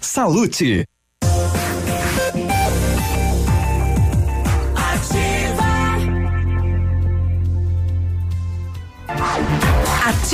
Salute.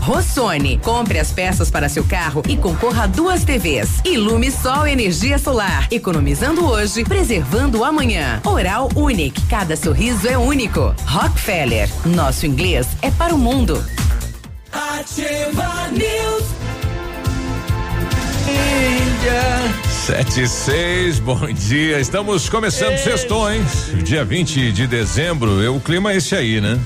Rossoni, compre as peças para seu carro e concorra a duas TVs. Ilume Sol Energia Solar, economizando hoje, preservando amanhã. Oral Unique, cada sorriso é único. Rockefeller, nosso inglês é para o mundo. Ativa News. Sete e seis, bom dia. Estamos começando sextou, hein? Dia 20 de dezembro. É, o clima é esse aí, né?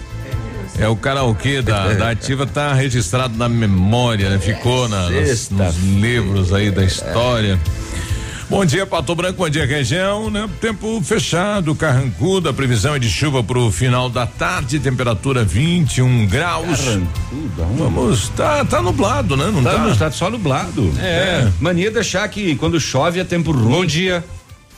É o karaokê da, da ativa tá registrado na memória, né? Ficou na, nos, nos livros aí da história. Bom dia, Pato Branco, bom dia, região, né? Tempo fechado, carrancudo, a previsão é de chuva pro final da tarde, temperatura 21 graus. Carrancuda, Vamos, tá, tá nublado, né? Não Tá, tá? tá só nublado. É. Mania de achar que quando chove é tempo ruim. Bom dia.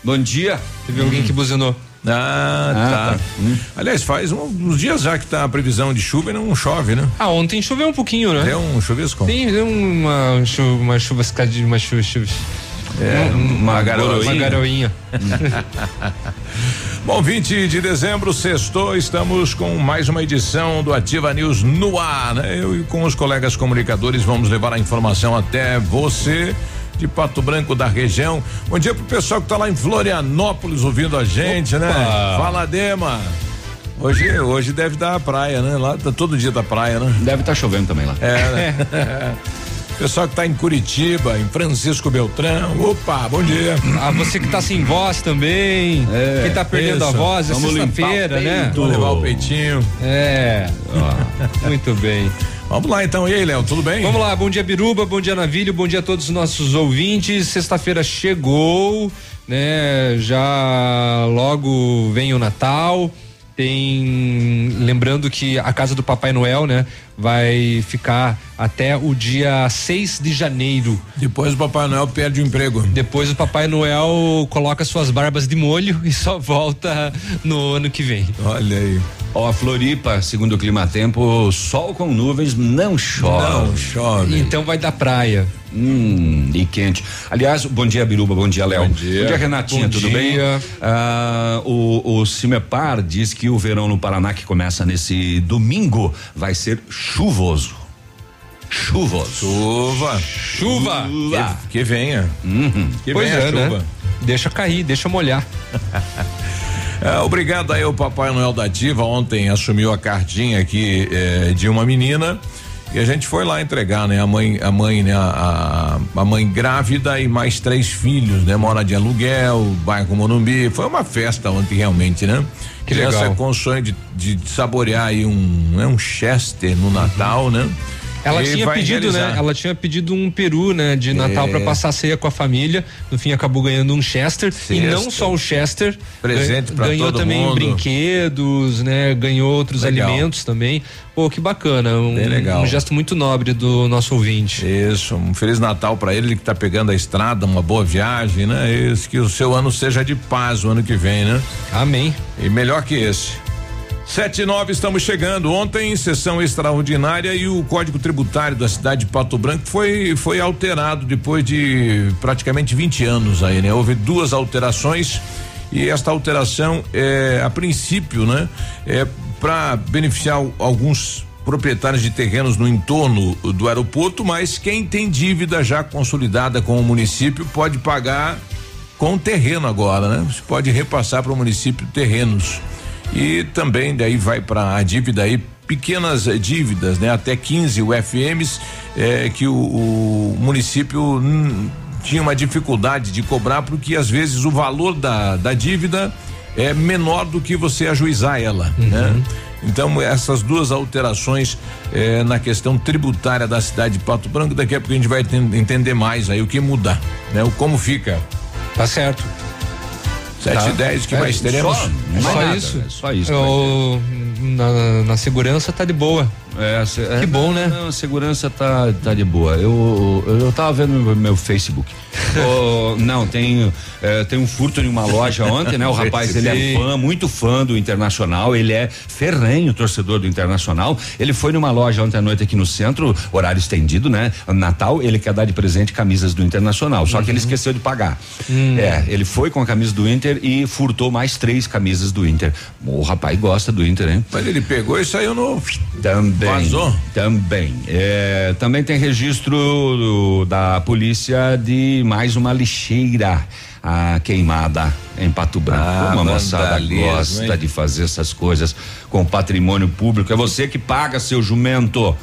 Bom dia. Teve alguém que buzinou. Ah, Ah, tá. tá. Hum. Aliás, faz um- uns dias já que tá a previsão de chuva e não chove, né? Ah, ontem choveu um pouquinho, né? Deu um chuvisco? Tem deu uma chuva, uma chuvascadinha, uma chuva, chuva. É, uma garoinha. Uma garoinha. Bom, 20 de dezembro, sextou, estamos com mais uma edição do Ativa News no ar. Né? Eu e com os colegas comunicadores vamos levar a informação até você de Pato Branco da região. Bom dia pro pessoal que tá lá em Florianópolis ouvindo a gente, né? Fala, Dema. Hoje, hoje deve dar a praia, né? Lá tá todo dia da praia, né? Deve estar chovendo também lá. É, né? Pessoal que tá em Curitiba, em Francisco Beltrão. Opa, bom dia. Ah, você que tá sem voz também. É, quem tá perdendo isso. a voz, é Vamos sexta-feira, né? Vou levar o peitinho. É. Muito bem. Vamos lá então. E aí, Léo, tudo bem? Vamos lá, bom dia Biruba, bom dia Navilho, bom dia a todos os nossos ouvintes. Sexta-feira chegou, né? Já logo vem o Natal. Tem lembrando que a casa do Papai Noel, né, vai ficar até o dia 6 de janeiro. Depois o Papai Noel perde o emprego. Depois o Papai Noel coloca suas barbas de molho e só volta no ano que vem. Olha aí. Ó, a Floripa, segundo o clima tempo, sol com nuvens não chove. Não chove. Então vai da praia. Hum, e quente. Aliás, bom dia, Biruba, bom dia, Léo. Bom dia. Renatinha, Bom tudo dia. bem? Ah, o, o Cimepar diz que o verão no Paraná, que começa nesse domingo, vai ser chuvoso. Chuvoso. Chuva. Chuva! Que, que venha. Que Pois venha é, né? chuva. Deixa cair, deixa molhar. É, obrigado aí ao Papai Noel da Ativa. Ontem assumiu a cartinha aqui eh, de uma menina. E a gente foi lá entregar, né? A mãe, a mãe, né? A, a mãe grávida e mais três filhos, né? Mora de aluguel, bairro Morumbi. Foi uma festa ontem, realmente, né? Que Criança legal. com o sonho de, de saborear aí um, né? um Chester no Natal, né? Ela E tinha pedido, realizar. né? Ela tinha pedido um peru, né? De Natal É. pra passar ceia com a família. No fim acabou ganhando um Chester. E não só o Chester. Presente gan- pra Ganhou todo também mundo. brinquedos, né? Ganhou outros Legal. alimentos também. Pô, que bacana. Um, um gesto muito nobre do nosso ouvinte. Isso, um feliz Natal ele, ele que tá pegando a estrada, uma boa viagem, né? Isso, que o seu ano seja de paz o ano que vem, né? Amém. E melhor que esse. Sete e nove, estamos chegando. Ontem, sessão extraordinária e o Código Tributário da cidade de Pato Branco foi, foi alterado depois de praticamente 20 anos aí, né? Houve duas alterações e esta alteração é, a princípio, né? É para beneficiar alguns proprietários de terrenos no entorno do aeroporto, mas quem tem dívida já consolidada com o município pode pagar com o terreno agora, né? Você pode repassar para o município terrenos. E também daí vai para a dívida aí pequenas eh, dívidas, né? Até 15 UFMs eh, que o, o município hum, tinha uma dificuldade de cobrar porque às vezes o valor da, da dívida é menor do que você ajuizar ela, uhum. né? Então essas duas alterações eh, na questão tributária da cidade de Pato Branco, daqui a pouco a gente vai entender mais aí o que mudar, né? O como fica. Tá certo. Sete tá. e dez, que é, mais teremos? Só, só nada, isso. Né? Só isso. Eu, na, na segurança tá de boa. É, que é, bom, né? Não, a segurança tá, tá de boa. Eu, eu, eu tava vendo meu, meu Facebook. oh, não, tem, é, tem um furto em uma loja ontem, né? O rapaz, ele é fã, muito fã do Internacional, ele é ferrenho torcedor do Internacional. Ele foi numa loja ontem à noite aqui no centro, horário estendido, né? Natal, ele quer dar de presente camisas do Internacional, só uhum. que ele uhum. esqueceu de pagar. Hum. É, ele foi com a camisa do Inter e furtou mais três camisas do Inter. O rapaz gosta do Inter, hein? Mas ele pegou e saiu no. Também. Vazou? Também. É, também tem registro do, da polícia de mais uma lixeira a queimada em Pato Branco. Ah, uma moçada gosta hein? de fazer essas coisas com patrimônio público. É você que paga seu jumento.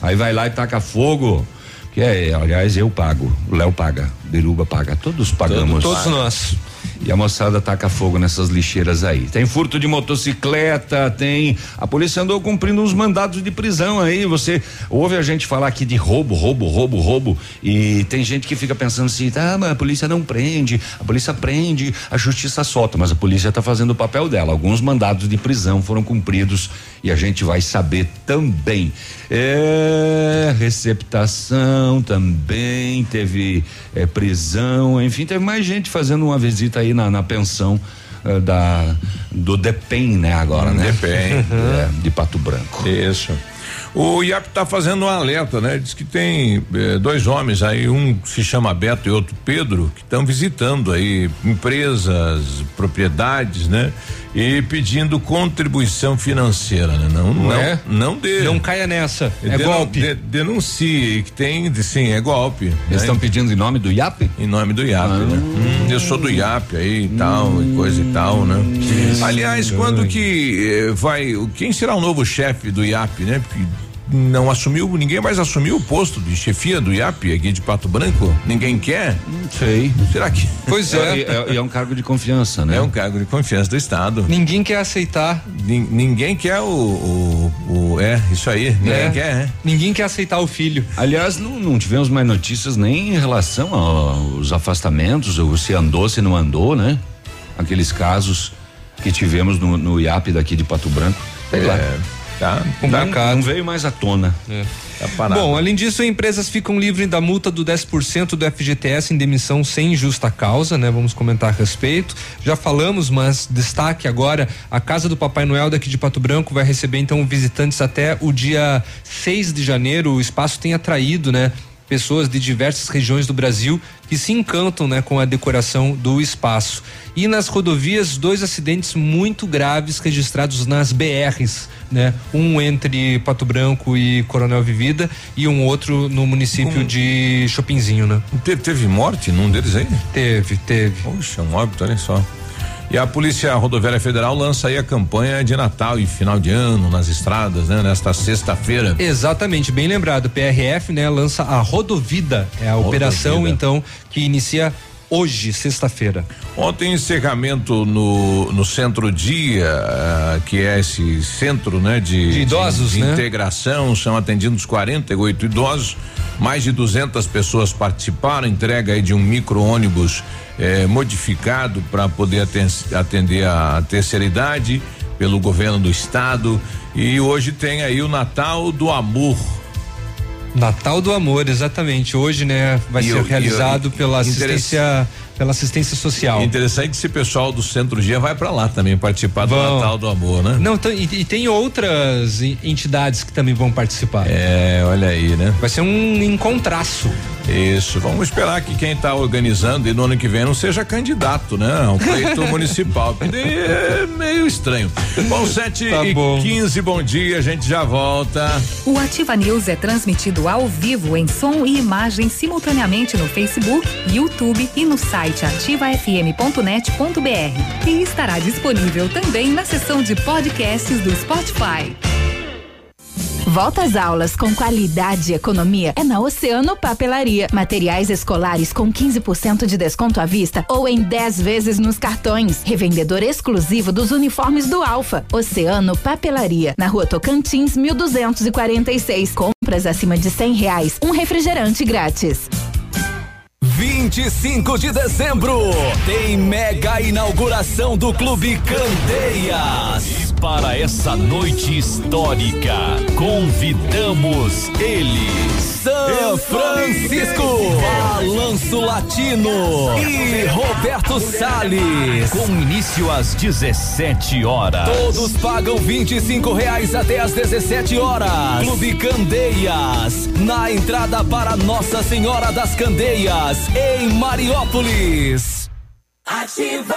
Aí vai lá e taca fogo. Que é, aliás, eu pago. O Léo paga. Biruba paga. Todos pagamos. Todos, todos nós. E a moçada taca fogo nessas lixeiras aí. Tem furto de motocicleta, tem. A polícia andou cumprindo uns mandados de prisão aí. Você ouve a gente falar aqui de roubo, roubo, roubo, roubo. E tem gente que fica pensando assim, tá, mas a polícia não prende, a polícia prende, a justiça solta, mas a polícia está fazendo o papel dela. Alguns mandados de prisão foram cumpridos e a gente vai saber também. É, receptação também, teve é, prisão, enfim, teve mais gente fazendo uma visita aí na, na pensão uh, da do Depem, né, agora, né? Depem. É, de Pato Branco. Isso. O IAP está fazendo um alerta, né? Diz que tem eh, dois homens aí, um se chama Beto e outro Pedro, que estão visitando aí empresas, propriedades, né? E pedindo contribuição financeira, né? Não, não, não, é? não dê. Não caia nessa. É golpe. De, denuncie que tem, sim, é golpe. Eles estão né? pedindo em nome do IAP? Em nome do IAP, ah, né? Hum, eu sou do IAP aí e tal, e coisa e tal, né? Aliás, quando que eh, vai, quem será o novo chefe do IAP, né? Porque não assumiu, ninguém mais assumiu o posto de chefia do IAP aqui de Pato Branco? Ninguém quer? Não sei. Será que? Pois é. é, é, é um cargo de confiança, né? É um cargo de confiança do Estado. Ninguém quer aceitar. Nin, ninguém quer o, o, o, É, isso aí. Ninguém é. quer, é. Ninguém quer aceitar o filho. Aliás, não, não tivemos mais notícias nem em relação aos afastamentos, ou se andou, se não andou, né? Aqueles casos que tivemos no, no IAP daqui de Pato Branco. Sei é. lá. Tá complicado. Não, veio mais à tona. É. Tá Bom, além disso, empresas ficam livres da multa do 10% do FGTS em demissão sem justa causa, né? Vamos comentar a respeito. Já falamos, mas destaque agora: a Casa do Papai Noel daqui de Pato Branco vai receber então visitantes até o dia 6 de janeiro. O espaço tem atraído, né? Pessoas de diversas regiões do Brasil que se encantam né, com a decoração do espaço. E nas rodovias, dois acidentes muito graves registrados nas BRs, né? Um entre Pato Branco e Coronel Vivida e um outro no município um, de Chopinzinho, né? Teve, teve morte num deles aí? Teve, teve. Poxa, um óbito, olha só. E a Polícia Rodoviária Federal lança aí a campanha de Natal e final de ano nas estradas, né? Nesta sexta-feira. Exatamente, bem lembrado. PRF, né, lança a Rodovida, é a Rodovida. operação então que inicia hoje, sexta-feira. Ontem, encerramento no, no Centro Dia, uh, que é esse centro, né, de, de idosos, de, de né? integração, são atendidos 48 idosos, mais de 200 pessoas participaram, entrega aí de um micro-ônibus eh, modificado para poder atender a terceira idade pelo governo do estado e hoje tem aí o Natal do Amor Natal do Amor, exatamente. Hoje, né, vai e ser eu, realizado eu, pela assistência pela assistência social. Interessante que esse pessoal do Centro Dia vai para lá também participar do Natal do Amor, né? Não, e, e, tem outras entidades que também vão participar. É, olha aí, né? Vai ser um encontraço. Isso, vamos esperar que quem está organizando e no ano que vem não seja candidato, né? Um pleito municipal. É meio estranho. Bom, 7 tá e bom. 15, bom dia, a gente já volta. O Ativa News é transmitido ao vivo em som e imagem simultaneamente no Facebook, YouTube e no site ativafm.net.br. E estará disponível também na seção de podcasts do Spotify. Volta às aulas com qualidade e economia é na Oceano Papelaria. Materiais escolares com 15% de desconto à vista ou em 10 vezes nos cartões. Revendedor exclusivo dos uniformes do Alfa. Oceano Papelaria. Na rua Tocantins, 1246. Compras acima de 100 reais. Um refrigerante grátis. 25 de dezembro tem mega inauguração do Clube Candeias para essa noite histórica, convidamos ele, São Francisco, Balanço Latino e Roberto Sales, com início às 17 horas. Todos pagam 25 reais até às 17 horas. Clube Candeias, na entrada para Nossa Senhora das Candeias, em Mariópolis. Ativa.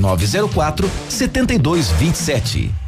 9904 7227.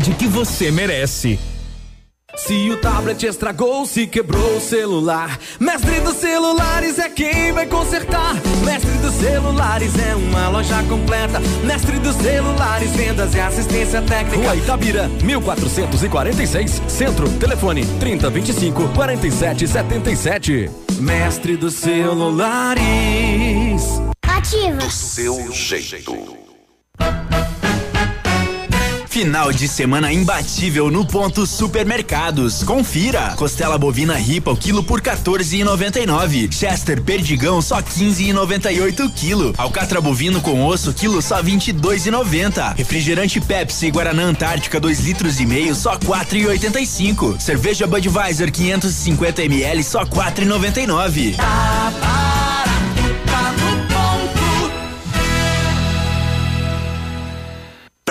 qualidade que você merece. Se o tablet estragou, se quebrou o celular, Mestre dos Celulares é quem vai consertar. Mestre dos Celulares é uma loja completa. Mestre dos Celulares, vendas e assistência técnica. Rua Itabira, 1446, Centro, telefone 3025 4777. Mestre dos Celulares. Ativa. Do seu jeito. Final de semana imbatível no ponto supermercados. Confira. Costela bovina ripa o quilo por 14,99. Chester perdigão só 15,98 quilo. Alcatra bovino com osso quilo só 22,90. Refrigerante Pepsi Guaraná Antártica 2 litros e meio só 4,85. Cerveja Budweiser 550 ml só 4,99.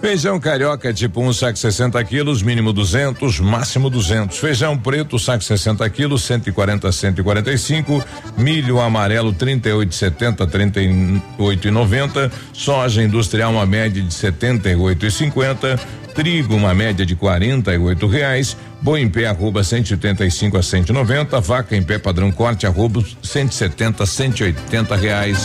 Feijão carioca tipo 1, um, saco 60 quilos, mínimo 200, máximo 200. Feijão preto, saco 60 quilos, 140 145. Milho amarelo 38,70 38,90. Soja industrial uma média de 78,50. Trigo uma média de 48 reais. Boi em pé arroba 185 a 190. Vaca em pé padrão corte arroba 170 180 reais.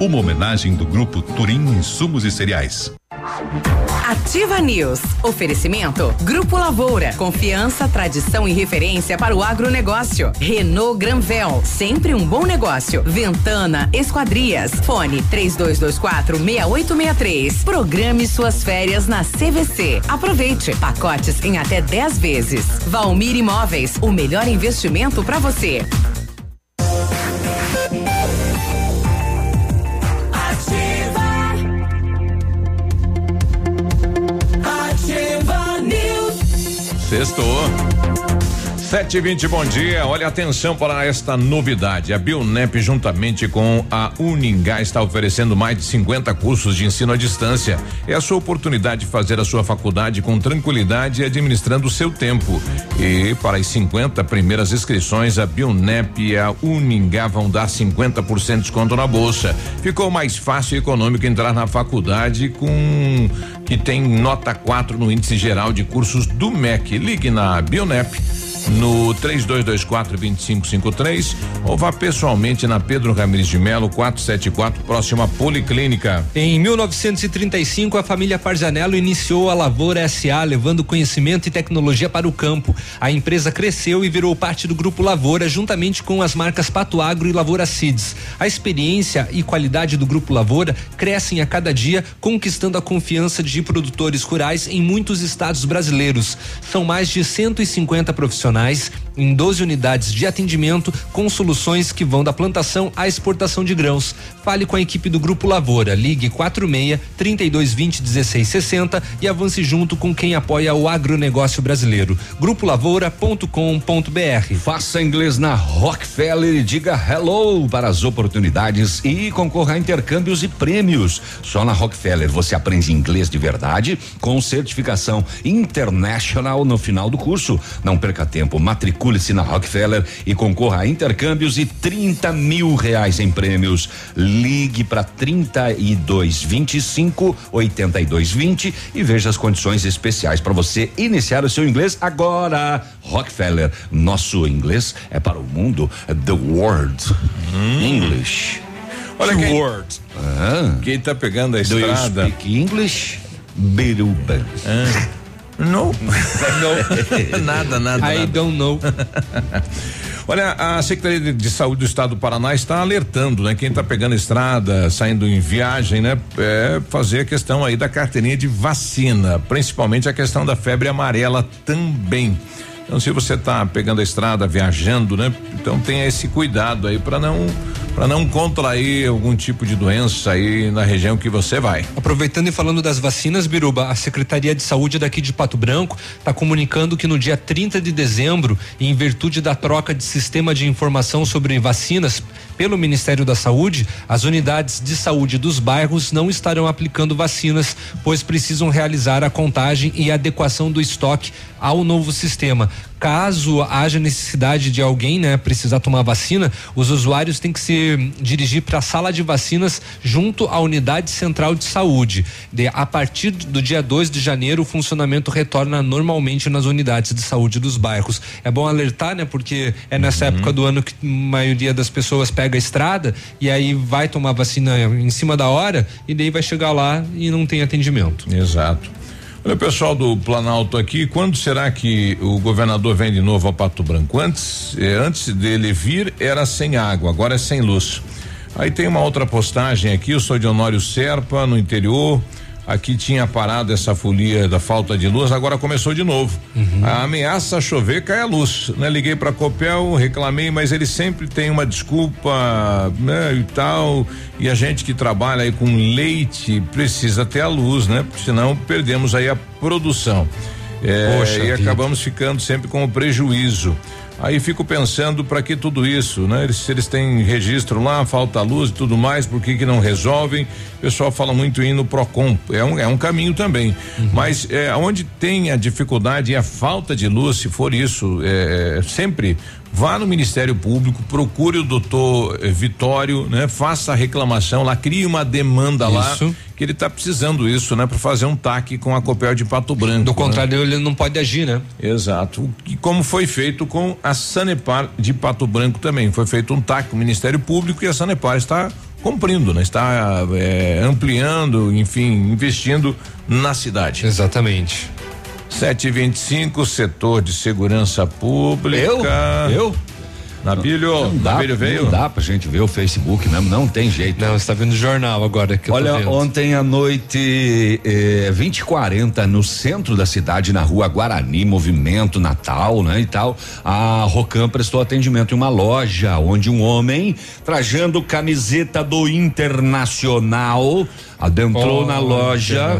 Uma homenagem do grupo Turim Insumos e Cereais. Ativa News. Oferecimento Grupo Lavoura. Confiança, tradição e referência para o agronegócio. Renault Granvel. Sempre um bom negócio. Ventana Esquadrias. Fone 3224 6863. Programe suas férias na CVC. Aproveite. Pacotes em até 10 vezes. Valmir Imóveis. O melhor investimento para você. Sextou. Sete e vinte, bom dia. Olha atenção para esta novidade. A Bionep, juntamente com a Uningá, está oferecendo mais de 50 cursos de ensino à distância. É a sua oportunidade de fazer a sua faculdade com tranquilidade e administrando o seu tempo. E para as 50 primeiras inscrições, a Bionep e a Uningá vão dar 50% de desconto na bolsa. Ficou mais fácil e econômico entrar na faculdade com que tem nota 4 no índice geral de cursos do MEC. Ligue na Bionep no 3224 2553 ou vá pessoalmente na Pedro Ramirez de Melo 474, próxima Policlínica. Em 1935, a família Parzanello iniciou a Lavoura SA, levando conhecimento e tecnologia para o campo. A empresa cresceu e virou parte do grupo Lavoura, juntamente com as marcas Pato Agro e Lavoura Seeds. A experiência e qualidade do grupo Lavoura crescem a cada dia, conquistando a confiança de produtores rurais em muitos estados brasileiros. São mais de 150 profissionais profissionais em 12 unidades de atendimento com soluções que vão da plantação à exportação de grãos. Fale com a equipe do Grupo Lavoura. Ligue 46 3220 1660 e avance junto com quem apoia o agronegócio brasileiro. Grupolavoura.com.br. Faça inglês na Rockefeller e diga hello para as oportunidades e concorra a intercâmbios e prêmios. Só na Rockefeller você aprende inglês de verdade com certificação international no final do curso. Não perca tempo, matricule-se na Rockefeller e concorra a intercâmbios e 30 mil reais em prêmios. Ligue para 3225 8220 e veja as condições especiais para você iniciar o seu inglês agora. Rockefeller, nosso inglês é para o mundo. The World hum. English. Olha que word. Ah. Quem está pegando a estrada? Do you speak English? Biruba. Ah. Não. nada, nada. I nada. don't know. Olha, a Secretaria de Saúde do Estado do Paraná está alertando, né? Quem está pegando estrada, saindo em viagem, né? É fazer a questão aí da carteirinha de vacina, principalmente a questão da febre amarela também. Então, se você está pegando a estrada, viajando, né? Então tenha esse cuidado aí para não para não contrair algum tipo de doença aí na região que você vai. Aproveitando e falando das vacinas, Biruba, a Secretaria de Saúde daqui de Pato Branco está comunicando que no dia 30 de dezembro, em virtude da troca de sistema de informação sobre vacinas pelo Ministério da Saúde, as unidades de saúde dos bairros não estarão aplicando vacinas, pois precisam realizar a contagem e adequação do estoque ao novo sistema. Caso haja necessidade de alguém, né, precisar tomar vacina, os usuários têm que se dirigir para a sala de vacinas junto à unidade central de saúde. De, a partir do dia 2 de janeiro, o funcionamento retorna normalmente nas unidades de saúde dos bairros. É bom alertar, né, porque é nessa uhum. época do ano que a maioria das pessoas pega a estrada e aí vai tomar vacina em cima da hora e daí vai chegar lá e não tem atendimento. Exato. Olha, pessoal do Planalto aqui, quando será que o governador vem de novo ao Pato Branco? Antes, eh, antes dele vir era sem água, agora é sem luz. Aí tem uma outra postagem aqui, eu sou de Honório Serpa, no interior. Aqui tinha parado essa folia da falta de luz, agora começou de novo. Uhum. A ameaça chover cai a luz, né? Liguei para Copel, reclamei, mas ele sempre tem uma desculpa, né, e tal. E a gente que trabalha aí com leite precisa ter a luz, né? Porque senão perdemos aí a produção. É, Poxa e vida. acabamos ficando sempre com o prejuízo. Aí fico pensando para que tudo isso, né? Eles, se eles têm registro lá, falta luz e tudo mais, por que que não resolvem? O pessoal fala muito em ir no Procon, é um, é um caminho também. Mas é, onde tem a dificuldade e a falta de luz, se for isso, é, sempre vá no Ministério Público, procure o doutor eh, Vitório, né? Faça a reclamação lá, crie uma demanda lá Isso. Que ele está precisando isso, né, para fazer um TAC com a Copel de Pato Branco. Do né? contrário, ele não pode agir, né? Exato. E como foi feito com a Sanepar de Pato Branco também. Foi feito um TAC com o Ministério Público e a Sanepar está cumprindo, né? Está eh, ampliando, enfim, investindo na cidade. Exatamente. 725, setor de segurança pública. Eu? Eu? Nabilho, Não dá, Nabilho veio? não dá pra gente ver o Facebook mesmo, não tem jeito. Não, você tá vendo o jornal agora que eu tô Olha, vendo. ontem à noite, eh, 20 e 40 no centro da cidade, na rua Guarani, movimento Natal, né? E tal. A Rocam prestou atendimento em uma loja onde um homem, trajando camiseta do Internacional, adentrou Oh, na loja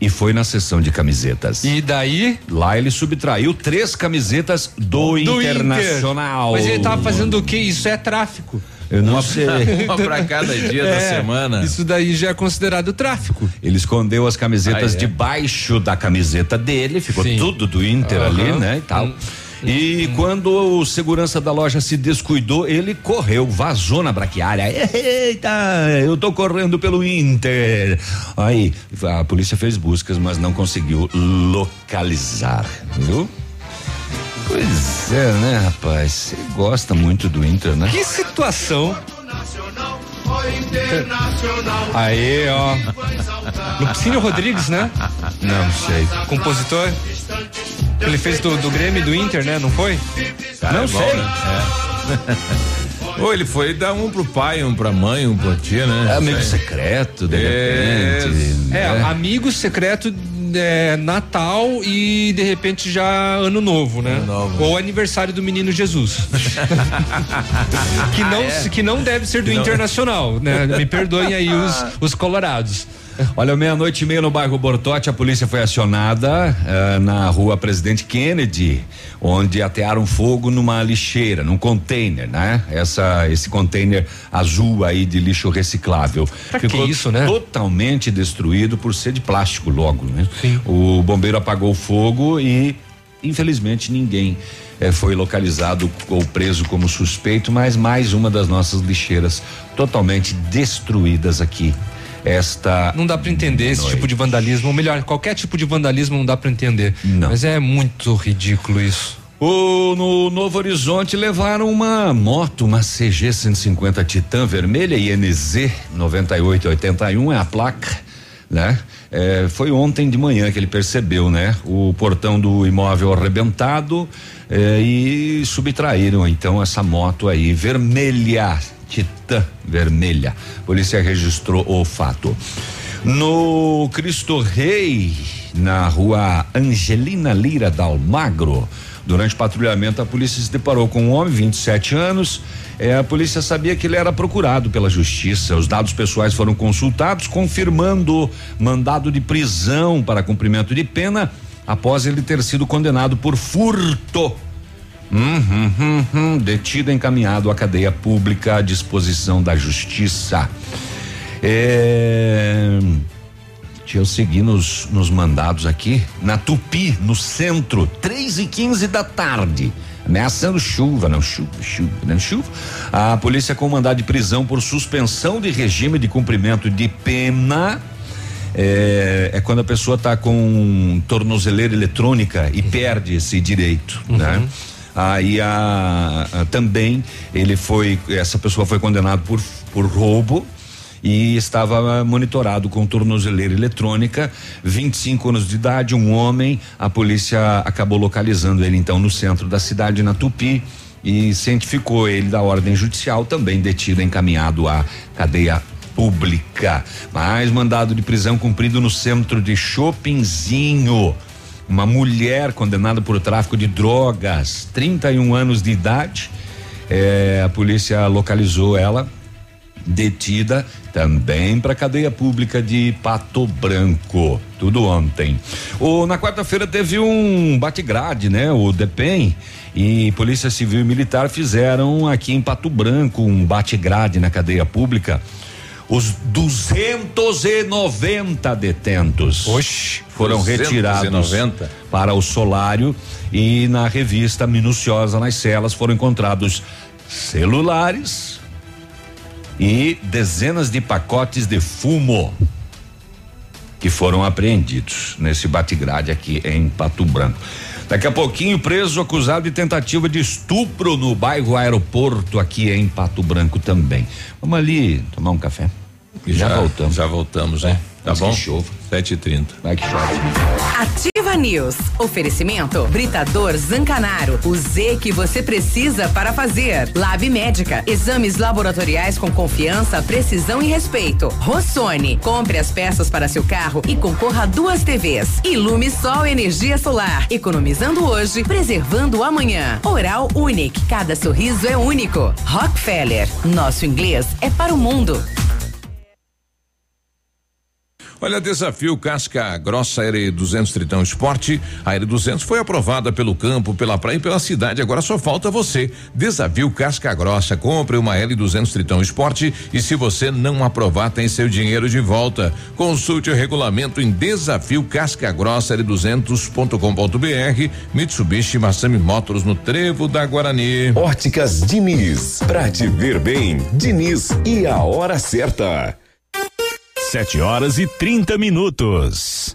e foi na sessão de camisetas. E daí? Lá ele subtraiu três camisetas do, Do Internacional. Inter. Mas ele tava fazendo o quê? Isso é tráfico. Eu não sei. Uma para cada dia da É, semana. Isso daí já é considerado tráfico. Ele escondeu as camisetas Ah, é? debaixo da camiseta dele, ficou Sim. tudo do Inter Aham. ali, né? E tal. Hum. E quando o segurança da loja se descuidou, ele correu, vazou na braquiária. Eita, eu tô correndo pelo Inter. Aí, a polícia fez buscas, mas não conseguiu localizar, viu? Pois é, né, rapaz? Você gosta muito do Inter, né? Que situação. Aí, ó. Lupicínio Rodrigues, né? Não sei. Compositor. Ele fez do, do Grêmio e do Inter, né? Não foi? Não é bom, sei. né? É. Ou ele foi dar um pro pai, um pra mãe, um pra tia, né? É amigo secreto, de É, repente. É, né? amigo secreto é, Natal e de repente já Ano Novo, né? Ano novo. Ou aniversário do menino Jesus. que, não, que não deve ser do não- Internacional, né? Me perdoem aí os, os colorados. Olha, meia-noite e meia no bairro Bortote, a polícia foi acionada eh, na rua Presidente Kennedy, onde atearam fogo numa lixeira, num container, né? Essa, esse container azul aí de lixo reciclável. Pra que isso, né? Totalmente destruído por ser de plástico logo, né? O bombeiro apagou o fogo e, infelizmente, ninguém eh, foi localizado ou preso como suspeito, mas mais uma das nossas lixeiras totalmente destruídas aqui. Esta Não dá pra entender esse Noite. tipo de vandalismo, ou melhor, qualquer tipo de vandalismo não dá pra entender. Não. Mas é muito ridículo isso. O, no Novo Horizonte levaram uma moto, uma CG 150 Titan vermelha INZ 9881 é a placa, né? É, foi ontem de manhã que ele percebeu, né? O portão do imóvel arrebentado é, e subtraíram então essa moto aí vermelha, Titan vermelha. Polícia registrou o fato. No Cristo Rei, na rua Angelina Lira da Almagro, durante patrulhamento, a polícia se deparou com um homem, 27 anos. Eh, a polícia sabia que ele era procurado pela justiça. Os dados pessoais foram consultados, confirmando mandado de prisão para cumprimento de pena após ele ter sido condenado por furto. Uhum, uhum, uhum. Detido encaminhado à cadeia pública à disposição da justiça. É, Deixa eu seguir nos, nos mandados aqui. Na Tupi, no centro, 3 e 15 da tarde. Ameaçando chuva, não chuva, chuva, não chuva. A polícia com mandado de prisão por suspensão de regime de cumprimento de pena. É, é quando a pessoa está com tornozeleira eletrônica e perde esse direito, né? Aí a, a- também ele foi, essa pessoa foi condenada por, por roubo e estava monitorado com tornozeleira eletrônica, 25 anos de idade, um homem. A polícia acabou localizando ele então no centro da cidade, na Tupi, e cientificou ele da ordem judicial, também detido, encaminhado à cadeia pública. Mais mandado de prisão cumprido no centro de Chopinzinho. Uma mulher condenada por tráfico de drogas, 31 anos de idade. É, a polícia localizou ela, detida também para cadeia pública de Pato Branco. Tudo ontem. O, na quarta-feira teve um bate-grade, né? O DEPEN e Polícia Civil e Militar fizeram aqui em Pato Branco um bate-grade na cadeia pública. Os 290 detentos Oxi, foram 290. retirados para o solário e na revista minuciosa nas celas foram encontrados celulares e dezenas de pacotes de fumo que foram apreendidos nesse bate-grade aqui em Pato Branco. Daqui a pouquinho, preso acusado de tentativa de estupro no bairro Aeroporto, aqui em Pato Branco também. Vamos ali tomar um café. E já, voltamos. Já voltamos, né? Tá bom? que chova. 7h30. Vai que chove. Ativa News. Oferecimento Britador Zancanaro. O Z que você precisa para fazer. Lab Médica. Exames laboratoriais com confiança, precisão e respeito. Rossoni. Compre as peças para seu carro e concorra a duas TVs. Ilume Sol Energia Solar. Economizando hoje, preservando amanhã. Oral Unique. Cada sorriso é único. Rockefeller. Nosso inglês é para o mundo. Olha, desafio Casca Grossa R200 Tritão Esporte. A R200 foi aprovada pelo campo, pela praia e pela cidade. Agora só falta você. Desafio Casca Grossa. Compre uma L200 Tritão Esporte e se você não aprovar, tem seu dinheiro de volta. Consulte o regulamento em desafio Casca Grossa L200.com.br. Mitsubishi Massami Motors no Trevo da Guarani. Óticas Diniz. Pra te ver bem, Diniz e a hora certa. 7 horas e 30 minutos.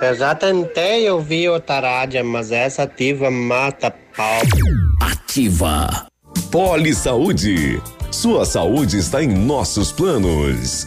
Eu já tentei ouvir outra rádio, mas essa ativa mata pau. Ativa. Poli Saúde. Sua saúde está em nossos planos.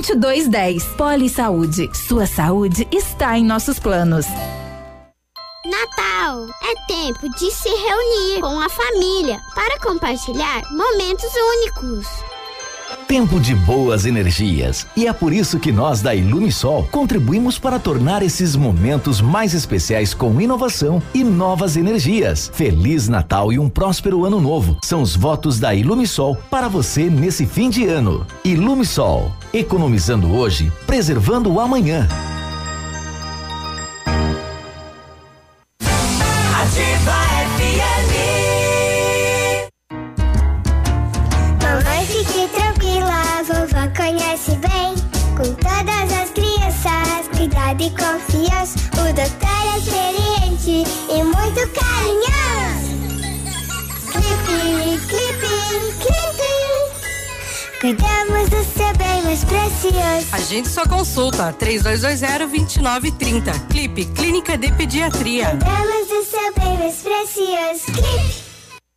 2210. Poli Saúde. Sua saúde está em nossos planos. Natal é tempo de se reunir com a família para compartilhar momentos únicos. Tempo de boas energias. E é por isso que nós da Ilumisol contribuímos para tornar esses momentos mais especiais com inovação e novas energias. Feliz Natal e um próspero ano novo. São os votos da Ilumisol para você nesse fim de ano. Ilumisol, economizando hoje, preservando o amanhã. Cuidado e confiança. O doutor é experiente e muito carinhoso. Clipe, clipe, clipe. Cuidamos do seu bem mais precioso. Agende sua consulta 3220-2930. Clipe Clínica de Pediatria. Cuidamos do seu bem mais precioso. Clipe.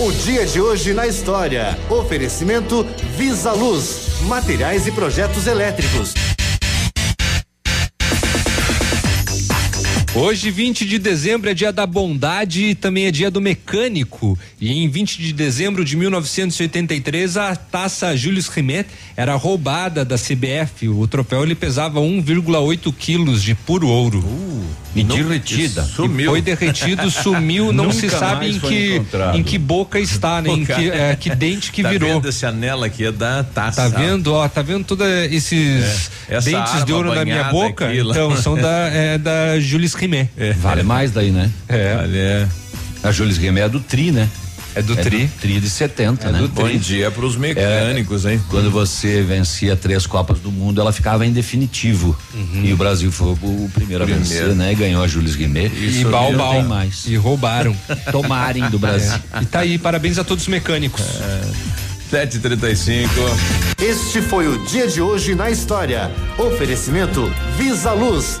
O dia de hoje na história. Oferecimento Visa Luz, materiais e projetos elétricos. Hoje, 20 de dezembro, é dia da bondade e também é dia do mecânico. E em 20 de dezembro de 1983, a taça Julius Rimet era roubada da CBF. O troféu ele pesava 1,8 quilos de puro ouro. Uh, e derretida. Sumiu. E foi derretido, sumiu, não se sabe em que, em que boca está, né? Em que, é, que dente que tá virou. Vendo esse anel aqui é da taça. Tá vendo, ó, tá vendo todos esses É, dentes de ouro na minha boca? aqui, lá. Então, são da, é, da Julius Rimet. Vale mais daí, né? É. A Jules Rimet é do Tri, né? É do Tri. tri de 70, É né? do Tri. Bom dia pros mecânicos, hein? Quando você vencia três Copas do Mundo, ela ficava em definitivo. E o Brasil foi o primeiro, a vencer, né? Ganhou a Jules Rimet. E Bal não Bal. tem mais. E roubaram. Tomarem do Brasil. É. E tá aí, parabéns a todos os mecânicos. É. 7h35. Este foi o dia de hoje na história. Oferecimento Visa Luz.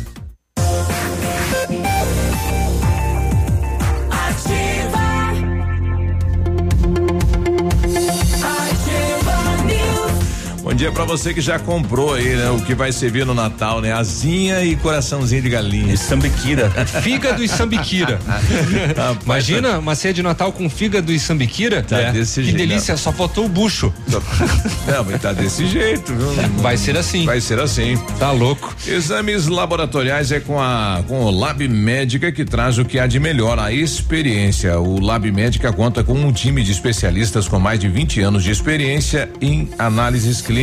Bom dia pra você que já comprou aí, né? O que vai servir no Natal, né? Asinha e coraçãozinho de galinha. E sambiquira. Fígado e sambiquira. Rapaz, Imagina uma ceia de Natal com fígado e sambiquira. Tá É. desse que jeito. delícia, só faltou o bucho. Não, mas tá desse jeito, viu? Vai ser assim. Vai ser assim. Tá louco. Exames laboratoriais é com a com o Lab Médica que traz o que há de melhor, a experiência. O Lab Médica conta com um time de especialistas com mais de 20 anos de experiência em análises clínicas.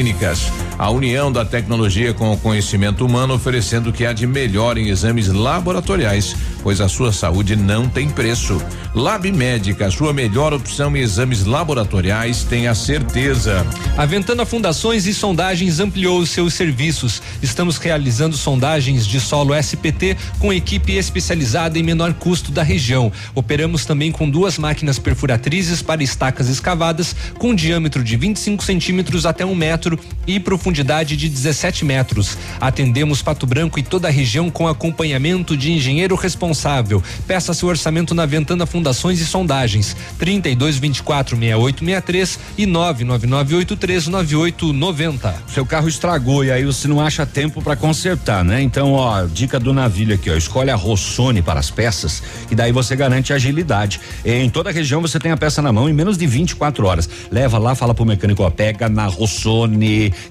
A união da tecnologia com o conhecimento humano oferecendo o que há de melhor em exames laboratoriais, pois a sua saúde não tem preço. Lab Médica, sua melhor opção em exames laboratoriais, tenha certeza. A Ventana Fundações e Sondagens ampliou seus serviços. Estamos realizando sondagens de solo SPT com equipe especializada em menor custo da região. Operamos também com duas máquinas perfuratrizes para estacas escavadas com diâmetro de 25 centímetros até um metro e profundidade de 17 metros. Atendemos Pato Branco e toda a região com acompanhamento de engenheiro responsável. Peça seu orçamento na Ventana Fundações e Sondagens. 32 24 6863 e 99983 9890. Seu carro estragou e aí você não acha tempo para consertar, né? Então, ó, dica do Navilho aqui, ó, escolhe a Rossoni para as peças e daí você garante agilidade. Em toda a região você tem a peça na mão em menos de 24 horas. Leva lá, fala pro mecânico, ó, pega na Rossoni,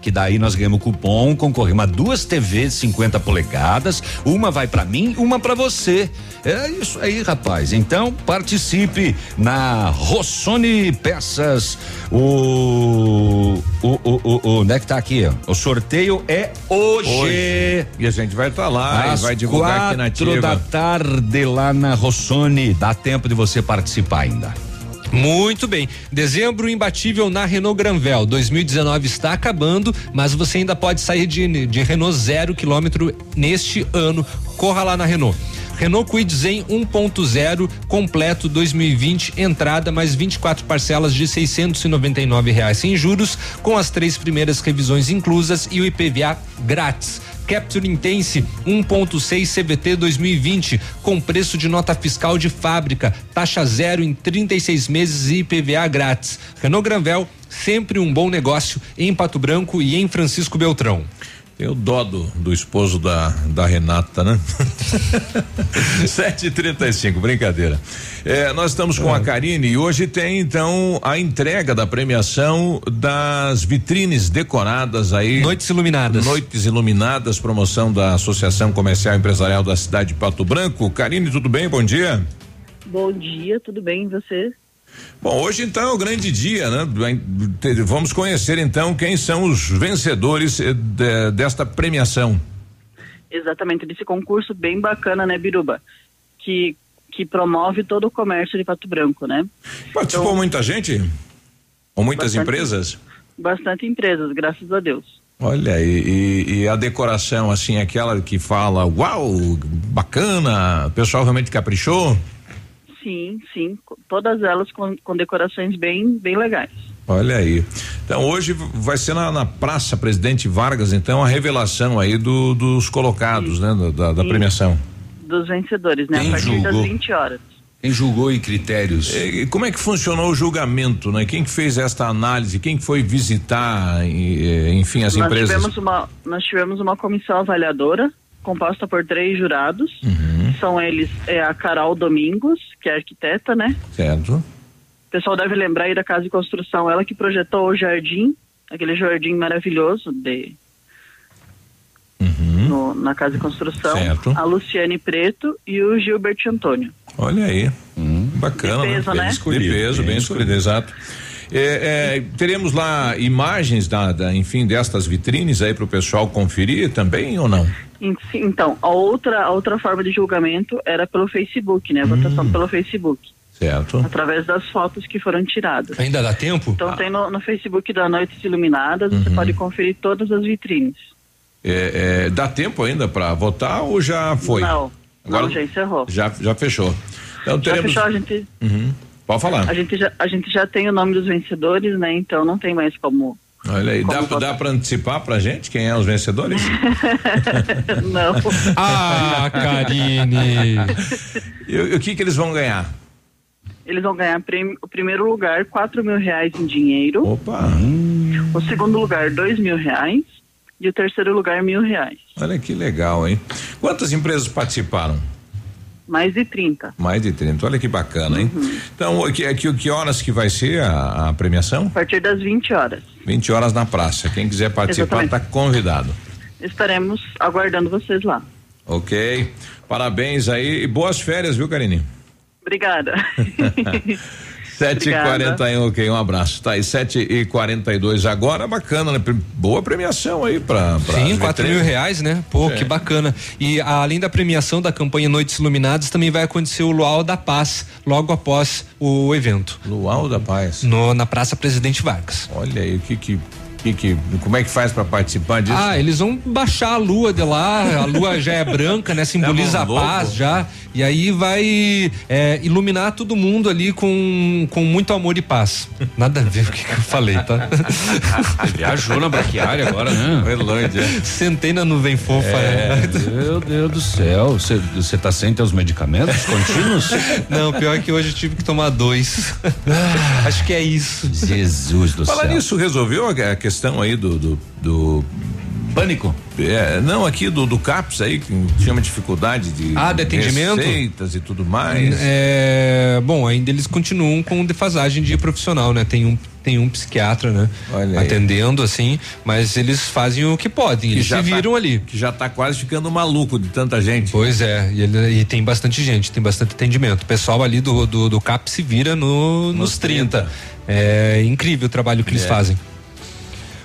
que daí nós ganhamos cupom, concorremos a duas TVs 50 polegadas, uma vai para mim, uma para você. É isso aí, rapaz. Então, participe na Rossoni Peças. O o o o, o onde é que tá aqui? O sorteio é hoje. Hoje. E a gente vai estar lá Às vai divulgar aqui na quatro ativa. da tarde lá na Rossoni. Dá tempo de você participar ainda. Muito bem. Dezembro imbatível na Renault Granvel. 2019 está acabando, mas você ainda pode sair de, de Renault zero quilômetro neste ano. Corra lá na Renault. Renault Kwid Zen 1.0 completo 2020, entrada mais 24 parcelas de 699 reais sem juros, com as três primeiras revisões inclusas e o IPVA grátis. Capture Intense 1.6 CVT 2020 com preço de nota fiscal de fábrica, taxa zero em 36 meses e IPVA grátis. Renault Granvel, sempre um bom negócio em Pato Branco e em Francisco Beltrão. Tem o dó do, do esposo da, da Renata, né? 7h35, brincadeira. É, nós estamos com a Karine e hoje tem então a entrega da premiação das vitrines decoradas aí. Noites iluminadas. Noites iluminadas, promoção da Associação Comercial e Empresarial da cidade de Pato Branco. Karine, tudo bem? Bom dia. Bom dia, tudo bem e você? Bom, hoje então é o grande dia, né? Vamos conhecer então quem são os vencedores eh, de, desta premiação. Exatamente, desse concurso bem bacana, né, Biruba? Que, que promove todo o comércio de Pato Branco, né? Participou Então, muita gente? Ou muitas Bastante. empresas? Bastante empresas, graças a Deus. Olha, e, e- e a decoração, assim, aquela que fala, uau, bacana, o pessoal realmente caprichou? Sim, sim, todas elas com, com decorações bem, bem legais. Olha aí. Então hoje vai ser na, na Praça Presidente Vargas, então, a revelação aí do- dos colocados, né, da, da Sim. premiação. Dos vencedores, né? Quem a partir julgou? das 20 horas. Quem julgou em critérios? E como é que funcionou o julgamento, né? Quem que fez esta análise? Quem que foi visitar, e, enfim, as nós empresas? Tivemos uma, nós tivemos uma comissão avaliadora composta por três jurados. Uhum. São eles é, a Carol Domingos, que é arquiteta, né? Certo. O pessoal deve lembrar aí da Casa de Construção, ela que projetou o jardim, aquele jardim maravilhoso de no- na Casa de Construção. Uhum. Certo. A Luciane Preto e o Gilbert Antônio. Olha aí. bacana, De peso, né? né? De peso, bem escolhido, exato. É, é, teremos lá imagens da, da, enfim, destas vitrines aí para o pessoal conferir também ou não? Então, a outra, a outra forma de julgamento era pelo Facebook, né? A Hum. votação pelo Facebook, Certo. através das fotos que foram tiradas. Ainda dá tempo? Então tem no, no Facebook da Noites Iluminadas, Uhum. você pode conferir todas as vitrines. É, é, dá tempo ainda para votar ou já foi? Não, Agora não, já encerrou. Já, já fechou. Então Já teremos. fechou, a gente, Uhum. Pode falar. a, gente já, a gente já tem o nome dos vencedores, né? Então não tem mais como. Olha aí, dá, Como dá para antecipar pra gente quem é os vencedores? não. Ah, Karine. E, o que que eles vão ganhar? Eles vão ganhar prêmio, o primeiro lugar, quatro mil reais em dinheiro. Opa! O segundo lugar, dois mil reais. E o terceiro lugar, mil reais. Olha que legal, hein? Quantas empresas participaram? Mais de 30. Mais de 30. Olha que bacana, hein? Uhum. Então, que, que, que horas que vai ser a, a premiação? A partir das 20 horas. 20 horas na praça. Quem quiser participar está convidado. Estaremos aguardando vocês lá. Ok? Parabéns aí e boas férias, viu, Karine? Obrigada. 7 e 41 ok, um abraço. Tá aí, 7 e 42 agora, bacana, né? Boa premiação aí pra. pra Sim, 4 mil reais, né? Pô, É. que bacana. E além da premiação da campanha Noites Iluminadas, também vai acontecer o Luau da Paz, logo após o evento. Luau da Paz. No, na Praça Presidente Vargas. Olha aí, o que que. Que, que como é que faz pra participar disso? Ah, eles vão baixar a lua de lá, a lua já é branca, né? Simboliza a louco. paz já. E aí vai é, iluminar todo mundo ali com, com muito amor e paz. Nada a ver com o que, que eu falei, tá? Viajou na braquiária agora, né? Relândia. Sentei na nuvem fofa. É, né? meu Deus do céu. Você tá sem teus medicamentos contínuos? Não, pior que hoje eu tive que tomar dois. Acho que é isso. Jesus do Falar céu. nisso, resolveu a, a questão aí do. do, do- Pânico? É, não, aqui do, do CAPS aí, que tinha uma dificuldade de. Ah, de atendimento? Receitas e tudo mais. É, bom, ainda eles continuam com defasagem de profissional, né? Tem um tem um psiquiatra, né? Olha aí. Atendendo assim, mas eles fazem o que podem, eles se já viram tá- ali. Que já tá quase ficando maluco de tanta gente. Pois é, e, ele- e tem bastante gente, tem bastante atendimento. O pessoal ali do, do, do CAP se vira no, nos 30. É incrível o trabalho que eles É. fazem.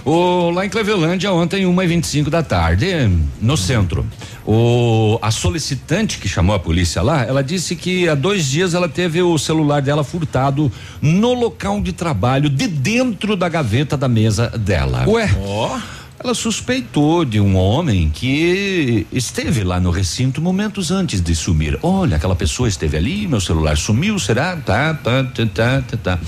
O, lá em Clevelândia, ontem, 1 e 25 da tarde, no centro. O, a solicitante que chamou a polícia lá, ela disse que há dois dias ela teve o celular dela furtado no local de trabalho, de dentro da gaveta da mesa dela. Ué? Ó. ela suspeitou de um homem que esteve lá no recinto momentos antes de sumir. Olha, aquela pessoa esteve ali, meu celular sumiu, será? Tá, tá, tá, tá, tá. tá.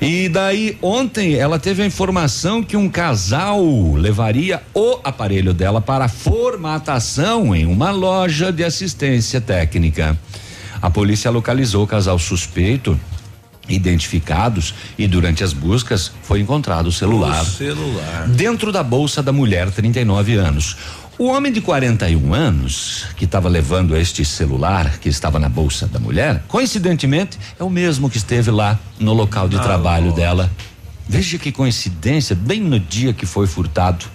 E daí ontem ela teve a informação que um casal levaria o aparelho dela para formatação em uma loja de assistência técnica. A polícia localizou o casal suspeito identificados e durante as buscas foi encontrado o celular. O celular. Dentro da bolsa da mulher, 39 anos. O homem de 41 anos que estava levando este celular que estava na bolsa da mulher, coincidentemente, é o mesmo que esteve lá no local de Ah, trabalho dela. Veja que coincidência, bem no dia que foi furtado.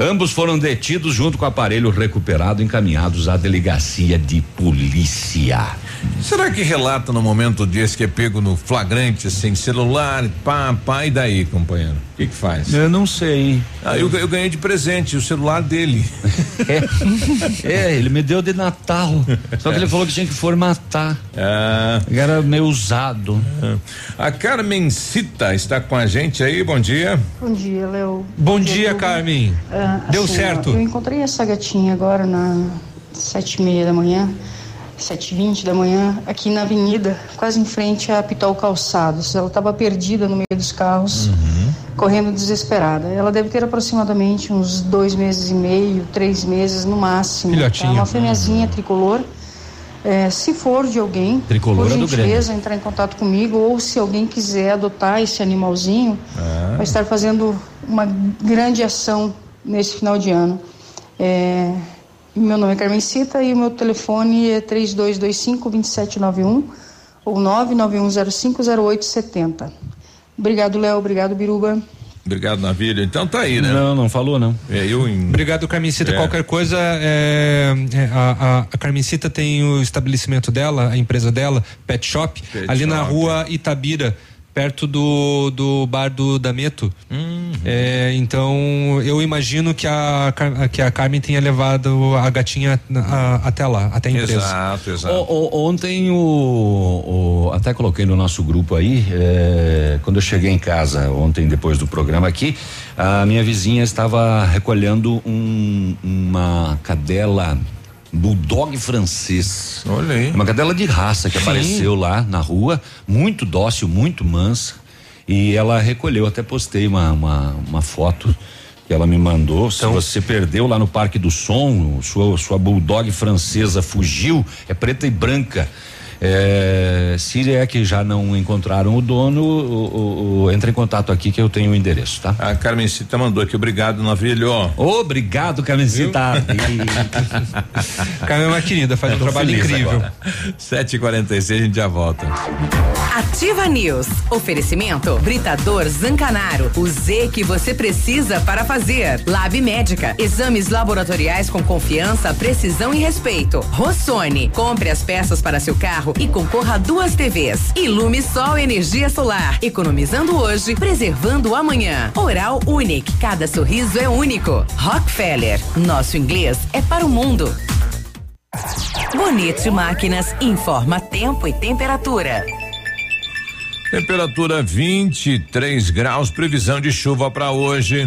Ambos foram detidos junto com o aparelho recuperado, encaminhados à delegacia de polícia. Será que relata no momento desse que é pego no flagrante, sem celular, pá, pá, e daí, companheiro? O que que faz? Eu não sei. Ah, eu, eu ganhei de presente o celular dele. É, ele me deu de Natal. Só que ele falou que tinha que formatar. Ah. Era meio usado. A Carmen Cita está com a gente aí, bom dia. Bom dia, Léo. Bom dia, Duda. Carmen. Ah, Deu assim, certo? eu encontrei essa gatinha agora na sete e meia da manhã, sete e vinte da manhã, aqui na avenida, quase em frente a Pitol Calçados. Ela estava perdida no meio dos carros, correndo desesperada. Ela deve ter aproximadamente uns dois meses e meio, três meses no máximo. Filhotinha. Tá? Uma fêmeazinha tricolor. É, se for de alguém, Tricolor por gentileza, entrar em contato comigo ou se alguém quiser adotar esse animalzinho, vai estar fazendo uma grande ação nesse final de ano. É, meu nome é Carmencita e o meu telefone é 3225-2791 ou 991050870. Obrigado, Léo. Obrigado, Biruba. Obrigado, Navilho. Então tá aí, né? Não, não falou, não. É, eu em... Obrigado, Carmencita. É. Qualquer coisa, é, é, a, a, a Carmencita tem o estabelecimento dela, a empresa dela, Pet Shop, Pet ali na Shop. rua Itabira, perto do, do bar do Dameto. Uhum. É, então, eu imagino que a, que a Carmen tenha levado a gatinha a- até lá, até a empresa. Exato, exato. O- o- ontem o, o- até coloquei no nosso grupo aí, é, quando eu cheguei em casa ontem depois do programa aqui, a minha vizinha estava recolhendo um- uma cadela bulldog francês. Olha aí. Uma cadela de raça que Sim. apareceu lá na rua, muito dócil, muito mansa. E ela recolheu, até postei uma, uma, uma foto que ela me mandou. Se você perdeu lá no Parque do Som, sua, sua bulldog francesa fugiu, é preta e branca. É, se é que já não encontraram o dono, o, o- o- entra em contato aqui que eu tenho o endereço, tá? A Carmencita mandou aqui, obrigado, Navilho. Obrigado, Carmencita. Carmen é uma querida, faz um trabalho incrível. agora. 7h46, a gente já volta. Ativa News. Oferecimento Britador Zancanaro. O Z que você precisa para fazer. Lab Médica. Exames laboratoriais com confiança, precisão e respeito. Rossoni. Compre as peças para seu carro e concorra a duas TVs. Ilume Sol Energia Solar. Economizando hoje, preservando amanhã. Oral Unique. Cada sorriso é único. Rockefeller. Nosso inglês é para o mundo. Bonito Máquinas informa tempo e temperatura. Temperatura 23 graus, previsão de chuva para hoje.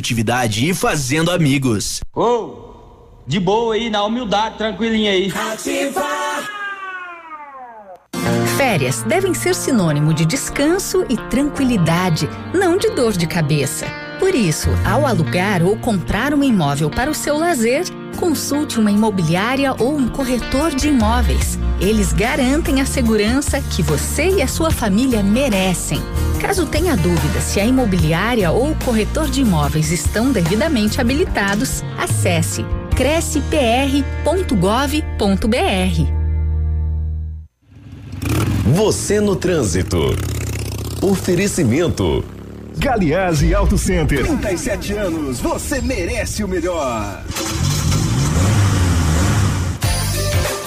produtividade e fazendo amigos. Ô, de boa aí, na humildade, tranquilinha aí. Férias devem ser sinônimo de descanso e tranquilidade, não de dor de cabeça. Por isso, ao alugar ou comprar um imóvel para o seu lazer, consulte uma imobiliária ou um corretor de imóveis. Eles garantem a segurança que você e a sua família merecem. Caso tenha dúvida se a imobiliária ou o corretor de imóveis estão devidamente habilitados, acesse crescepr.gov.br. Você no trânsito. Oferecimento. Galiase Auto Center. 37 anos, você merece o melhor.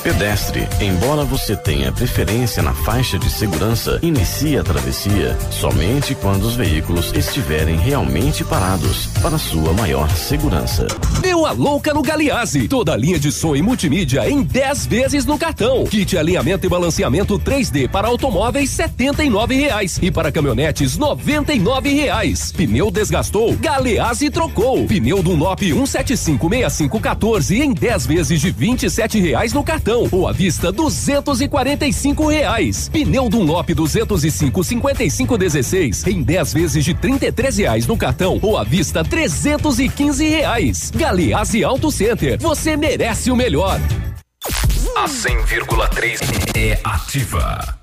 Pedestre, embora você tenha preferência na faixa de segurança, inicie a travessia somente quando os veículos estiverem realmente parados para sua maior segurança. Deu a louca no Galiase. Toda a linha de som e multimídia em 10 vezes no cartão. Kit alinhamento e balanceamento 3D para automóveis 79 reais e para caminhonetes 99 reais. Pneu desgastou, Galease trocou. Pneu Dunlop 1756514 em 10 vezes de 27 reais no cartão ou à vista duzentos e quarenta e cinco reais. Pneu Dunlop 205 55 16 em 10 vezes de trinta e três reais no cartão ou à vista trezentos e quinze reais. Auto Center, você merece o melhor. A 100,3 é ativa.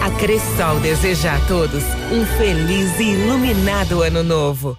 A Cressol deseja a todos um feliz e iluminado ano novo.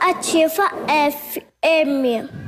Ativa FM.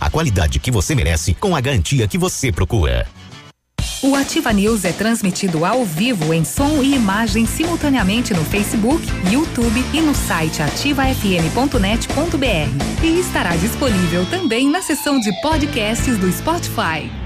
a qualidade que você merece com a garantia que você procura. O Ativa News é transmitido ao vivo em som e imagem simultaneamente no Facebook, YouTube e no site ativafm.net.br. E estará disponível também na seção de podcasts do Spotify.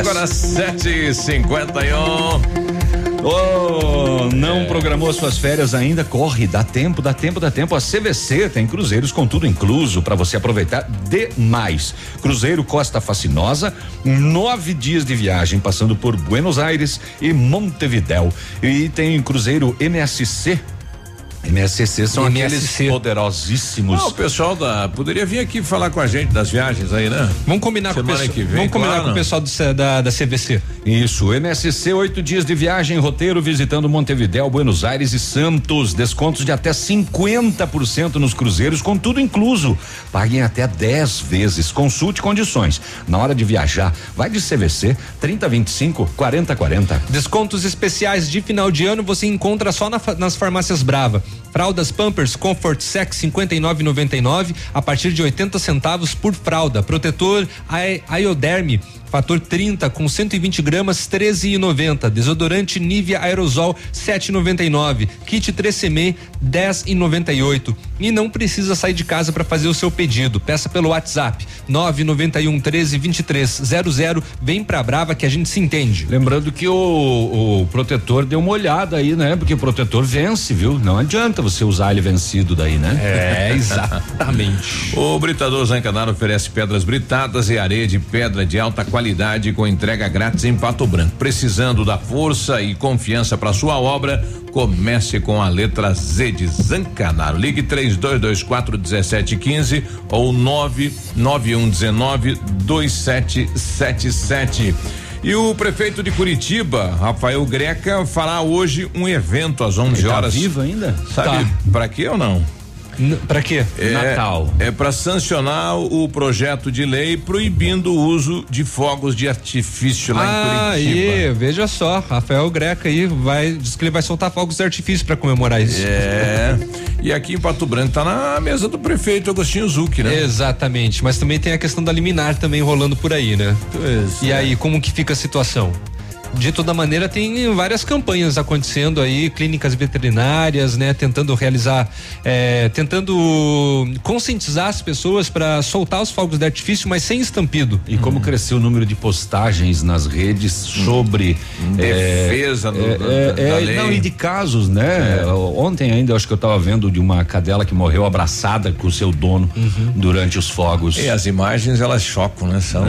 Agora 7h51. Oh, não programou suas férias ainda? Corre, dá tempo, dá tempo, dá tempo. A CVC tem cruzeiros com tudo incluso para você aproveitar demais. Cruzeiro Costa Fascinosa, nove dias de viagem passando por Buenos Aires e Montevidéu. E tem cruzeiro MSC MSC são aqueles poderosíssimos. Não, o pessoal da poderia vir aqui falar com a gente das viagens aí, né? Vamos combinar Semana com o pessoal. que vem, vamos combinar claro. com o pessoal do- da, da CVC. Isso, MSC, oito dias de viagem, roteiro visitando Montevidéu, Buenos Aires e Santos. Descontos de até 50% nos cruzeiros, com tudo incluso. Paguem até 10 vezes. Consulte condições. Na hora de viajar, vai de CVC 3025 4040. Descontos especiais de final de ano você encontra só na nas farmácias Brava. Fraldas Pampers Comfort Sex 59,99 a partir de 80 centavos por fralda. Protetor Ioderme fator 30 com 120 gramas 13,90. Desodorante Nivea Aerosol 7,99. Kit 3CM 10,98. E não precisa sair de casa para fazer o seu pedido. Peça pelo WhatsApp 991 13 23 00. Vem pra Brava que a gente se entende. Lembrando que o, o protetor deu uma olhada aí, né? Porque o protetor vence, viu? Não adianta você usar ele vencido daí, né? É, exatamente. O Britador Zancanaro oferece pedras britadas e areia de pedra de alta qualidade qualidade com entrega grátis em Pato Branco. Precisando da força e confiança para sua obra, comece com a letra Z de Zancanaro. Ligue 3224 1715 ou 99119 2777. E o prefeito de Curitiba, Rafael Greca, fará hoje um evento às 11 Ele tá horas. vivo ainda? Sabe Tá. pra quê ou não? Pra quê? É, Natal. É para sancionar o projeto de lei proibindo o uso de fogos de artifício lá Ah, em Curitiba. aí, veja só, Rafael Greca aí vai, diz que ele vai soltar fogos de artifício pra comemorar isso. É. E aqui em Pato Branco tá na mesa do prefeito Agostinho Zucchi, né? Exatamente, mas também tem a questão da liminar também rolando por aí, né? Pois e é. aí, como que fica a situação? De toda maneira, tem várias campanhas acontecendo aí, clínicas veterinárias, né? Tentando realizar, é, tentando conscientizar as pessoas para soltar os fogos de artifício, mas sem estampido. E como cresceu o número de postagens nas redes sobre Em defesa é, do- é, da- é, da é, lei. Não, e de casos, né? Ontem ainda acho que eu estava vendo de uma cadela que morreu abraçada com o seu dono durante os fogos. E as imagens elas chocam, né? São.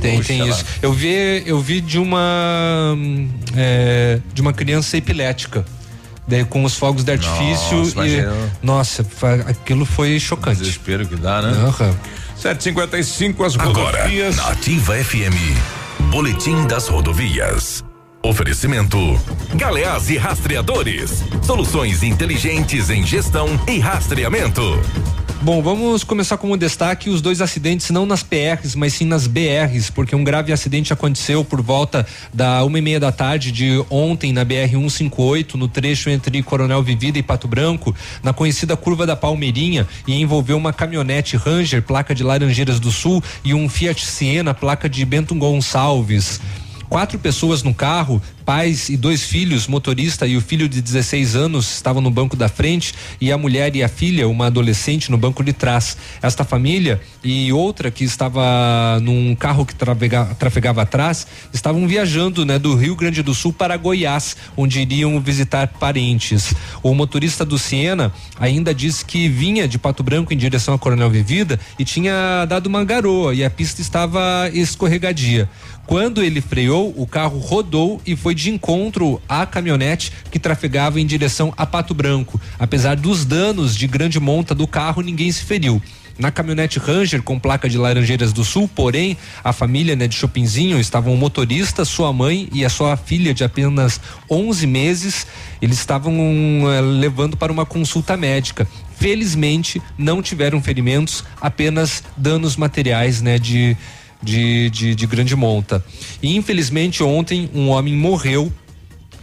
Tem, Poxa, tem ela- isso. Eu vi, eu vi de uma hum, é, de uma criança epilética. Daí com os fogos de artifício Nossa, e imagina. nossa, aquilo foi chocante. Desespero que dá, né? Aham. 755 as Agora, rodovias. na Ativa FM, Boletim das Rodovias. Oferecimento: Galeás e Rastreadores. Soluções inteligentes em gestão e rastreamento. Bom, vamos começar com um destaque os dois acidentes não nas PRs, mas sim nas BRs, porque um grave acidente aconteceu por volta da uma e meia da tarde de ontem na BR 158 no trecho entre Coronel Vivida e Pato Branco, na conhecida curva da Palmeirinha e envolveu uma caminhonete Ranger placa de Laranjeiras do Sul e um Fiat Siena placa de Bento Gonçalves. Quatro pessoas no carro, pais e dois filhos, motorista e o filho de 16 anos estavam no banco da frente e a mulher e a filha, uma adolescente, no banco de trás. Esta família e outra que estava num carro que trafega- trafegava atrás estavam viajando, né, do Rio Grande do Sul para Goiás, onde iriam visitar parentes. O motorista do Siena ainda disse que vinha de Pato Branco em direção a Coronel Vivida e tinha dado uma garoa e a pista estava escorregadia. Quando ele freou, o carro rodou e foi de encontro à caminhonete que trafegava em direção a Pato Branco. Apesar dos danos de grande monta do carro, ninguém se feriu. Na caminhonete Ranger com placa de Laranjeiras do Sul, porém, a família né, de Chopinzinho estavam o motorista, sua mãe e a sua filha de apenas 11 meses. Eles estavam eh, levando para uma consulta médica. Felizmente, não tiveram ferimentos, apenas danos materiais, né, de de, de, de grande monta. E infelizmente ontem um homem morreu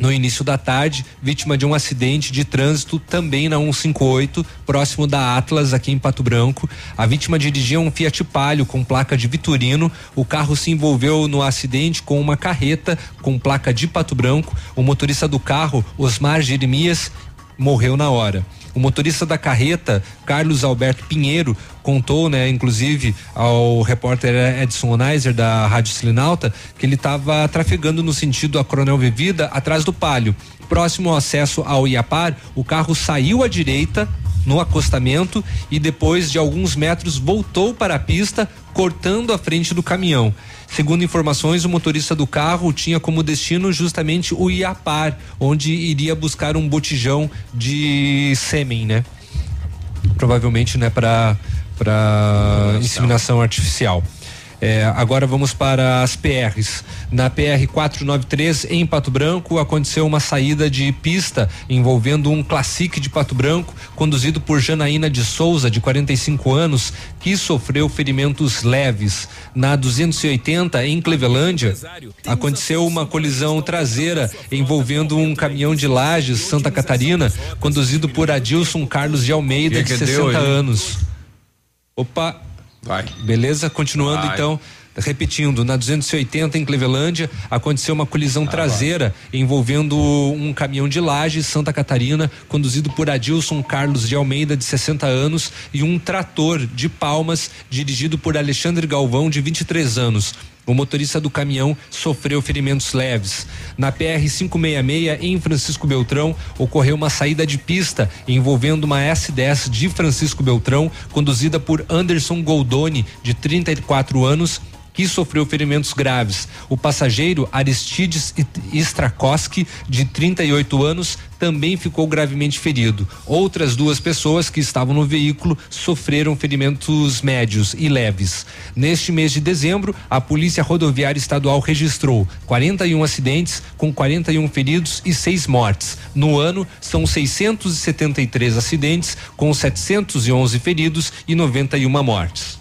no início da tarde, vítima de um acidente de trânsito também na 158, próximo da Atlas, aqui em Pato Branco. A vítima dirigia um Fiat Palio com placa de Vitorino. O carro se envolveu no acidente com uma carreta com placa de Pato Branco. O motorista do carro, Osmar Jeremias, morreu na hora. O motorista da carreta, Carlos Alberto Pinheiro, contou, né, inclusive ao repórter Edson Onaiser da Rádio Silinalta, que ele estava trafegando no sentido a Coronel Vivida atrás do Palio. Próximo ao acesso ao Iapar, o carro saiu à direita no acostamento e depois de alguns metros voltou para a pista, cortando a frente do caminhão. Segundo informações, o motorista do carro tinha como destino justamente o Iapar, onde iria buscar um botijão de sêmen, né? Provavelmente, né, para para inseminação artificial. É, agora vamos para as PRs. Na PR 493 em Pato Branco aconteceu uma saída de pista envolvendo um Classic de Pato Branco, conduzido por Janaína de Souza, de 45 anos, que sofreu ferimentos leves. Na 280 em Clevelândia aconteceu uma colisão traseira envolvendo um caminhão de Lages Santa Catarina, conduzido por Adilson Carlos de Almeida, de que 60 deu aí? anos. Opa. Vai. Beleza? Continuando Vai. então. Repetindo, na 280 em Clevelândia aconteceu uma Ah, colisão traseira envolvendo um caminhão de laje Santa Catarina, conduzido por Adilson Carlos de Almeida, de 60 anos, e um trator de palmas, dirigido por Alexandre Galvão, de 23 anos. O motorista do caminhão sofreu ferimentos leves. Na PR 566 em Francisco Beltrão ocorreu uma saída de pista envolvendo uma S10 de Francisco Beltrão, conduzida por Anderson Goldoni, de 34 anos, que sofreu ferimentos graves. O passageiro Aristides Strakoski, de 38 anos, também ficou gravemente ferido. Outras duas pessoas que estavam no veículo sofreram ferimentos médios e leves. Neste mês de dezembro, a Polícia Rodoviária Estadual registrou 41 acidentes com 41 feridos e seis mortes. No ano, são 673 acidentes com 711 feridos e 91 mortes.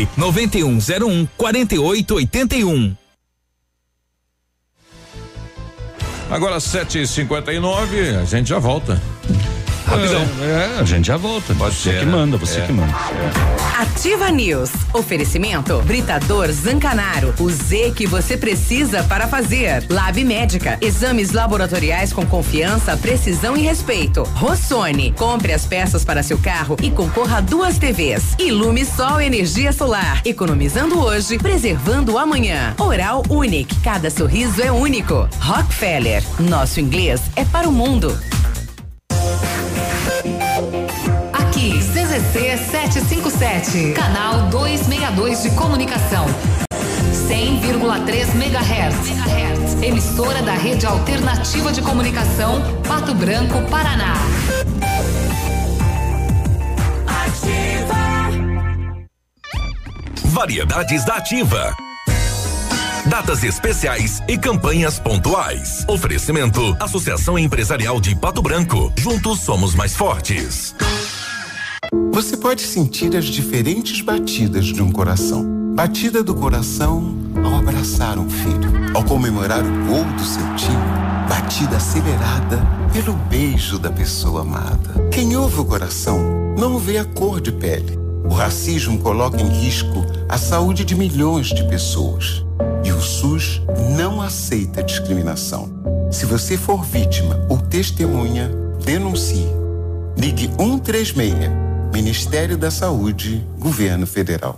9101 4881. Agora 7h59, a gente já volta. Rapidão. É, a gente já volta. Pode você ser, que né? manda, você É. que manda. Ativa News. Oferecimento Britador Zancanaro. O Z que você precisa para fazer. Lab Médica. Exames laboratoriais com confiança, precisão e respeito. Rossoni. Compre as peças para seu carro e concorra a duas TVs. Ilume Sol Energia Solar. Economizando hoje, preservando amanhã. Oral Unique. Cada sorriso é único. Rockefeller. Nosso inglês é para o mundo. CZC 757, canal 262 de comunicação. 100,3 MHz. Emissora da Rede Alternativa de Comunicação, Pato Branco, Paraná. Variedades da Ativa. Datas especiais e campanhas pontuais. Oferecimento: Associação Empresarial de Pato Branco. Juntos somos mais fortes. Você pode sentir as diferentes batidas de um coração. Batida do coração ao abraçar um filho, ao comemorar o gol do seu time. Batida acelerada pelo beijo da pessoa amada. Quem ouve o coração não vê a cor de pele. O racismo coloca em risco a saúde de milhões de pessoas. E o SUS não aceita discriminação. Se você for vítima ou testemunha, denuncie. Ligue 136. Ministério da Saúde, Governo Federal.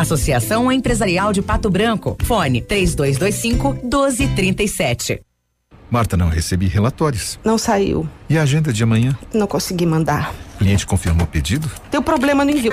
Associação Empresarial de Pato Branco. Fone 3225 1237. Marta, não recebi relatórios. Não saiu. E a agenda de amanhã? Não consegui mandar. O cliente confirmou o pedido? Deu problema no envio.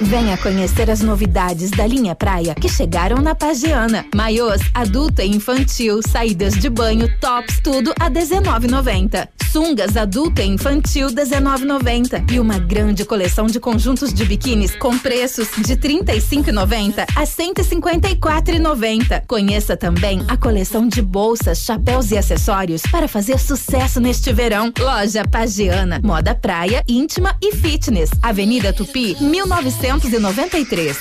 Venha conhecer as novidades da linha praia que chegaram na Pagiana. Maiôs, adulto e infantil, saídas de banho, tops, tudo a 19,90. Sungas adulto e infantil 19,90 e uma grande coleção de conjuntos de biquínis com preços de 35,90 a 154,90. Conheça também a coleção de bolsas, chapéus e acessórios para fazer sucesso neste verão. Loja Pagiana, moda praia, íntima e fitness. Avenida Tupi, 1993.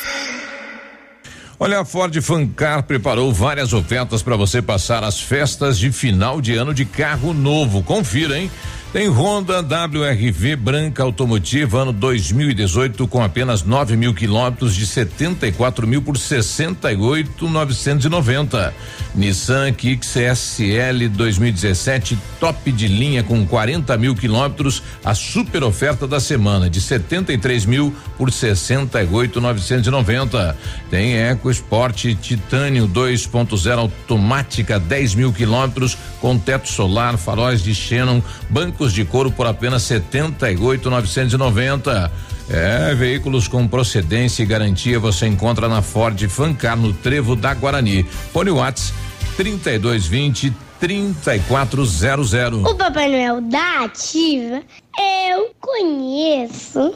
Olha, a Ford Fancar preparou várias ofertas para você passar as festas de final de ano de carro novo. Confira, hein? Tem Honda WRV branca automotiva ano 2018 com apenas 9 mil quilômetros de 74 mil por 68,990. Nissan Kicks SL 2017 top de linha com 40 mil quilômetros. A super oferta da semana de 73 mil por 68,990. Tem Eco Sport Titânio 2.0 automática 10 mil quilômetros com teto solar, faróis de Xenon, bancos de couro por apenas 78,990. É, veículos com procedência e garantia você encontra na Ford Fancar no Trevo da Guarani. Fone Whats 3220 3400. O Papai Noel da Ativa eu conheço.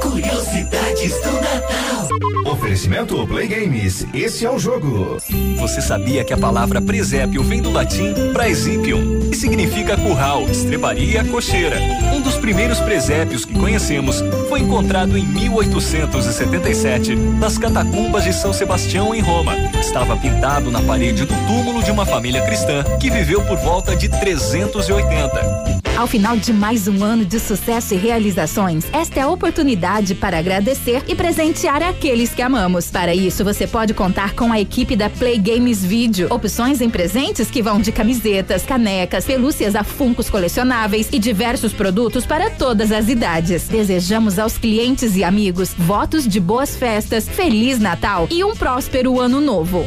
Curiosidades do Natal. Oferecimento Play Games. Esse é o jogo. Você sabia que a palavra presépio vem do latim praesipium e significa curral, estrebaria, cocheira? Um dos primeiros presépios que conhecemos foi encontrado em 1877 nas catacumbas de São Sebastião em Roma. Estava pintado na parede do túmulo de uma família cristã que viveu por volta de 380. Ao final de mais um ano de sucesso e realizações, esta é a oportunidade para agradecer e presentear aqueles que amamos. Para isso, você pode contar com a equipe da Play Games Video. Opções em presentes que vão de camisetas, canecas, pelúcias a funcos colecionáveis e diversos produtos para todas as idades. Desejamos aos clientes e amigos votos de boas festas, Feliz Natal e um próspero ano novo.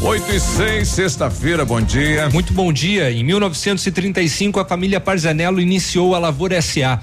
8 e 6, sexta-feira, bom dia. Muito bom dia. Em 1935, a família Parzanello iniciou a Lavoura SA,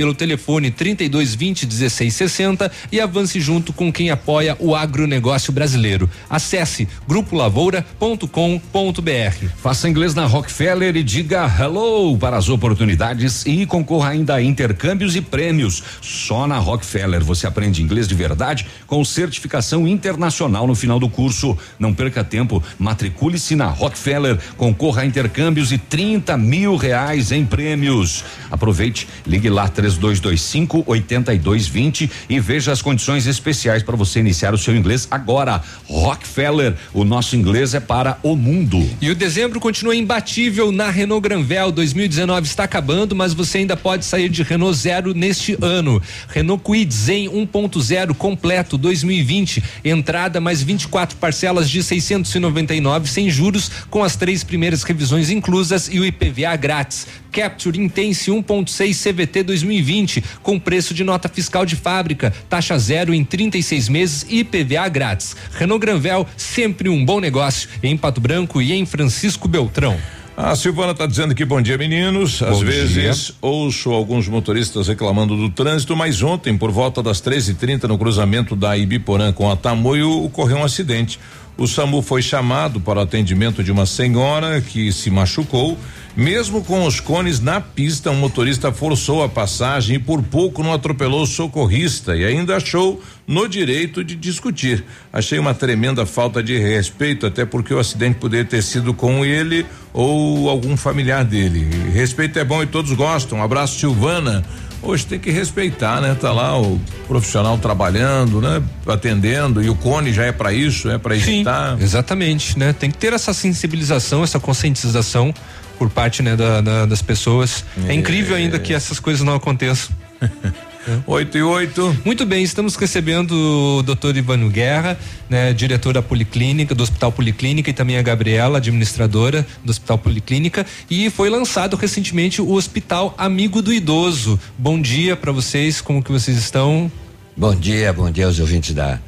pelo telefone 3220 1660 e avance junto com quem apoia o agronegócio brasileiro. Acesse grupolavoura.com.br. Faça inglês na Rockefeller e diga hello para as oportunidades e concorra ainda a intercâmbios e prêmios. Só na Rockefeller você aprende inglês de verdade com certificação internacional no final do curso. Não perca tempo, matricule-se na Rockefeller, concorra a intercâmbios e 30 mil reais em prêmios. Aproveite, ligue lá 3225 8220 e veja as condições especiais para você iniciar o seu inglês agora. Rockefeller, o nosso inglês é para o mundo. E o dezembro continua imbatível na Renault Granvel. 2019 está acabando, mas você ainda pode sair de Renault Zero neste ano. Renault Kwid Zen 1.0 completo 2020. Entrada mais 24 parcelas de 699 sem juros, com as três primeiras revisões inclusas e o IPVA grátis. Capture Intense 1.6 CVT 2020 com preço de nota fiscal de fábrica, taxa zero em 36 meses e IPVA grátis. Renault Granvel, sempre um bom negócio em Pato Branco e em Francisco Beltrão. A Silvana está dizendo que bom dia, meninos. Às Bom vezes dia. ouço alguns motoristas reclamando do trânsito, mas ontem, por volta das 13h30, no cruzamento da Ibiporã com a Tamoio, ocorreu um acidente. O SAMU foi chamado para o atendimento de uma senhora que se machucou. Mesmo com os cones na pista, um motorista forçou a passagem e por pouco não atropelou o socorrista e ainda achou no direito de discutir. Achei uma tremenda falta de respeito, até porque o acidente poderia ter sido com ele ou algum familiar dele. Respeito é bom e todos gostam. Um abraço, Silvana. Hoje tem que respeitar, né? Tá lá o profissional trabalhando, né? Atendendo e o cone já é para isso, é para evitar. Exatamente, né? Tem que ter essa sensibilização, essa conscientização por parte né, da- da- das pessoas. É. incrível ainda que essas coisas não aconteçam. 8 e 8. Muito bem, estamos recebendo o doutor Ivano Guerra, né, diretor da Policlínica, do Hospital Policlínica, e também a Gabriela, administradora do Hospital Policlínica. E foi lançado recentemente o Hospital Amigo do Idoso. Bom dia para vocês, como que vocês estão? Bom dia, bom dia aos ouvintes da,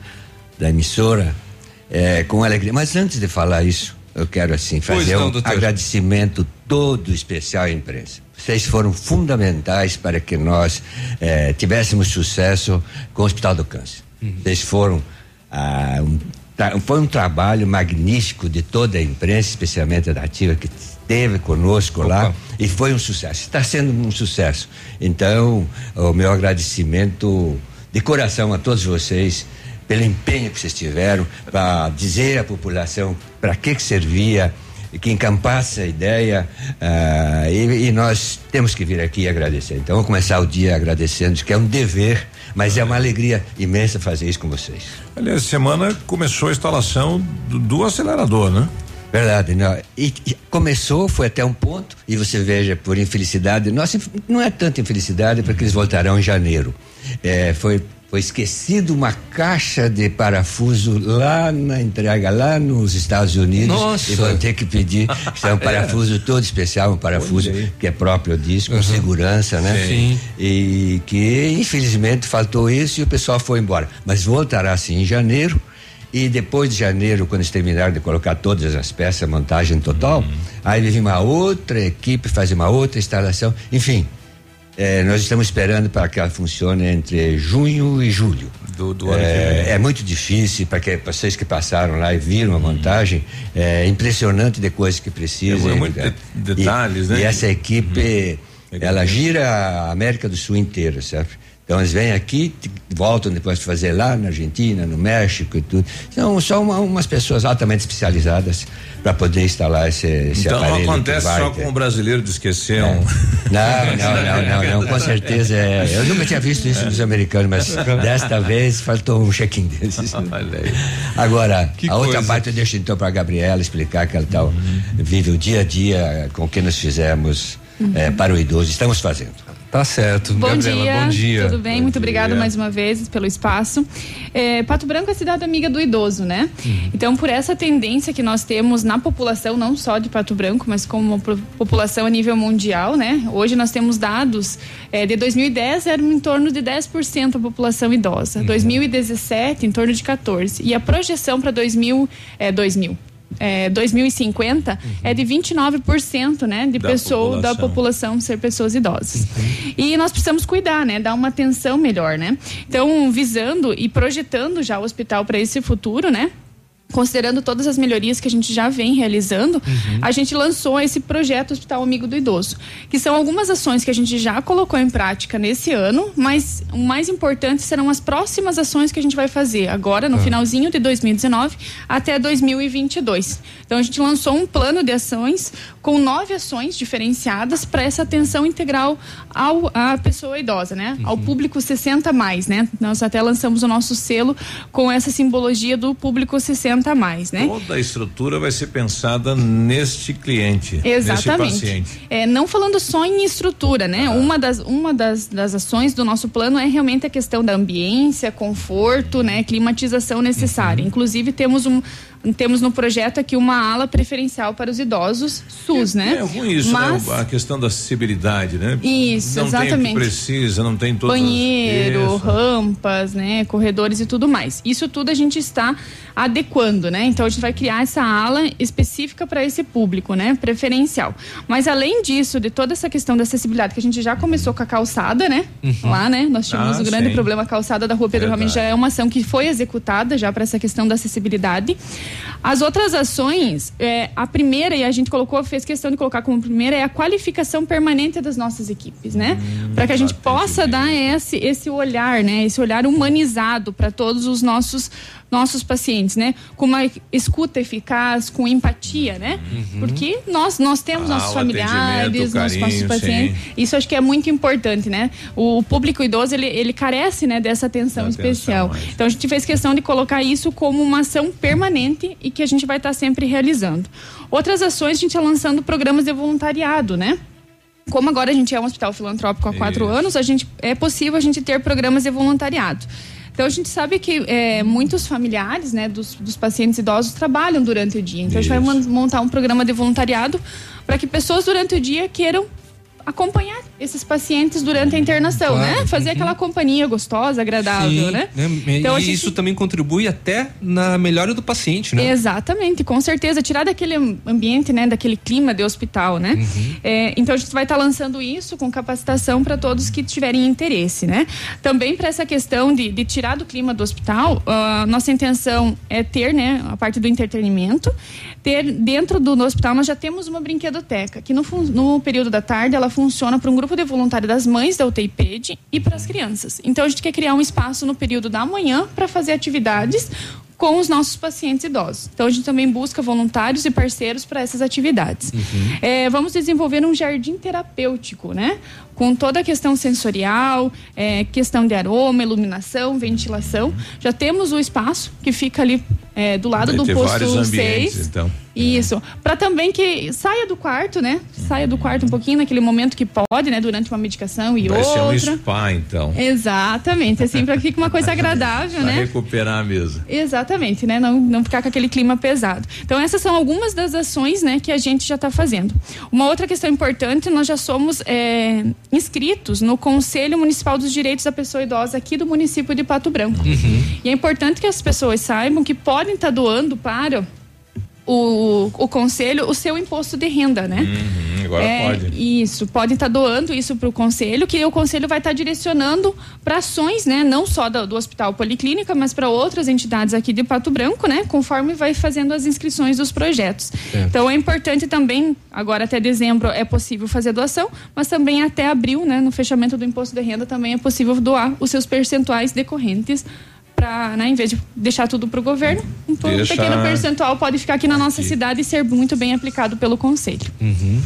da emissora. É, com alegria. Mas antes de falar isso, eu quero assim fazer não, um doutor. agradecimento todo especial à imprensa. Vocês foram fundamentais para que nós eh, tivéssemos sucesso com o Hospital do Câncer. Uhum. Vocês foram ah, um, foi um trabalho magnífico de toda a imprensa, especialmente da Ativa que esteve conosco lá e foi um sucesso. Está sendo um sucesso. Então, o meu agradecimento de coração a todos vocês pelo empenho que vocês tiveram para dizer à população para que que servia que encampasse a ideia ah, e, e nós temos que vir aqui agradecer. Então, vamos começar o dia agradecendo, que é um dever, mas é uma alegria imensa fazer isso com vocês. Aliás, semana começou a instalação do, do acelerador, né? Verdade, não. E, e começou, foi até um ponto, e você veja, por infelicidade, nossa, não é tanta infelicidade, porque eles voltarão em janeiro. É, foi, foi esquecido uma caixa de parafuso lá na entrega, lá nos Estados Unidos. Nossa. E vão ter que pedir, que é um parafuso todo especial, um parafuso que é próprio disso, com segurança, né? Sim. E que, infelizmente, faltou isso e o pessoal foi embora. Mas voltará sim em janeiro. E depois de janeiro, quando eles terminarem de colocar todas as peças, a montagem total, aí vem uma outra equipe fazer uma outra instalação. Enfim, eh, nós estamos esperando para que ela funcione entre junho e julho. Do, do É, é muito difícil para que vocês que passaram lá e viram a montagem, é impressionante de coisas que precisam. É muito de- detalhes, e, né? E essa equipe, ela gira a América do Sul inteira, certo? Então eles vêm aqui, voltam depois para fazer lá na Argentina, no México e tudo. São só uma- umas pessoas altamente especializadas para poder instalar esse, esse Então não aparelho. que acontece vai só ter. com o brasileiro de esquecer um. Não, não, não, não, não, com certeza. é, eu nunca tinha visto isso dos americanos, mas desta vez faltou um check-in desses. Agora, Que a outra coisa. parte eu deixo então para a Gabriela explicar que ela tal vive o dia a dia com o que nós fizemos eh, para o idoso. Estamos fazendo. Tá certo. Bom Gabriela, dia, bom dia. tudo bem? Muito obrigada mais uma vez pelo espaço. É, Pato Branco é a cidade amiga do idoso, né? Então, por essa tendência que nós temos na população, não só de Pato Branco, mas como população a nível mundial, né? Hoje nós temos dados é, de 2010 era em torno de 10% a população idosa, 2017 em torno de 14 e a projeção para 2000 é 2000 é, 2050 é de 29%, né, de Da pessoa da população. população ser pessoas idosas. E nós precisamos cuidar, né, dar uma atenção melhor, né? Então, visando e projetando já o hospital para esse futuro, né? Considerando todas as melhorias que a gente já vem realizando, a gente lançou esse projeto Hospital Amigo do Idoso, que são algumas ações que a gente já colocou em prática nesse ano, mas o mais importante serão as próximas ações que a gente vai fazer agora, no Ah. finalzinho de 2019 até 2022. Então, a gente lançou um plano de ações com nove ações diferenciadas para essa atenção integral ao, à pessoa idosa, né? Ao público 60 a mais, né? Nós até lançamos o nosso selo com essa simbologia do público 60 a mais, né? Toda a estrutura vai ser pensada neste cliente, neste Exatamente. paciente. É, não falando só em estrutura, né? Uma, das, uma das, das ações do nosso plano é realmente a questão da ambiência, conforto, né? Climatização necessária. Inclusive, temos um, temos no projeto aqui uma ala preferencial para os idosos SUS, né? É ruim isso, Mas, né? A questão da acessibilidade, né? Isso, não Tem o exatamente. que precisa, não tem todas as- banheiro, rampas, né, corredores e tudo mais. Isso tudo a gente está adequando, né? Então a gente vai criar essa ala específica para esse público, né, preferencial. Mas além disso, de toda essa questão da acessibilidade que a gente já começou com a calçada, né? Lá, né? Nós tivemos Ah, o grande sim. problema a calçada da Rua Pedro Verdade. Ramin já é uma ação que foi executada já para essa questão da acessibilidade. As outras ações, é, a primeira e a gente colocou, fez questão de colocar como primeira é a qualificação permanente das nossas equipes, né? para que a gente possa dar esse, esse olhar, né? Esse olhar humanizado para todos os nossos nossos pacientes, né? Com uma escuta eficaz, com empatia, né? Porque nós nós temos Ah, nossos familiares, atendimento, o nossos, carinho, pacientes. sim. Isso acho que é muito importante, né? O público idoso ele, ele carece, né, dessa atenção especial. Então a gente fez questão de colocar isso como uma ação permanente e que a gente vai estar sempre realizando. Outras ações a gente está lançando programas de voluntariado, né? Como agora a gente é um hospital filantrópico há quatro anos, a gente é possível a gente ter programas de voluntariado. Então a gente sabe que é, muitos familiares, né, dos, dos pacientes idosos trabalham durante o dia. Então a gente vai mon- montar um programa de voluntariado para que pessoas durante o dia queiram acompanhar esses pacientes durante a internação, Claro. né? Fazer aquela companhia gostosa, agradável, Sim, né? E Então, a gente- isso também contribui até na melhora do paciente, né? Exatamente, com certeza. Tirar daquele ambiente, né, daquele clima de hospital, né? Uhum. É, então a gente vai estar lançando isso com capacitação para todos que tiverem interesse, né? Também para essa questão de, de tirar do clima do hospital, a nossa intenção é ter, né, a parte do entretenimento. Ter dentro do, hospital nós já temos uma brinquedoteca que no, no período da tarde ela funciona para um grupo de voluntários das mães da UTI PED e para as crianças. Então a gente quer criar um espaço no período da manhã para fazer atividades com os nossos pacientes idosos. Então a gente também busca voluntários e parceiros para essas atividades. É, vamos desenvolver um jardim terapêutico, né? Com toda a questão sensorial, é, questão de aroma, iluminação, ventilação. Já temos o espaço que fica ali é, do lado Vai do posto ambientes, 6. então. Isso. Para também que saia do quarto, né? Saia do quarto um pouquinho naquele momento que pode, né? Durante uma medicação e Vai ser um outra. spa, então. Exatamente, assim, para que fique uma coisa agradável, Pra né? recuperar a mesa. Exatamente, né? Não, não ficar com aquele clima pesado. Então, essas são algumas das ações né, que a gente já está fazendo. Uma outra questão importante, nós já somos é, inscritos no Conselho Municipal dos Direitos da Pessoa Idosa aqui do município de Pato Branco. E é importante que as pessoas saibam que podem estar doando para o, o conselho o seu imposto de renda, né? Uhum, agora É, pode. Isso, podem estar doando isso para o conselho, que o conselho vai estar direcionando para ações, né? Não só do, do Hospital Policlínica, mas para outras entidades aqui de Pato Branco, né? Conforme vai fazendo as inscrições dos projetos. Certo. Então é importante também, agora até dezembro é possível fazer doação, mas também até abril, né? No fechamento do imposto de renda também é possível doar os seus percentuais decorrentes para, né, em vez de deixar tudo para o governo, um Deixar pequeno percentual pode ficar aqui na nossa cidade e ser muito bem aplicado pelo conselho. Uhum.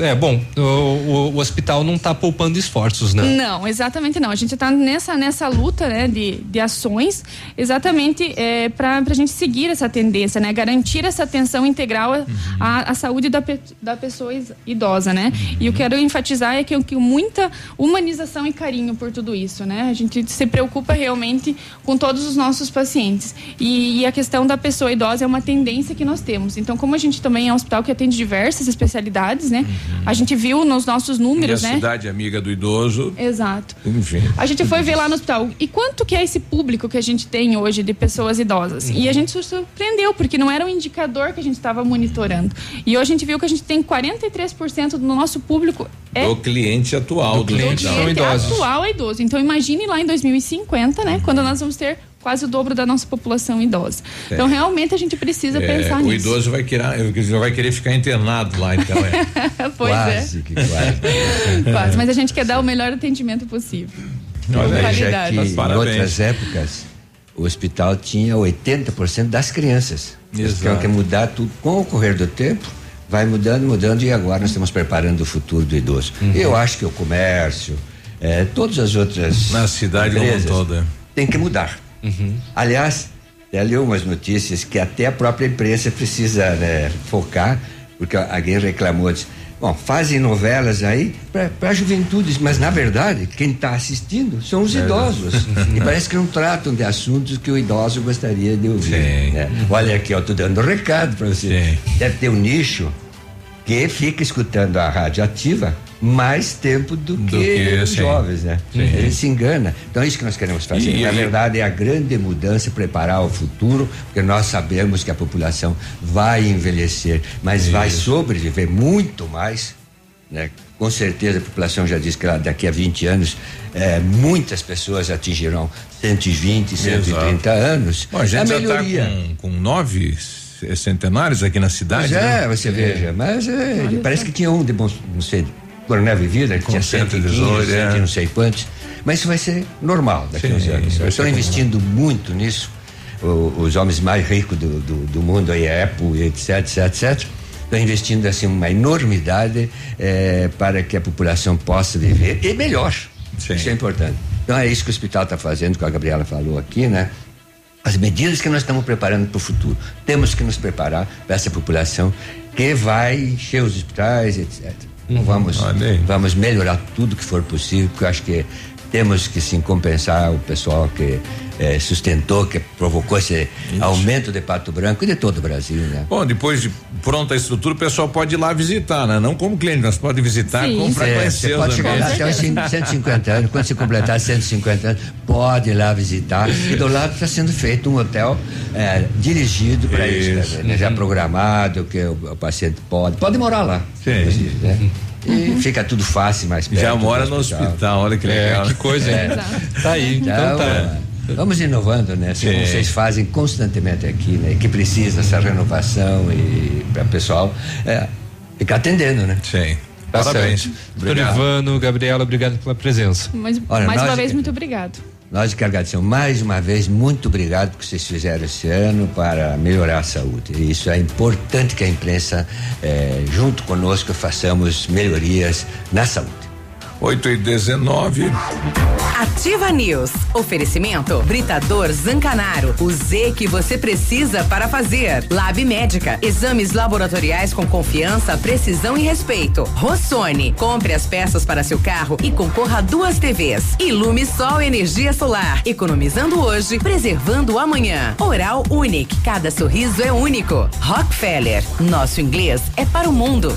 É, bom, o, o- o hospital não está poupando esforços, né? Não, exatamente não. A gente está nessa, nessa luta né, de, de ações exatamente é, para a gente seguir essa tendência, né? Garantir essa atenção integral à- à, à saúde da, da pessoa idosa, né? E eu quero enfatizar é que, que muita humanização e carinho por tudo isso, né? A gente se preocupa realmente com todos os nossos pacientes. E, e a questão da pessoa idosa é uma tendência que nós temos. Então, como a gente também é um hospital que atende diversas especialidades, né? A gente viu nos nossos E a números, né? cidade amiga do idoso, Exato. enfim. A gente foi ver lá no hospital. E quanto que é esse público que a gente tem hoje de pessoas idosas? E a gente se surpreendeu, porque não era um indicador que a gente estava monitorando. E hoje a gente viu que a gente tem 43% do nosso público é Do cliente atual do, cliente hospital. são idosos. atual é idoso. Então imagine lá em 2050, né? Quando nós vamos ter quase o dobro da nossa população idosa. É. Então realmente a gente precisa É, pensar o nisso. idoso vai querer, vai querer ficar internado lá, então é. pois Quase é. que quase. Quase. Mas a gente quer dar o melhor atendimento possível. Veja qualidade. que em Parabéns. outras épocas o hospital tinha 80% das crianças. Exato. querem que mudar tudo com o correr do tempo. Vai mudando, mudando e agora nós estamos preparando o futuro do idoso. Uhum. Eu acho que o comércio, eh, todas as outras Na cidade como empresas todo, é. tem que mudar. Uhum. Aliás, leu umas notícias que até a própria imprensa precisa né, focar, porque alguém reclamou, disse, Bom, fazem novelas aí para a juventude, mas na verdade quem está assistindo são os É. idosos. e parece que não tratam de assuntos que o idoso gostaria de ouvir. né? Olha aqui, eu estou dando um recado para você. Deve ter um nicho que fica escutando a rádio ativa mais tempo do que, que, os sim. jovens, né? Sim. Ele se engana. Então é isso que nós queremos fazer. E- Na verdade, é a grande mudança, preparar o futuro, porque nós sabemos que a população vai envelhecer, mas vai sobreviver muito mais, né? Com certeza a população já disse que daqui a 20 anos eh, muitas pessoas atingirão 120, 130 anos. Bom, a gente já melhoria. tá com, com nove centenários aqui na cidade. Pois é, né? você veja, mas é, parece que tinha um de bons, não sei, Coronel Vivida, que Com tinha 115, 118, 100 é. não sei quantos, mas isso vai ser normal daqui a uns Sim, anos. Estão investindo muito nisso, o- os homens mais ricos do, do, do mundo, aí, a Apple, etc, etc, etc, estão investindo assim uma enormidade eh, para que a população possa viver e melhor. Isso é importante. Então é isso que o hospital está fazendo, que a Gabriela falou aqui, né? as medidas que nós estamos preparando para o futuro. Temos que nos preparar para essa população que vai encher os hospitais, etc. Vamos, vamos melhorar tudo que for possível, porque eu acho que temos que sim compensar o pessoal que eh, sustentou, que provocou esse aumento de Pato Branco e de todo o Brasil, né? Bom, depois de pronta a estrutura, o pessoal pode ir lá visitar, né? Não como cliente, mas pode visitar com para É, conhecer você pode chegar lá até os cin- 150 anos, quando você completar 150 anos, pode ir lá visitar. E do lado está sendo feito um hotel eh, dirigido para isso, Isso. também, né? já programado, que o, o paciente pode, pode morar lá. inclusive, né? E fica tudo fácil, mais perto. Já mora no hospital, olha que legal. que coisa, hein? Tá aí, então tá. Vamos inovando, né? Assim como Sim. vocês fazem constantemente aqui, né? Que precisa essa renovação e para o pessoal é, ficar atendendo, né? Sim. Tá Parabéns. Doutor Ivano, Gabriela, obrigado pela presença. Mas, Olha, mais nós- uma vez, muito obrigado. Nós que agradecemos mais uma vez, muito obrigado por que vocês fizeram esse ano para melhorar a saúde. E Isso é importante que a imprensa, eh, junto conosco, façamos melhorias na saúde. 8 e 19. Ativa News. Oferecimento Britador Zancanaro. O Z que você precisa para fazer. Lab Médica. Exames laboratoriais com confiança, precisão e respeito. Rossoni. Compre as peças para seu carro e concorra a duas TVs. Ilume Sol Energia Solar. Economizando hoje, preservando amanhã. Oral Unique. Cada sorriso é único. Rockefeller. Nosso inglês é para o mundo.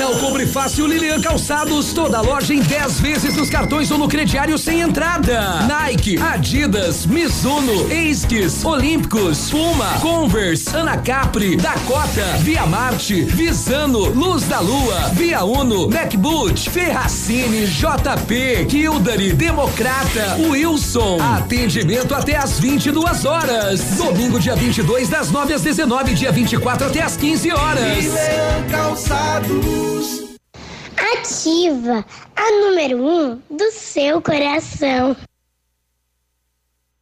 Natal Compre Fácil Lilian Calçados, toda loja em 10 vezes nos cartões ou no crediário sem entrada. Nike, Adidas, Mizuno, Esquis, Olímpicos, Puma, Converse, Anacapri, Dakota, Via Marte, Visano, Luz da Lua, Via Uno, MacBoot, Ferracini, JP, Kildare, Democrata, Wilson. Atendimento até às 22 horas. Domingo, dia 22, das 9 às 19, dia 24 até às 15 horas. Calçados. Ativa a número um do seu coração.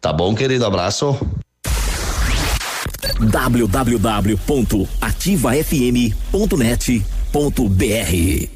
Tá bom, querido? Abraço. www.ativafm.net.br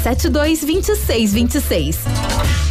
72 26 26.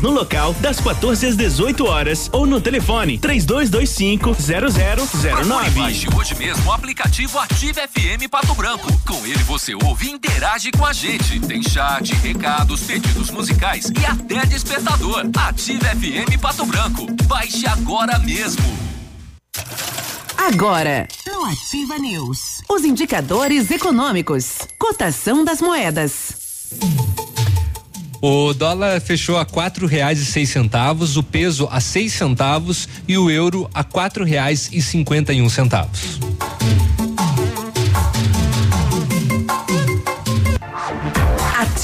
no local das 14 às 18 horas ou no telefone 3225 0009. Baixe hoje mesmo o aplicativo Ative FM Pato Branco. Com ele você ouve e interage com a gente. Tem chat, recados, pedidos musicais e até despertador. Ative FM Pato Branco. Baixe agora mesmo. Agora, no Ativa News, os indicadores econômicos, cotação das moedas. O dólar fechou a quatro reais e seis centavos, o peso a seis centavos e o euro a quatro reais e cinquenta e um centavos.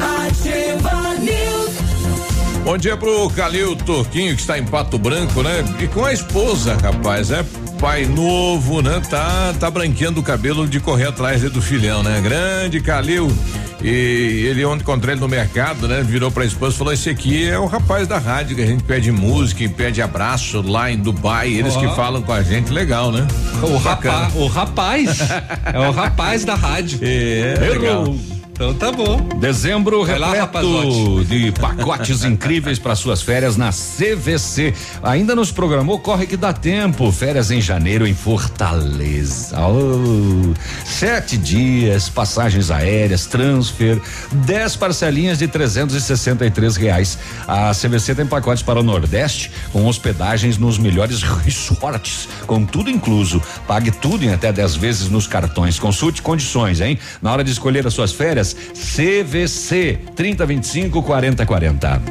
Ativa News. Bom dia pro Calil Turquinho, que está em Pato Branco, né? E com a esposa, rapaz, é pai novo, né? Tá, tá branqueando o cabelo de correr atrás do filhão, né? Grande Calil. E ele ontem encontrei ele no mercado, né? Virou pra esposa e falou: esse aqui é o rapaz da rádio que a gente pede música e pede abraço lá em Dubai. Eles Ó. que falam com a gente, legal, né? O, rapa, o rapaz. é o rapaz da rádio. É, legal. Então tá bom. Dezembro Vai repleto de pacotes incríveis para suas férias na CVC. Ainda nos programou Corre que dá tempo. Férias em janeiro em Fortaleza. Oh, sete dias, passagens aéreas, transfer, dez parcelinhas de 363 reais. A CVC tem pacotes para o Nordeste com hospedagens nos melhores resorts, com tudo incluso. Pague tudo em até 10 vezes nos cartões. Consulte condições, hein? Na hora de escolher as suas férias, CVC 3025 4040.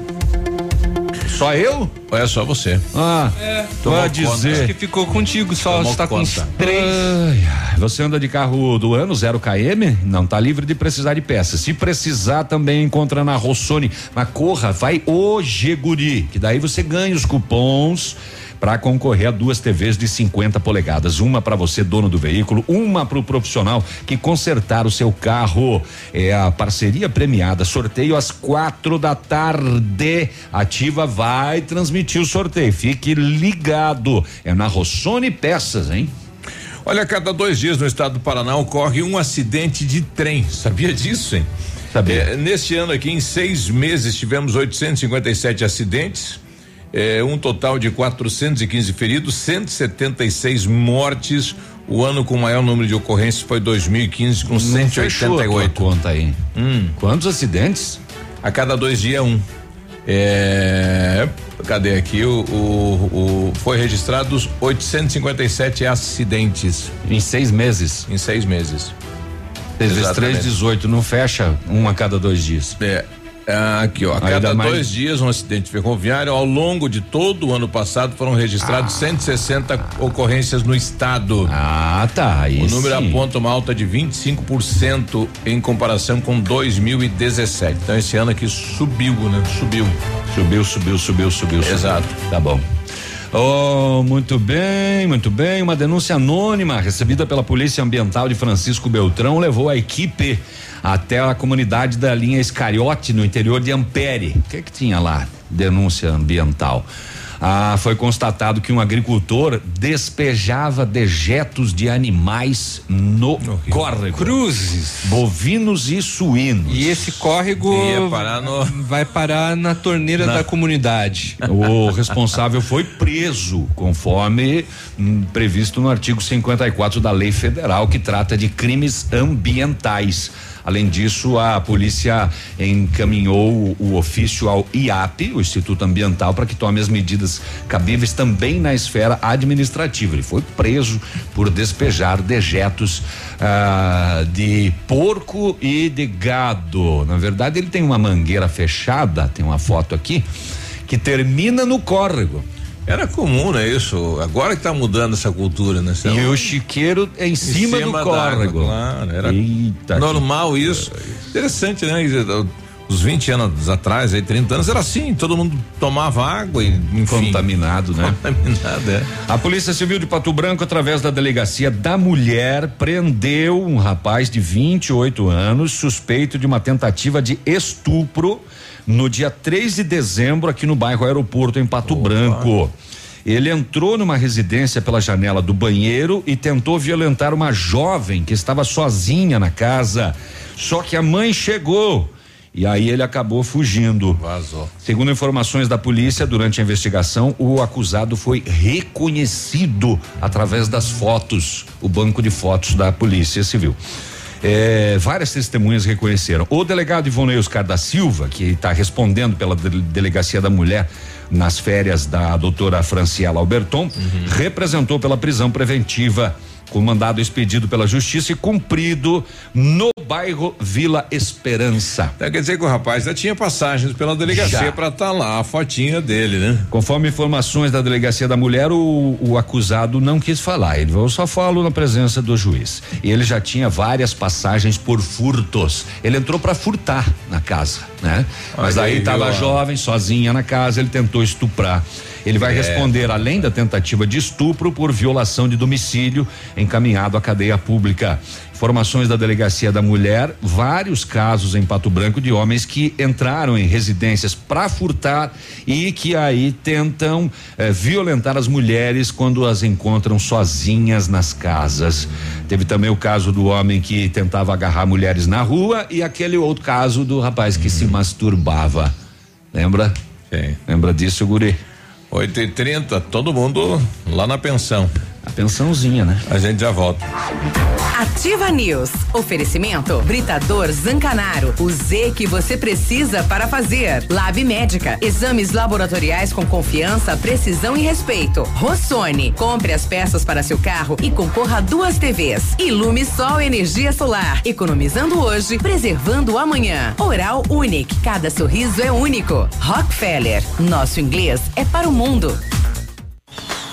Só eu? Ou é só você? Ah, É, Tomou pode dizer. Acho que ficou contigo, só Tomou está com conta. três. Ai, ai, você anda de carro do ano, 0 km, não tá livre de precisar de peças. Se precisar, também encontra na Rossoni. Mas corra, vai hoje, guri, que daí você ganha os cupons para concorrer a duas TVs de 50 polegadas, uma para você dono do veículo, uma para o profissional que consertar o seu carro. É a parceria premiada, sorteio às quatro da tarde. Ativa vai transmitir o sorteio. Fique ligado. É na Rossoni Peças, hein? Olha, cada dois dias no estado do Paraná ocorre um acidente de trem. Sabia disso, hein? Sabia. neste ano aqui, em seis meses, tivemos 857 acidentes. É, um total de 415 feridos, 176 mortes. O ano com maior número de ocorrências foi 2015, com Não fechou a 188. tua conta aí. Hum. Quantos acidentes? A cada dois dias, um. É, Cadê aqui? O, o, o- foi registrados 857 acidentes. Em seis meses. Em seis meses. Vezes Exatamente. três, 18. Não fecha um a cada dois dias. É. Ah, Aqui, ó. A cada mais- dois dias, um acidente ferroviário. Ao longo de todo o ano passado, foram registrados 160 ocorrências no estado. Ah, tá. O número sim. aponta uma alta de 25% em comparação com 2017. Então, esse ano aqui subiu, né? Subiu. Subiu, subiu, subiu, subiu. subiu. Exato. Tá bom. Oh, muito bem, muito bem. Uma denúncia anônima recebida pela Polícia Ambiental de Francisco Beltrão levou a equipe até a comunidade da linha Escariote, no interior de Ampere. O que que tinha lá? Denúncia ambiental. Ah, foi constatado que um agricultor despejava dejetos de animais no córrego. Cruzes. Bovinos e suínos. E esse córrego Ia parar no- vai parar na torneira Na- da comunidade. O responsável foi preso, conforme hum, previsto no artigo 54 da Lei Federal, que trata de crimes ambientais. Além disso, a polícia encaminhou o, ofício ao IAP, o Instituto Ambiental, para que tome as medidas cabíveis também na esfera administrativa. Ele foi preso por despejar dejetos ah, de porco e de gado. Na verdade, ele tem uma mangueira fechada, tem uma foto aqui, que termina no córrego. Era comum, né? Isso. Agora que tá mudando essa cultura, né? E o chiqueiro é em cima, do da córrego. claro, era Eita, normal isso. Interessante, né? Os 20 anos atrás, aí 30 anos, era assim, todo mundo tomava água e enfim. Contaminado, né? Contaminado, é. A Polícia Civil de Pato Branco, através da Delegacia da Mulher, prendeu um rapaz de 28 anos, suspeito de uma tentativa de estupro no dia 3 de dezembro, aqui no bairro Aeroporto, em Pato Branco. Ele entrou numa residência pela janela do banheiro e tentou violentar uma jovem que estava sozinha na casa. Só que a mãe chegou. E aí ele acabou fugindo. Vazou. Segundo informações da polícia, durante a investigação, o acusado foi reconhecido através das fotos, o banco de fotos da Polícia Civil. É, várias testemunhas reconheceram. O delegado Ivonei Oscar da Silva, que está respondendo pela de- Delegacia da Mulher nas férias da doutora Franciela Alberton, representou pela prisão preventiva com mandado expedido pela Justiça e cumprido no bairro Vila Esperança. Então, quer dizer que o rapaz já tinha passagens pela delegacia pra estar lá, a fotinha dele, né? Conforme informações da delegacia da mulher, o, o acusado não quis falar. Ele falou, só falo na presença do juiz. E ele já tinha várias passagens por furtos. Ele entrou para furtar na casa, né? Mas Olha aí aí, estava viu, jovem, sozinha na casa, ele tentou estuprar. Ele vai É. responder, além da tentativa de estupro, por violação de domicílio, encaminhado à cadeia pública. Informações da delegacia da mulher, vários casos em Pato Branco de homens que entraram em residências para furtar e que aí tentam eh, violentar as mulheres quando as encontram sozinhas nas casas. Teve também o caso do homem que tentava agarrar mulheres na rua e aquele outro caso do rapaz que se masturbava. Lembra? Sim. Lembra disso, Guri? 8 e 30 todo mundo lá na pensão. A pensãozinha, né? A gente já volta. Ativa News. Oferecimento Britador Zancanaro. O Z que você precisa para fazer. Lab Médica. Exames laboratoriais com confiança, precisão e respeito. Rossoni. Compre as peças para seu carro e concorra a duas TVs. Ilume Sol Energia Solar. Economizando hoje, preservando amanhã. Oral Unique. Cada sorriso é único. Rockefeller. Nosso inglês é para o mundo.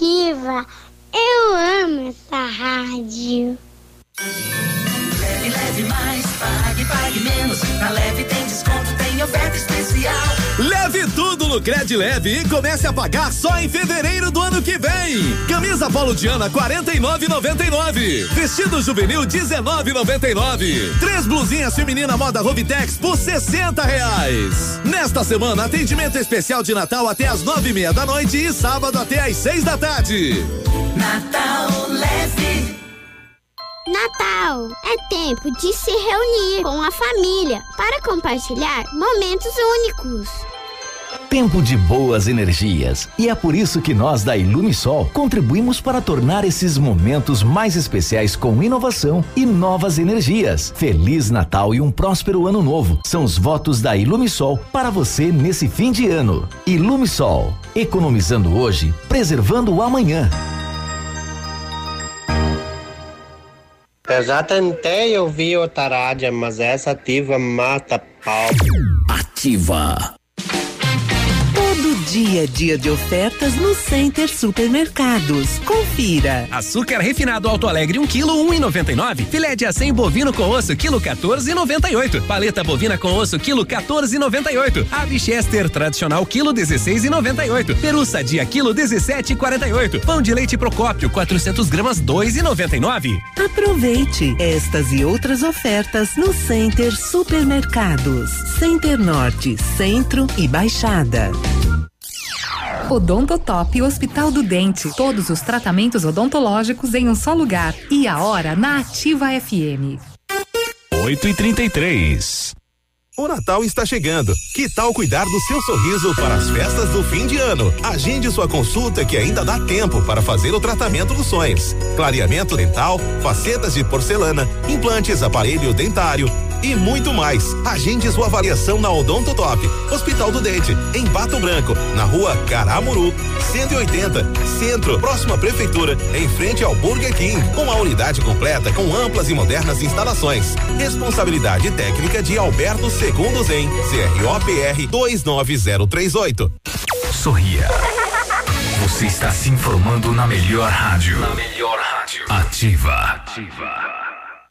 Ativa. Eu amo essa rádio. Leve, leve mais, pague, pague menos. Na leve tem desconto, tem oferta especial. Leve tudo no Cred Leve e comece a pagar só em fevereiro do ano que vem. Camisa Polo Diana 49,99. Vestido juvenil 19,99. Três blusinhas feminina moda Rovitex por 60 reais. Nesta semana, atendimento especial de Natal até as nove e meia da noite e sábado até às seis da tarde. Natal Leve. Natal é tempo de se reunir com a família para compartilhar momentos únicos. Tempo de boas energias. E é por isso que nós da Ilumisol contribuímos para tornar esses momentos mais especiais com inovação e novas energias. Feliz Natal e um próspero ano novo. São os votos da Ilumisol para você nesse fim de ano. Ilumisol, economizando hoje, preservando o amanhã. Eu já tentei ouvir outra rádio, mas essa ativa mata pau. Ativa. Dia é dia de ofertas no Center Supermercados. Confira. Açúcar refinado Alto Alegre 1 kg 1,99. Filé de acém bovino com osso quilo 14,98. Paleta bovina com osso quilo 14,98. Ave Chester tradicional quilo 16,98. Peru sadia quilo 17,48. Pão de leite Procópio 400 gramas 2,99. Aproveite estas e outras ofertas no Center Supermercados. Center Norte, Centro e Baixada. Odontotop Hospital do Dente. Todos os tratamentos odontológicos em um só lugar. E a hora na Ativa FM. 8 e 33 O Natal está chegando. Que tal cuidar do seu sorriso para as festas do fim de ano? Agende sua consulta que ainda dá tempo para fazer o tratamento dos sonhos. Clareamento dental, facetas de porcelana, implantes, aparelho dentário e muito mais. Agende sua avaliação na Odonto Top, Hospital do Dente, em Pato Branco, na rua Caramuru, 180, Centro, próxima prefeitura, em frente ao Burger King, com a unidade completa com amplas e modernas instalações. Responsabilidade técnica de Alberto Segundos em CROPR 29038. Sorria. Você está se informando na melhor rádio. Na melhor rádio. Ativa. Ativa.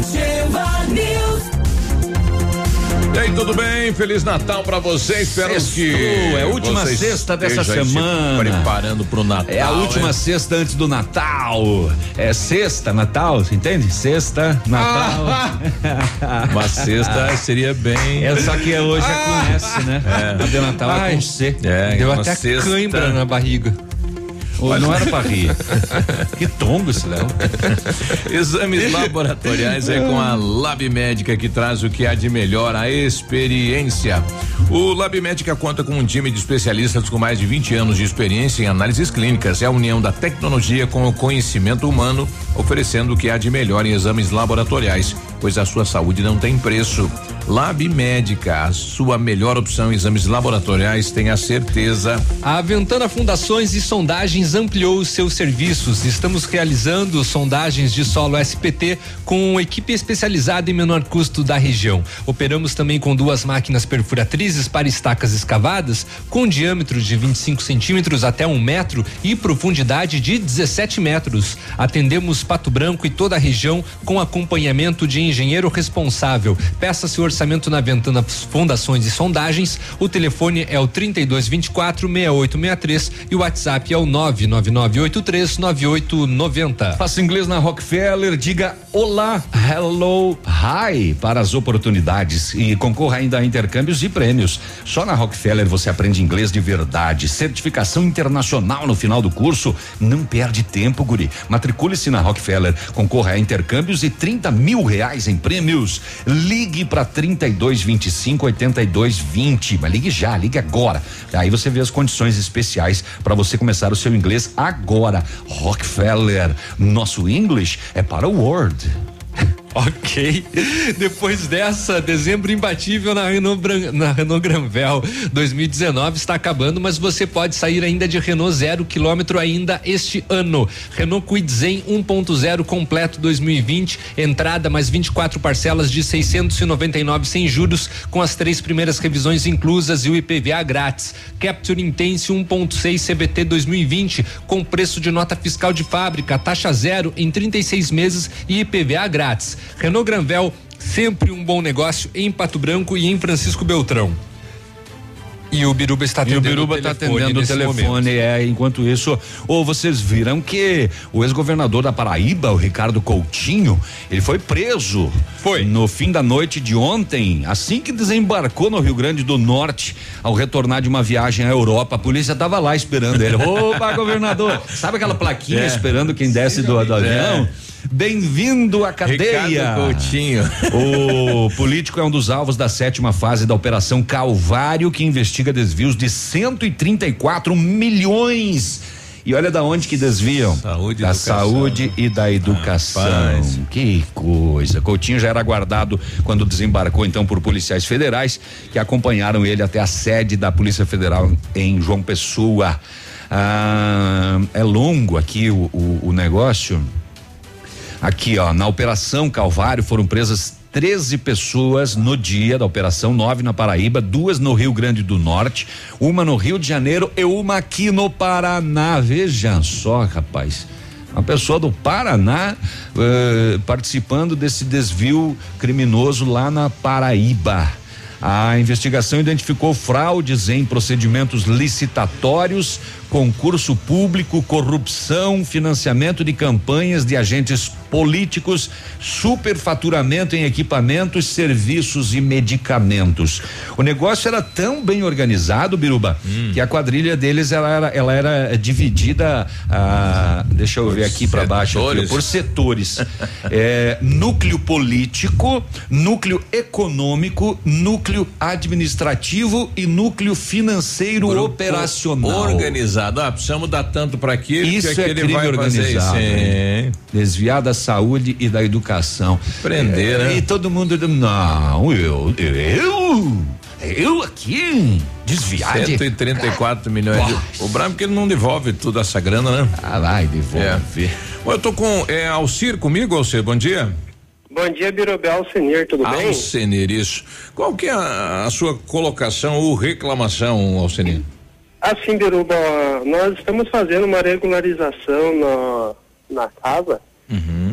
Ativa News. E aí, tudo bem? Feliz Natal pra vocês. Espero Sextou, que. é a última sexta dessa aí se semana. Preparando pro Natal. É a última né? sexta antes do Natal. É sexta, Natal, você entende? Sexta, Natal. Uma sexta seria bem. É, só que hoje é com S, né? É. A de Natal é Ai, com C. É, Deu até sexta. cãibra na barriga. Não era pra rir. que tombo esse Léo. Exames laboratoriais é com a Lab Médica que traz o que há de melhor, a experiência. O Lab Médica conta com um time de especialistas com mais de 20 anos de experiência em análises clínicas. É a união da tecnologia com o conhecimento humano, oferecendo o que há de melhor em exames laboratoriais, pois a sua saúde não tem preço. Lab Médica, a sua melhor opção em exames laboratoriais, tenha certeza. A Ventana Fundações e Sondagens ampliou os seus serviços. Estamos realizando sondagens de solo SPT com equipe especializada em menor custo da região. Operamos também com duas máquinas perfuratrizes para estacas escavadas com diâmetro de 25 centímetros até um metro e profundidade de 17 metros. Atendemos Pato Branco e toda a região com acompanhamento de engenheiro responsável. Peça seu orçamento na Ventana Fundações e Sondagens. O telefone é o 3224 6863 e o WhatsApp é o 999839890. Faça inglês na Rockefeller, diga olá, hello, hi para as oportunidades e concorra ainda a intercâmbios e prêmios. Só na Rockefeller você aprende inglês de verdade, certificação internacional no final do curso. Não perde tempo, guri. Matricule-se na Rockefeller, concorra a intercâmbios e 30 mil reais em prêmios. Ligue para 3225 8220, mas ligue já, ligue agora. Aí você vê as condições especiais para você começar o seu inglês agora. Rockefeller, nosso English é para o World. Ok. Depois dessa, dezembro imbatível na Renault, na Renault Granvel 2019 está acabando, mas você pode sair ainda de Renault zero quilômetro ainda este ano. Renault Kwid Zen 1.0 completo 2020, entrada mais 24 parcelas de 699 sem juros, com as três primeiras revisões inclusas e o IPVA grátis. Capture Intense 1.6 CBT 2020, com preço de nota fiscal de fábrica, taxa zero em 36 meses e IPVA grátis. Renault Granvel, sempre um bom negócio em Pato Branco e em Francisco Beltrão. E o Biruba está E o atendendo Biruba o está telefone atendendo o telefone, é, enquanto isso, ou vocês viram que o ex-governador da Paraíba, o Ricardo Coutinho, ele foi preso. Foi. No fim da noite de ontem, assim que desembarcou no Rio Grande do Norte, ao retornar de uma viagem à Europa, a polícia estava lá esperando ele. Opa, governador! Sabe aquela plaquinha É. esperando quem desce do, do avião? Bem-vindo à cadeia. Ricardo Coutinho. O político é um dos alvos da sétima fase da Operação Calvário, que investiga desvios de 134 milhões. E olha da onde que desviam? Saúde da educação. saúde e da educação. Rapaz. Que coisa. Coutinho já era guardado quando desembarcou então por policiais federais que acompanharam ele até a sede da Polícia Federal em João Pessoa. Ah, é longo aqui o- o- o negócio. Aqui, ó, na Operação Calvário foram presas 13 pessoas no dia da operação, nove na Paraíba, duas no Rio Grande do Norte, uma no Rio de Janeiro e uma aqui no Paraná. Veja só, rapaz. Uma pessoa do Paraná eh, participando desse desvio criminoso lá na Paraíba. A investigação identificou fraudes em procedimentos licitatórios, concurso público, corrupção, financiamento de campanhas de agentes políticos, superfaturamento em equipamentos, serviços e medicamentos. O negócio era tão bem organizado, Biruba, que a quadrilha deles ela era, ela era dividida, ah, deixa eu ver aqui para baixo, aqui, por setores. É, núcleo político, núcleo econômico, núcleo administrativo e núcleo financeiro operacional. Organizado. Ah, precisamos dar tanto para aquele Isso que é aquele crime vai organizado. fazer. Sim. Desviar da saúde e da educação. Prender, É, né? E todo mundo. Não, eu. Eu? Eu aqui? Desviar de. 134 milhões. De, o Brabo que ele não devolve toda essa grana, né? Ah, vai devolver. Eu tô com é, Alcir comigo, Alcir, bom dia. Bom dia, Birobel Alcenir, tudo bem? Alcenir, isso. Qual que é a, a sua colocação ou reclamação, Alcenir? Assim, Biruba, nós estamos fazendo uma regularização na, na casa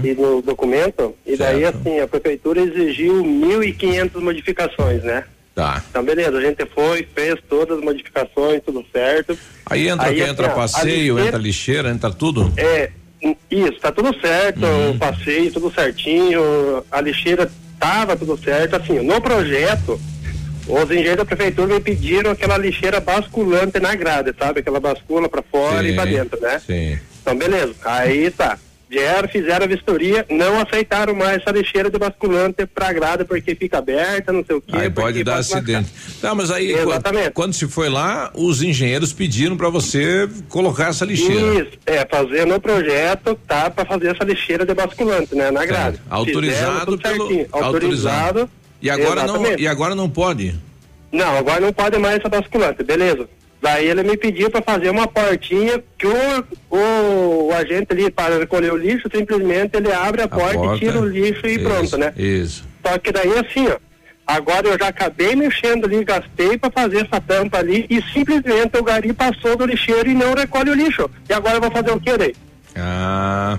e no documento, e daí, assim, a prefeitura exigiu 1.500 modificações, né? Tá. Então, beleza, a gente foi, fez todas as modificações, tudo certo. Aí entra, Aí, entra assim, passeio, lixeira- entra lixeira, entra tudo? É, isso, tá tudo certo, Uhum. o passeio, tudo certinho, a lixeira tava tudo certo, assim, no projeto, os engenheiros da prefeitura me pediram aquela lixeira basculante na grade, sabe? Aquela bascula pra fora e pra Sim, dentro, né? Sim. Então, beleza, aí tá. Vieram, fizeram a vistoria, não aceitaram mais essa lixeira de basculante pra grade porque fica aberta, não sei o quê. Aí pode dar pode acidente. Tá, mas aí Exatamente. quando, se foi lá, os engenheiros pediram para você colocar essa lixeira. Isso, é, fazer no projeto, tá, pra fazer essa lixeira de basculante, né, na grade. Certo. Autorizado pelo certinho. autorizado. E agora não, e agora não pode. Não, agora não pode mais essa basculante, beleza. Daí ele me pediu para fazer uma portinha que o, o, o agente ali para recolher o lixo, simplesmente ele abre a, porta, porta. e tira o lixo e Isso, pronto, né? Isso. Só que daí assim, ó, agora eu já acabei mexendo ali, gastei para fazer essa tampa ali e simplesmente o gari passou do lixeiro e não recolhe o lixo. E agora eu vou fazer o quê daí? Ah.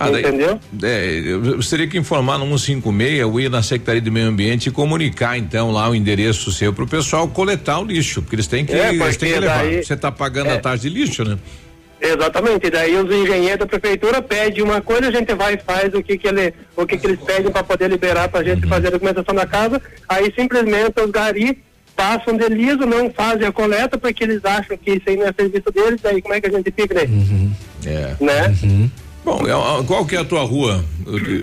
Ah, daí- Entendeu? É, eu, teria que informar no 156, eu ir na Secretaria do Meio Ambiente e comunicar então lá o endereço seu pro pessoal coletar o lixo, porque eles têm que, É, eles têm que levar. daí- Você tá pagando é. a taxa de lixo, né? Exatamente, e daí os engenheiros da prefeitura pedem uma coisa, a gente vai e faz o que que, ele, o que, que eles pedem para poder liberar para a gente fazer a documentação da casa, aí simplesmente os gari passam de liso, não fazem a coleta porque eles acham que isso aí não é serviço deles, aí como é que a gente fica, né? É. Né? Bom, é, a- qual que é a tua rua?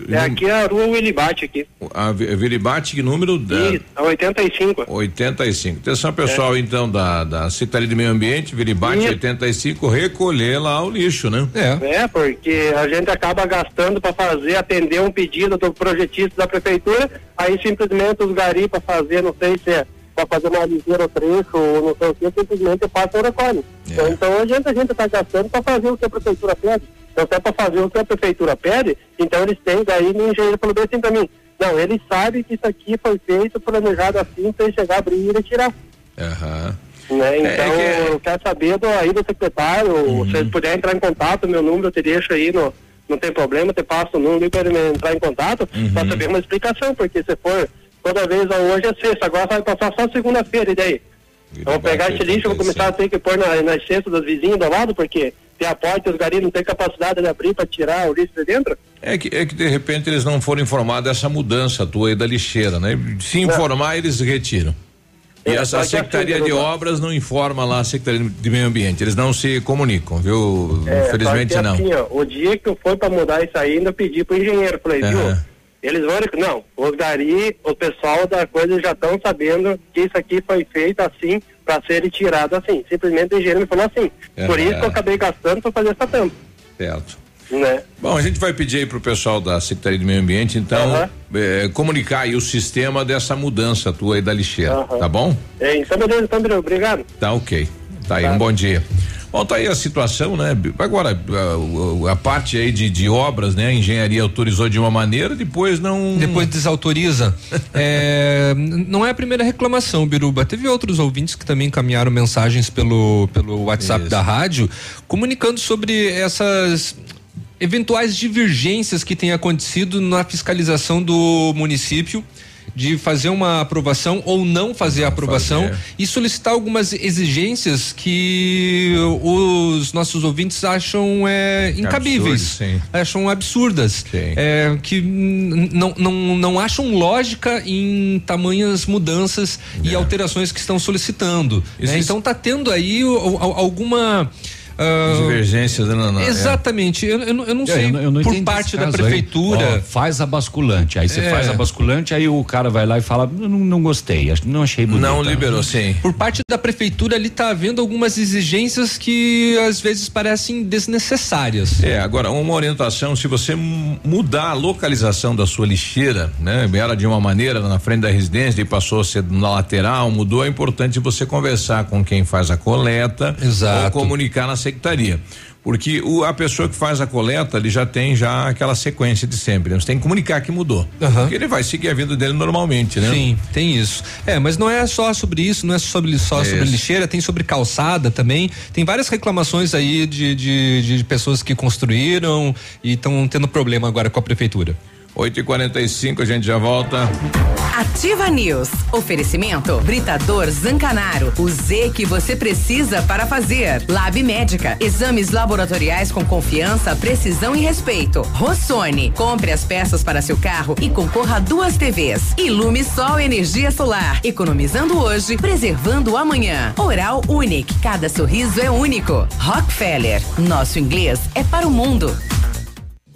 É aqui a rua Willibate aqui. A Viribate, que número? Da, Isso, a 85. 85. Atenção, pessoal, então, da, da Secretaria de Meio Ambiente, Viribate Isso. 85, recolher lá o lixo, né? É, porque a gente acaba gastando para fazer, atender um pedido do projetista da prefeitura, aí simplesmente os gari para fazer, não sei se é para fazer uma ligeira ou trecho ou não sei o que, simplesmente passa e recolhe. Então, então a gente a gente está gastando para fazer o que a prefeitura pede. Então se é para fazer o que a prefeitura pede, então eles têm, daí o engenheiro falou bem assim para mim, não, eles sabem que isso aqui foi feito, planejado assim, para eles chegar, abrir e retirar. Aham. Né? É, Então, é eu quero saber do, aí do secretário, Uhum. se ele puder entrar em contato, meu número eu te deixo aí, no, não tem problema, te passo o número para ele entrar em contato, Uhum. para saber uma explicação, porque se for toda vez, ó, hoje é sexta, agora vai passar só segunda-feira, e daí? Eu vou pegar esse lixo, vou começar a ter que pôr na, nas cestas dos vizinhos do lado, porque tem a porta os garis não têm capacidade de abrir para tirar o lixo de dentro. É que, é que de repente eles não foram informados dessa mudança tua aí da lixeira, né? Se informar, eles retiram. E É, a, Secretaria assim, de Bruno, Obras não informa lá a Secretaria de Meio Ambiente, eles não se comunicam, viu? É, Infelizmente não. Assim, ó, o dia que eu fui para mudar isso aí, ainda pedi pro engenheiro, falei, viu? Aham. Eles vão, não, os gari, o pessoal da coisa já estão sabendo que isso aqui foi feito assim, para ser tirado assim. Simplesmente o engenheiro me falou assim. Por Aham. isso que eu acabei gastando para fazer essa tampa, Certo. né? Bom, a gente vai pedir aí pro pessoal da Secretaria de Meio Ambiente, então, eh, comunicar aí o sistema dessa mudança tua aí da lixeira, tá bom? É, então, beleza, então, obrigado. Tá ok. Tá aí, um bom dia. Bom, tá aí a situação, né? Agora, a, a parte aí de, de obras, né? A engenharia autorizou de uma maneira, depois não. Depois desautoriza. É, não é a primeira reclamação, Biruba. Teve outros ouvintes que também encaminharam mensagens pelo, pelo WhatsApp da rádio, comunicando sobre essas eventuais divergências que têm acontecido na fiscalização do município de fazer uma aprovação ou não fazer a aprovação fazer. e solicitar algumas exigências que os nossos ouvintes acham é, incabíveis, Absurdo, acham absurdas, é, que não, não, não acham lógica em tamanhas mudanças e alterações que estão solicitando. Né? Então tá tendo aí alguma ah, Divergências, né, não, não, é. Exatamente, eu, eu não- eu não É, sei eu não- eu não por parte da prefeitura. Ó, faz a basculante. Aí você É. faz a basculante, aí o cara vai lá e fala: não, não gostei, não achei bonito. Não liberou, sim. Por parte da prefeitura ali tá havendo algumas exigências que às vezes parecem desnecessárias. É, agora, uma orientação, se você mu- mudar a localização da sua lixeira, né? Era de uma maneira na frente da residência e passou a ser na lateral, mudou, é importante você conversar com quem faz a coleta Exato. ou comunicar na secretaria. Porque o, a pessoa que faz a coleta, ele já tem já aquela sequência de sempre. né? Você tem que comunicar que mudou. Porque ele vai seguir a vida dele normalmente, né? Sim, tem isso. É, mas não é só sobre isso, não é sobre, só sobre Isso. lixeira, tem sobre calçada também. Tem várias reclamações aí de, de, de pessoas que construíram e estão tendo problema agora com a prefeitura. 8 e 45 a gente já volta. Ativa News. Oferecimento Britador Zancanaro. O Z que você precisa para fazer. Lab Médica. Exames laboratoriais com confiança, precisão e respeito. Rossoni. Compre as peças para seu carro e concorra a duas TVs. Ilume Sol Energia Solar. Economizando hoje, preservando amanhã. Oral Unique. Cada sorriso é único. Rockefeller. Nosso inglês é para o mundo.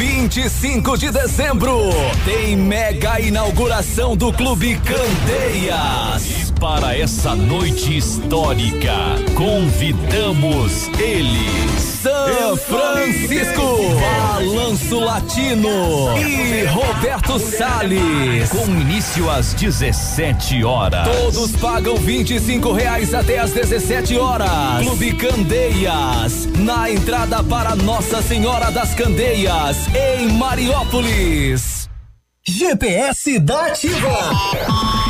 25 de dezembro tem mega inauguração do Clube Candeias. Para essa noite histórica, convidamos ele, São Francisco, Balanço Latino e Roberto Salles. Com início às 17 horas. Todos pagam 25 reais até às 17 horas. Clube Candeias, na entrada para Nossa Senhora das Candeias, em Mariópolis. GPS da Ativa.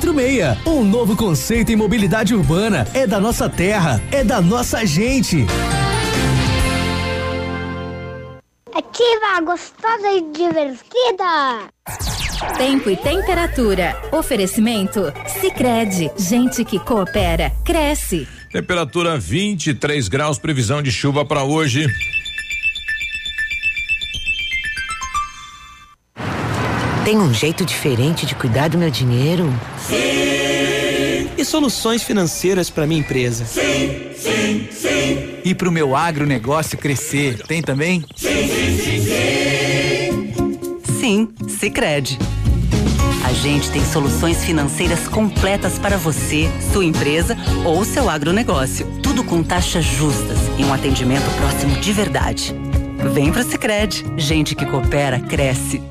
Um novo conceito em mobilidade urbana. É da nossa terra. É da nossa gente. Ativa, gostosa e divertida. Tempo e temperatura. Oferecimento? Sicredi Gente que coopera, cresce. Temperatura 23 graus, previsão de chuva para hoje. Tem um jeito diferente de cuidar do meu dinheiro? Sim. E soluções financeiras para minha empresa? Sim, sim, sim. E para o meu agronegócio crescer? Tem também? Sim, sim, sim, sim. Sim, Sicredi. A gente tem soluções financeiras completas para você, sua empresa ou seu agronegócio. Tudo com taxas justas e um atendimento próximo de verdade. Vem pro Sicredi. Gente que coopera cresce.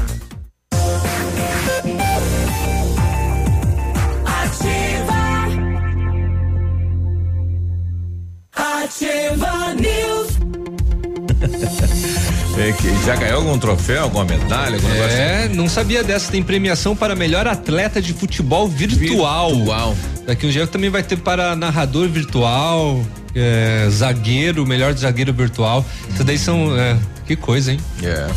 Já ganhou algum troféu, alguma medalha? Algum É, não sabia dessa. Tem premiação para melhor atleta de futebol virtual. Virtual. Daqui um dia também vai ter para narrador virtual, é, zagueiro, melhor zagueiro virtual. Isso daí são. é, que coisa, hein? É.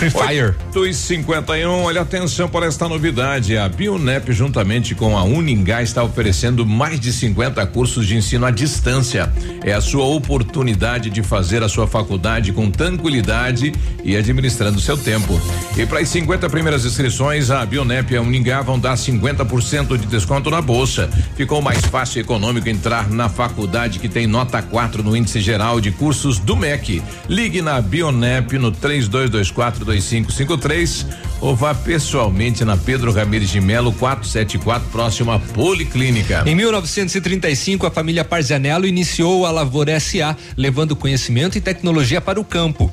Free Fire. 8 e 51, olha atenção para esta novidade. A Bionep, juntamente com a Uningá, está oferecendo mais de 50 cursos de ensino à distância. É a sua oportunidade de fazer a sua faculdade com tranquilidade e administrando seu tempo. E para as 50 primeiras inscrições, a Bionep e a Uningá vão dar 50% de desconto na bolsa. Ficou mais fácil e econômico entrar na faculdade que tem nota 4 no índice geral de cursos do MEC. Ligue na Bionep no 3224 2553 ou vá pessoalmente na Pedro Ramires de Melo 474, próximo à Policlínica. Em 1935, a família Parzanello iniciou a Lavoura SA, levando conhecimento e tecnologia para o campo.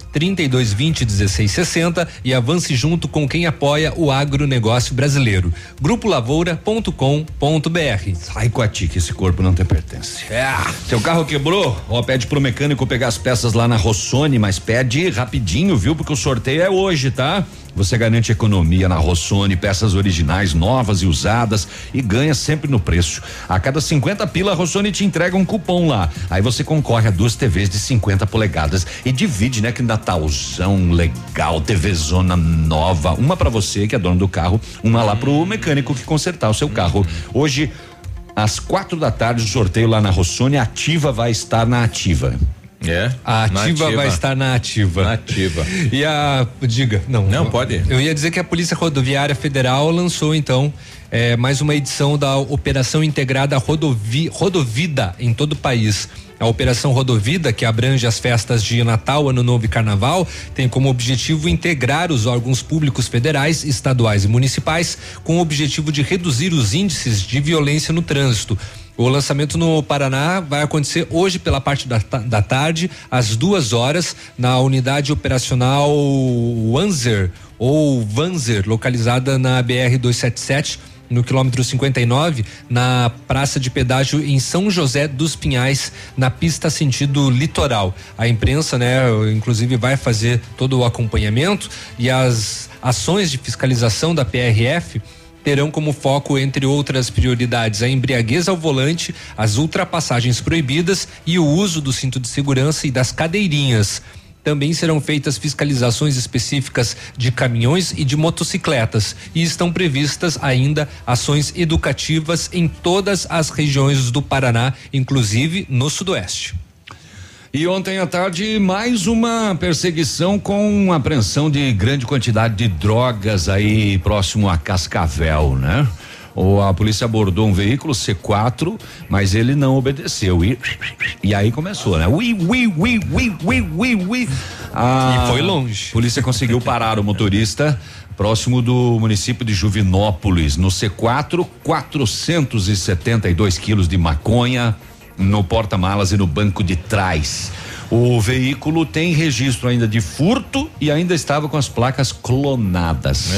3220 1660 e avance junto com quem apoia o agronegócio brasileiro. Grupolavoura.com.br. Sai com a ti que esse corpo não te pertence. É. Seu carro quebrou? Ó, pede pro mecânico pegar as peças lá na Rossoni, mas pede rapidinho, viu? Porque o sorteio é hoje, tá? Você garante economia na Rossoni, peças originais, novas e usadas e ganha sempre no preço. A cada 50 pila, a Rossoni te entrega um cupom lá. Aí você concorre a duas TVs de 50 polegadas e divide, né? Que Natalzão legal, TV Zona nova. Uma para você, que é dono do carro, uma lá pro mecânico que consertar o seu carro. Hoje, às quatro da tarde, o sorteio lá na Rossoni, ativa vai estar na ativa. É. A ativa, vai estar na ativa. Na ativa. E a. Diga, não. Não, pode. Eu ia dizer que a Polícia Rodoviária Federal lançou, então, eh, mais uma edição da Operação Integrada Rodovi, Rodovida em todo o país. A Operação Rodovida, que abrange as festas de Natal, Ano Novo e Carnaval, tem como objetivo integrar os órgãos públicos federais, estaduais e municipais, com o objetivo de reduzir os índices de violência no trânsito. O lançamento no Paraná vai acontecer hoje pela parte da, da tarde, às duas horas, na unidade operacional Wanzer ou Vanzer, localizada na BR 277 no quilômetro 59, na praça de pedágio em São José dos Pinhais, na pista sentido litoral. A imprensa, né, inclusive vai fazer todo o acompanhamento e as ações de fiscalização da PRF terão como foco, entre outras prioridades, a embriaguez ao volante, as ultrapassagens proibidas e o uso do cinto de segurança e das cadeirinhas. Também serão feitas fiscalizações específicas de caminhões e de motocicletas e estão previstas ainda ações educativas em todas as regiões do Paraná, inclusive no Sudoeste. E ontem à tarde, mais uma perseguição com apreensão de grande quantidade de drogas aí próximo a Cascavel, né? Ou a polícia abordou um veículo C4, mas ele não obedeceu. E, e aí começou, né? Ui, ui, ui, ui, ui, ui, ui. A E foi longe. polícia conseguiu parar o motorista próximo do município de Juvinópolis. No C4, 472 quilos de maconha no porta-malas e no banco de trás. O veículo tem registro ainda de furto e ainda estava com as placas clonadas.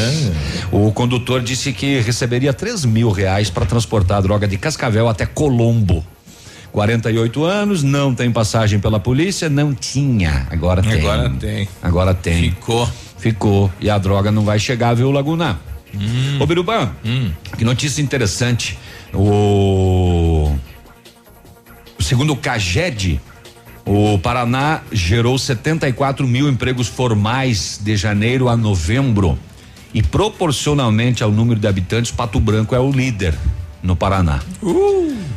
O condutor disse que receberia três mil reais para transportar a droga de Cascavel até Colombo. 48 anos, não tem passagem pela polícia, não tinha. Agora tem. Agora tem. Agora tem. Ficou. Ficou. E a droga não vai chegar, viu, Laguna? Ô, Biruban, que notícia interessante. O. Segundo o Caged, o Paraná gerou 74 mil empregos formais de janeiro a novembro. E proporcionalmente ao número de habitantes, Pato Branco é o líder no Paraná.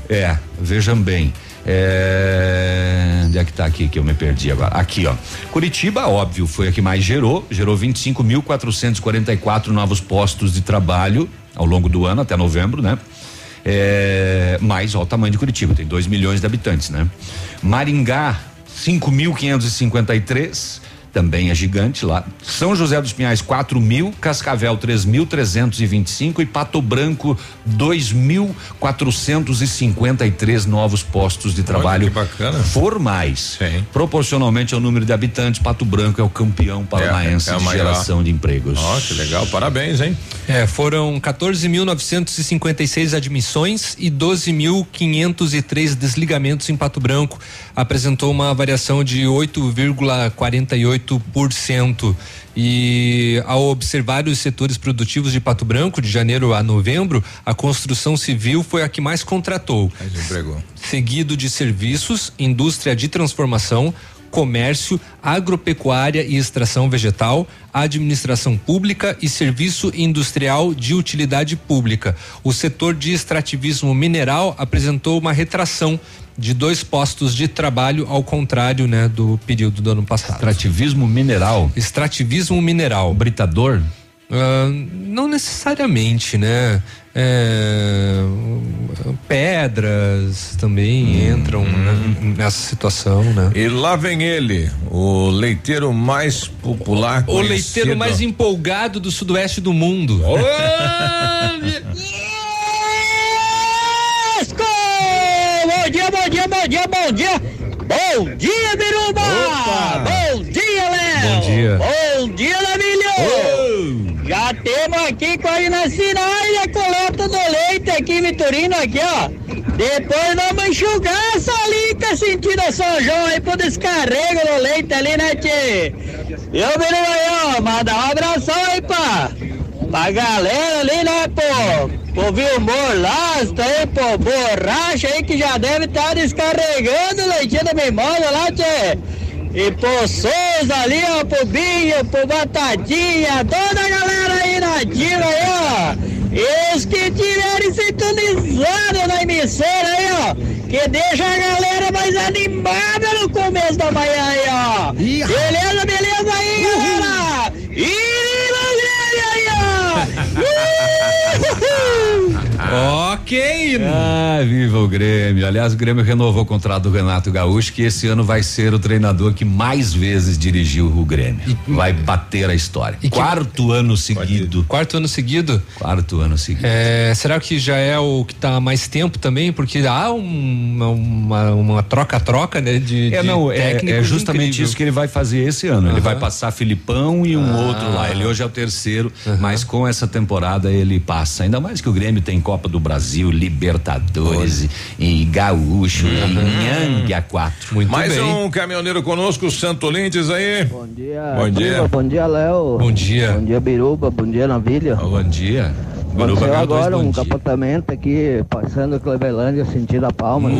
É, vejam bem. É, onde é que tá aqui que eu me perdi agora? Aqui, ó. Curitiba, óbvio, foi a que mais gerou, gerou 25.444 novos postos de trabalho ao longo do ano, até novembro, né? É, mais ó, o tamanho de Curitiba, tem 2 milhões de habitantes, né? Maringá, 5.553, também é gigante lá. São José dos Pinhais, 4 mil, Cascavel, 3.325 e Pato Branco, 2.453 novos postos de trabalho que bacana. formais. Proporcionalmente ao número de habitantes, Pato Branco é o campeão paranaense é a de maior. geração de empregos. Ó, que legal, parabéns, hein? É, foram 14.956 admissões e 12.503 desligamentos em Pato Branco. Apresentou uma variação de 8,48%. E ao observar os setores produtivos de Pato Branco, de janeiro a novembro, a construção civil foi a que mais contratou. Seguido de serviços, indústria de transformação, comércio, agropecuária e extração vegetal, administração pública e serviço industrial de utilidade pública. O setor de extrativismo mineral apresentou uma retração de dois postos de trabalho ao contrário, né, do período do ano passado. Extrativismo mineral. Extrativismo mineral. Britador? Ah, não necessariamente, né? É, pedras também entram né, nessa situação, né? E lá vem ele, o leiteiro mais popular. O leiteiro mais empolgado do sudoeste do mundo. Bom bom dia, bom dia, bom dia. Biruba! Bom dia, Léo! Bom dia. Bom dia, Lamilho! Já temos aqui quase na sinais a coleta do leite aqui em Vitorino, aqui, ó. Depois vamos enxugar essa lica sentido a São João aí pro descarrego do leite ali, né, tchê? Eu, Biruba, aí, ó, manda um abração aí, pá. Pra galera ali, né, pô? Pô, viu, Morlasta aí, pô, borracha aí que já deve estar descarregando o leitinho da memória lá, tchê. E pô, Souza ali, ó, pro Binho, pro Batatinha, toda a galera aí na ativa aí, ó. E os que tiverem sintonizado na emissora aí, ó, que deixa a galera mais animada no começo da manhã aí, ó. Beleza, beleza aí, galera? Ó. ok. Ah, viva o Grêmio. Aliás, o Grêmio renovou o contrato do Renato Gaúcho, que esse ano vai ser o treinador que mais vezes dirigiu o Grêmio. vai bater a história. Quarto ano seguido. Quarto ano seguido? Quarto ano seguido. É, será que já é o que tá há mais tempo também? Porque há um- uma troca-troca, né? De, É, de não, é, é justamente incrível. isso que ele vai fazer esse ano. Ele Aham. vai passar Filipão e um Ah. outro lá. Ele hoje é o terceiro, mas com essa temporada ele passa. Ainda mais que o Grêmio tem Copa do Brasil, Libertadores e, Gaúcho e Nhangue a quatro. Muito Mais um caminhoneiro conosco, Santo Lindes aí. Bom dia. Bom dia. Bom dia, Léo. Bom dia. Bom dia, Biruba. Bom dia, Navilha. Bom dia. Aconteceu agora um capotamento aqui, passando Clevelândia, sentido a Palma.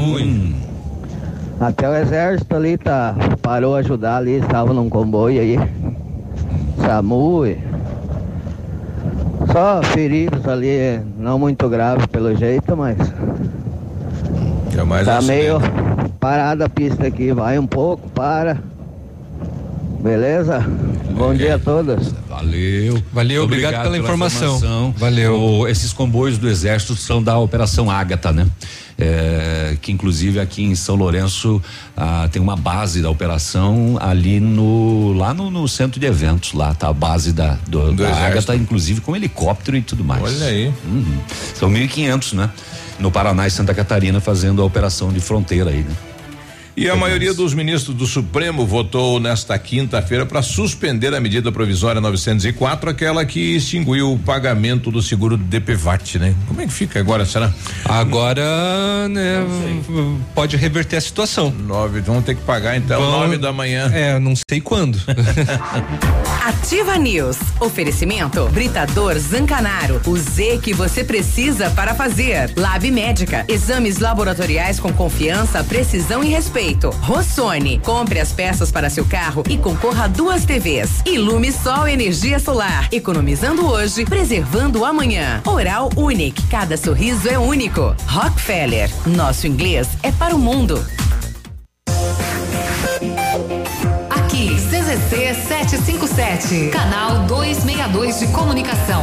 Até o exército ali tá, parou a ajudar ali, estava num comboio aí. SAMU e... Só feridos ali, não muito grave pelo jeito, mas É mais tá meio parada a pista aqui, vai um pouco, para. Beleza? Bom dia a todos. Valeu. Valeu, obrigado pela informação. Valeu. O- esses comboios do Exército são da Operação Ágata, né? É, que inclusive aqui em São Lourenço ah, tem uma base da operação ali no lá no, no centro de eventos lá tá a base da do, da Exército. Ágata inclusive com helicóptero e tudo mais. Olha aí. Uhum. São 1.500, né? No Paraná e Santa Catarina fazendo a operação de fronteira aí, né? E a maioria dos ministros do Supremo votou nesta quinta-feira para suspender a medida provisória 904, aquela que extinguiu o pagamento do seguro do DPVAT, né? Como é que fica agora, será? Agora, né, pode reverter a situação. Nove, vão ter que pagar então Vão- nove da manhã. É, não sei quando. Ativa News. Oferecimento Britador Zancanaro. O Z que você precisa para fazer. Lab Médica. Exames laboratoriais com confiança, precisão e respeito. Rossoni. Compre as peças para seu carro e concorra a duas TVs. Ilume Sol Energia Solar. Economizando hoje, preservando amanhã. Oral Unique. Cada sorriso é único. Rockefeller. Nosso inglês é para o mundo. Aqui, CZC 757, canal 262 de comunicação.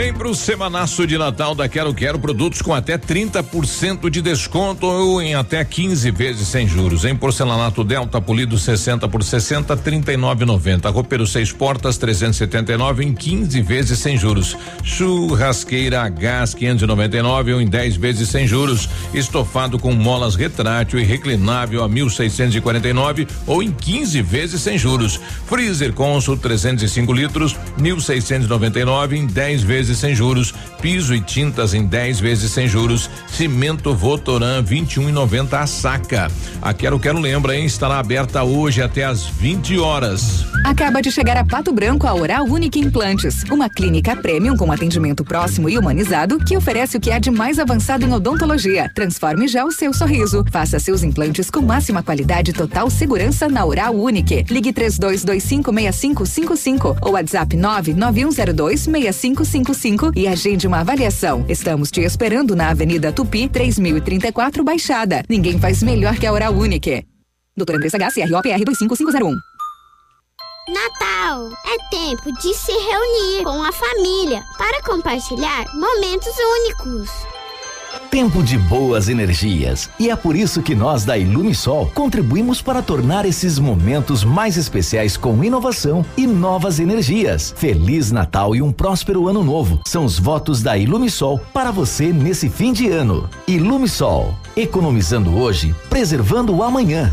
Vem pro semanaço de Natal da Quero Quero produtos com até 30% de desconto ou em até 15 vezes sem juros. Em porcelanato Delta polido 60 por 60 39,90. Roupeiro seis portas 379 em 15 vezes sem juros. Churrasqueira a gás 599 ou em 10 vezes sem juros. Estofado com molas retrátil e reclinável a 1649 ou em 15 vezes sem juros. Freezer Consul 305 litros 1699 em 10 vezes sem juros. Piso e tintas em 10 vezes sem juros. Cimento Votoran 21,90 a saca. A Quero Quero lembra, hein? Estará aberta hoje até às 20 horas. Acaba de chegar a Pato Branco a Oral Unique Implantes, uma clínica premium com atendimento próximo e humanizado que oferece o que há de mais avançado em odontologia. Transforme já o seu sorriso. Faça seus implantes com máxima qualidade e total segurança na Oral Unique. Ligue 32256555 ou WhatsApp 991026555. 3252 e agende uma avaliação. Estamos te esperando na Avenida Tupi, 3034 Baixada. Ninguém faz melhor que a Oral Unique. Doutora Andressa H, CROPR 25501. Natal é tempo de se reunir com a família para compartilhar momentos únicos. Tempo de boas energias. E é por isso que nós da Ilumisol contribuímos para tornar esses momentos mais especiais com inovação e novas energias. Feliz Natal e um próspero ano novo. São os votos da Ilumisol para você nesse fim de ano. Ilumisol, economizando hoje, preservando o amanhã.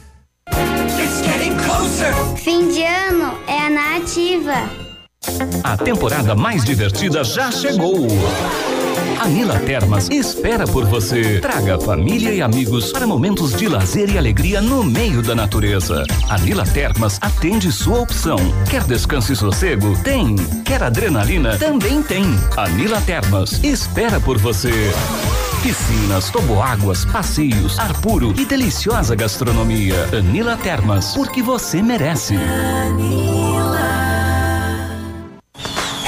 Fim de ano é a nativa. A temporada mais divertida já chegou. A Nila Termas espera por você. Traga família e amigos para momentos de lazer e alegria no meio da natureza. A Nila Termas atende sua opção. Quer descanso e sossego? Tem. Quer adrenalina? Também tem. A Nila Termas espera por você. Piscinas, toboáguas, passeios, ar puro e deliciosa gastronomia. Anila Termas, porque você merece.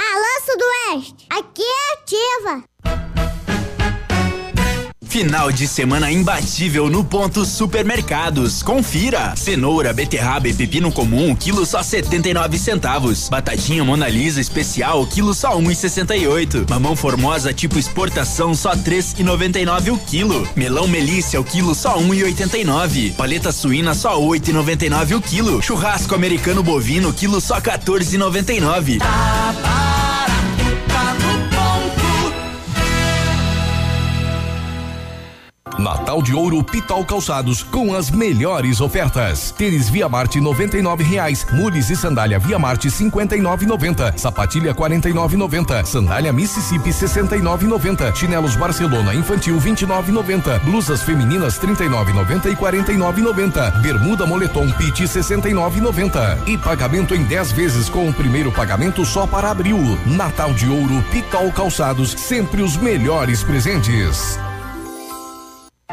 Alô, Sudoeste, aqui é ativa. Final de semana imbatível no ponto supermercados. Confira. Cenoura, beterraba e pepino comum, quilo só 79 centavos. Batatinha Mona Lisa especial, quilo só 1,68. Mamão formosa tipo exportação só 3,99 o quilo. Melão Melícia o quilo só 1,89. Paleta suína só 8,99 o quilo. Churrasco americano bovino quilo só 14,99. Natal de Ouro Pitol Calçados com as melhores ofertas. Tênis Via Marte 99 reais, mules e sandália Via Marte 59,90, sapatilha 49,90, sandália Mississippi 69,90, chinelos Barcelona infantil 29,90, blusas femininas 39,90 e 49,90, bermuda moletom Pit 69,90 e pagamento em 10 vezes com o primeiro pagamento só para abril. Natal de Ouro Pitol Calçados, sempre os melhores presentes.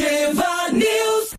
Ativa News.